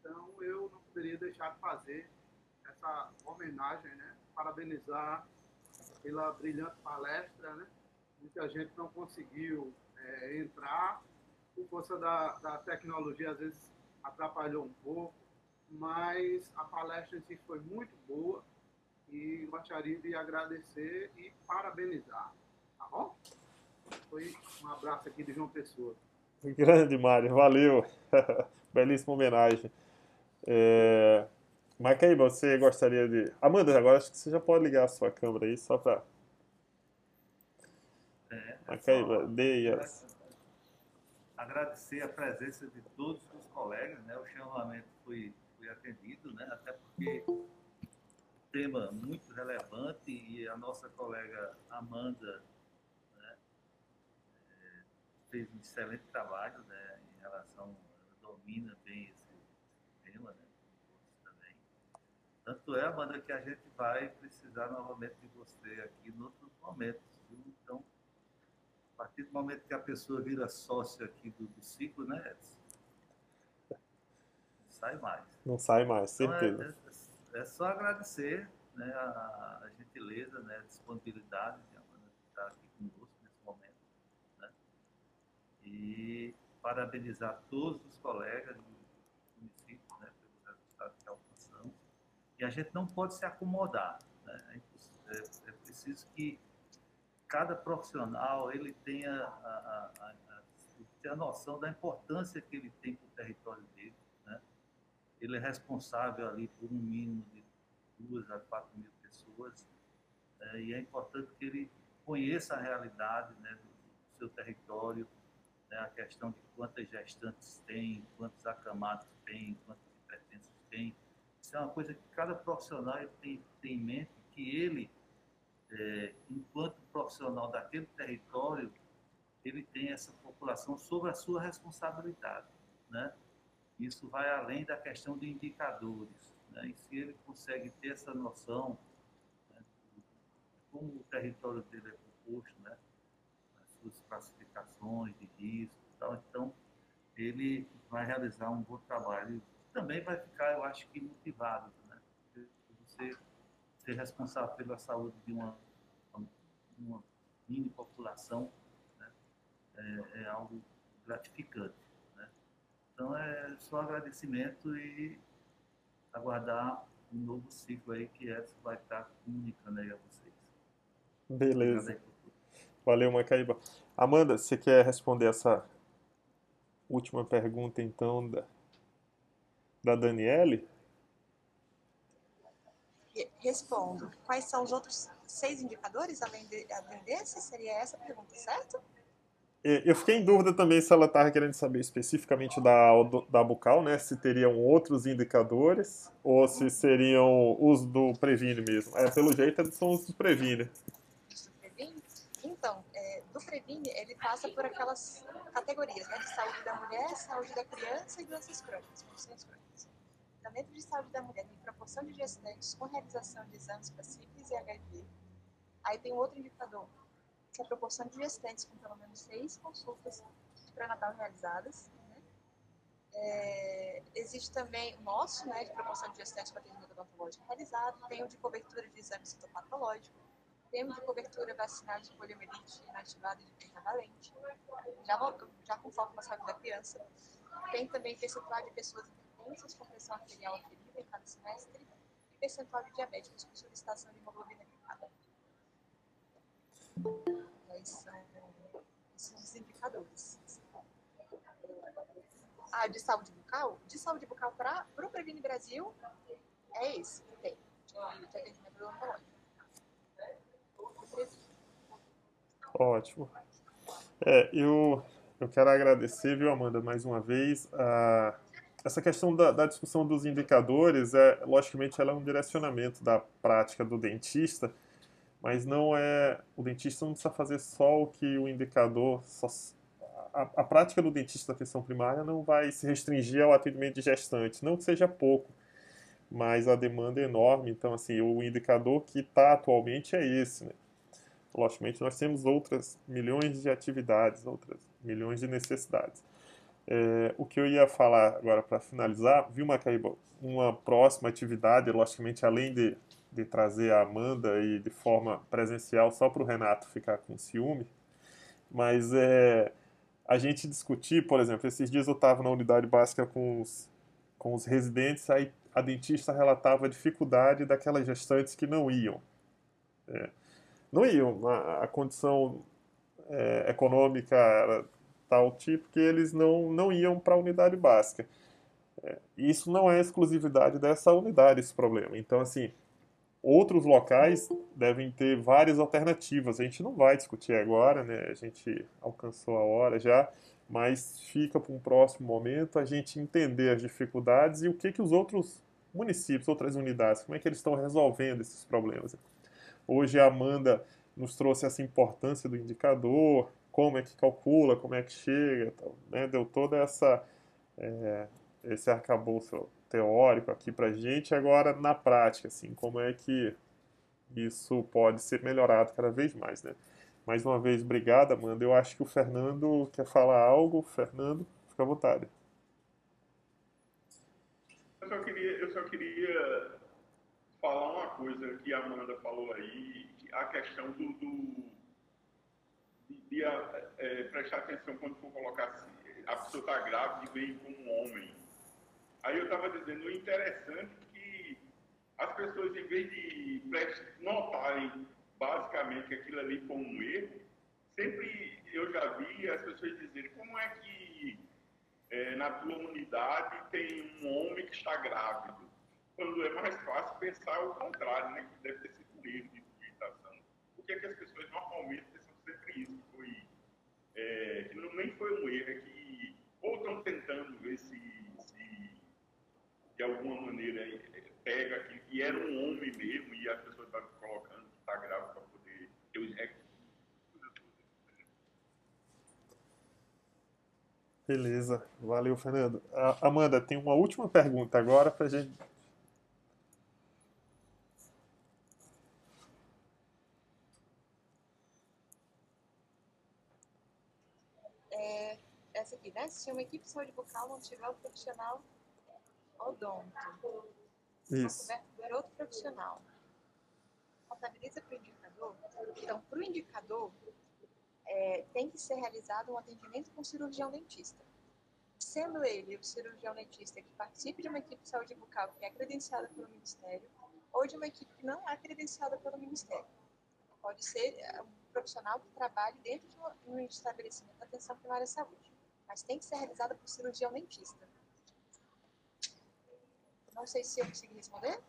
Então eu não poderia deixar de fazer essa homenagem, né? Parabenizar pela brilhante palestra, né? Muita gente não conseguiu é, entrar, por força da, da tecnologia, às vezes atrapalhou um pouco, mas a palestra em si foi muito boa e gostaria de agradecer e parabenizar, tá bom? Foi um abraço aqui de João Pessoa. Grande, Mário. Valeu. Belíssima homenagem. É... Macaíba, você gostaria de... Amanda, agora acho que você já pode ligar a sua câmera aí, só para... É, Macaíba, dê agradecer a presença de todos os colegas, né? O chamamento foi, foi atendido, né? Até porque tema muito relevante e a nossa colega Amanda fez um excelente trabalho, né? Em relação, ela domina bem esse tema, né? Também. Tanto é, Amanda, que a gente vai precisar novamente de você aqui em outros momentos, viu? Então, a partir do momento que a pessoa vira sócio aqui do, do ciclo, né, Edson? Não sai mais. Não sai mais, Então, é- certeza. é, é só agradecer né, a, a gentileza, né, a disponibilidade de Amanda estar aqui conosco nesse momento. Né? E parabenizar todos os colegas do município né, pelos resultados que alcançamos. E a gente não pode se acomodar. Né? É É, é preciso que cada profissional ele tenha a, a, a, a, noção da importância que ele tem para o território dele. Né? Ele é responsável ali por um mínimo de duas a quatro mil pessoas né? e é importante que ele conheça a realidade né, do seu território, né? a questão de quantas gestantes tem, quantos acamados tem, quantos hipertensos tem. Isso é uma coisa que cada profissional tem, tem em mente que ele é, enquanto profissional daquele território, ele tem essa população sob a sua responsabilidade, né? Isso vai além da questão de indicadores, né? E se ele consegue ter essa noção né, como o território dele é composto, né? Suas classificações de risco e tal, então ele vai realizar um bom trabalho. Também vai ficar, eu acho que, motivado, né? Você ser responsável pela saúde de uma, uma mini população né, é, é algo gratificante. Né? Então é só agradecimento e aguardar um novo ciclo aí que essa vai estar comunicando aí a vocês. Beleza. Obrigado aí por tudo. Valeu, Macaíba. Amanda, você quer responder essa última pergunta, então, da, da Daniele? Re- Respondo. Quais são os outros seis indicadores além, de, além desse? Seria essa a pergunta, certo? Eu fiquei em dúvida também se ela estava querendo saber especificamente da, da bucal, né? Se teriam outros indicadores ou se seriam os do Previne mesmo. É, pelo jeito são os do Previne. Previne, ele passa por aquelas categorias, né? De saúde da mulher, saúde da criança e doenças crônicas, condições crônicas. Então, dentro de saúde da mulher, tem proporção de gestantes com realização de exames para sífilis e HIV. Aí tem outro indicador, que é a proporção de gestantes com pelo menos seis consultas de pré-natal realizadas. Né? É, existe também o nosso, né, de proporção de gestantes com atendimento odontológico realizado, tem o de cobertura de exame citopatológico, tem o de cobertura vacinal de poliomielite inativada de pentavalente, já, já com foco na saúde da criança. Tem também percentual de pessoas intensas com pressão arterial aferida em cada semestre e percentual de diabéticos com solicitação de hemoglobina glicada. Aí são esses os indicadores. Ah, de saúde bucal? De saúde bucal para o Previne Brasil, é esse que tem, de, de atendimento odontológico. Ótimo. É, eu, eu quero agradecer, viu, Amanda, mais uma vez. A, essa questão da, da, discussão dos indicadores, é, logicamente, ela é um direcionamento da prática do dentista, mas não é. O dentista não precisa fazer só o que o indicador. Só, a, a prática do dentista da atenção primária não vai se restringir ao atendimento de gestantes, não que seja pouco, mas a demanda é enorme. Então, assim, o indicador que está atualmente é esse, né? Logicamente, nós temos outras milhões de atividades, outras milhões de necessidades. É, o que eu ia falar agora para finalizar, viu, Macaíba, uma próxima atividade, logicamente, além de, de trazer a Amanda e de forma presencial, só para o Renato ficar com ciúme, mas é, a gente discutir, por exemplo, esses dias eu estava na unidade básica com os, com os residentes, aí a dentista relatava a dificuldade daquelas gestantes que não iam. É, não iam. A, a condição é, econômica era tal tipo que eles não, não iam para a unidade básica. É, isso não é exclusividade dessa unidade, esse problema. Então, assim, outros locais devem ter várias alternativas. A gente não vai discutir agora, né? A gente alcançou a hora já, mas fica para um próximo momento a gente entender as dificuldades e o que, que os outros municípios, outras unidades, como é que eles estão resolvendo esses problemas. Hoje a Amanda nos trouxe essa importância do indicador, como é que calcula, como é que chega, né? deu toda essa é, esse arcabouço teórico aqui para gente. Agora na prática, assim, como é que isso pode ser melhorado cada vez mais, né? Mais uma vez, obrigado, Amanda. Eu acho que o Fernando quer falar algo. Fernando, fica à vontade. Eu só queria, eu só queria falar uma coisa que a Amanda falou aí, a questão do, do de, de é, prestar atenção quando for colocar assim, a pessoa está grávida e vem com um homem. Aí eu estava dizendo, o interessante é que as pessoas, em vez de notarem basicamente que aquilo ali foi um erro, sempre eu já vi as pessoas dizerem como é que é, na tua unidade tem um homem que está grávido quando é mais fácil pensar o contrário, né? Que deve ter sido um erro de digitação. O que é que as pessoas normalmente pensam sempre isso? Foi, é, que não, nem foi um erro, é que ou estão tentando ver se, se de alguma maneira é, pega que, que era um homem mesmo e as pessoas estão colocando que está grávida para poder ter os é, Beleza, valeu, Fernando. Amanda, tem uma última pergunta agora para gente essa aqui, né? Se uma equipe de saúde bucal não tiver o profissional odonto, Isso. por outro profissional, contabiliza para o indicador. Então, para o indicador, é, tem que ser realizado um atendimento com cirurgião dentista. Sendo ele o cirurgião dentista que participe de uma equipe de saúde bucal que é credenciada pelo Ministério, ou de uma equipe que não é credenciada pelo Ministério. Pode ser é, um profissional que trabalhe dentro de um estabelecimento de atenção primária à saúde mas tem que ser realizada por cirurgião dentista. Não sei se eu consegui responder.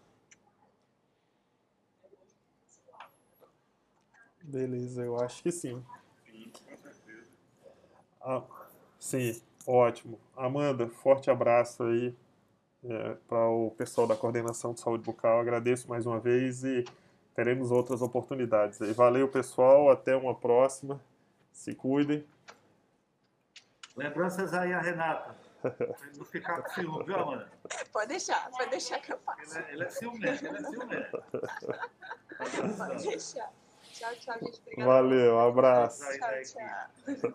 Beleza, eu acho que sim. Ah, sim, ótimo. Amanda, forte abraço aí é, para o pessoal da Coordenação de Saúde Bucal. Agradeço mais uma vez e teremos outras oportunidades. Valeu, pessoal. Até uma próxima. Se cuidem. Lembranças aí a Renata. Pra ele não ficar com ciúme, viu, Amanda? Pode deixar, pode deixar que eu faço. Ele é, ele é ciumento, ele é ciumento. Pode deixar. Tchau, tchau, gente. Obrigada. Valeu, um abraço. Tchau, tchau.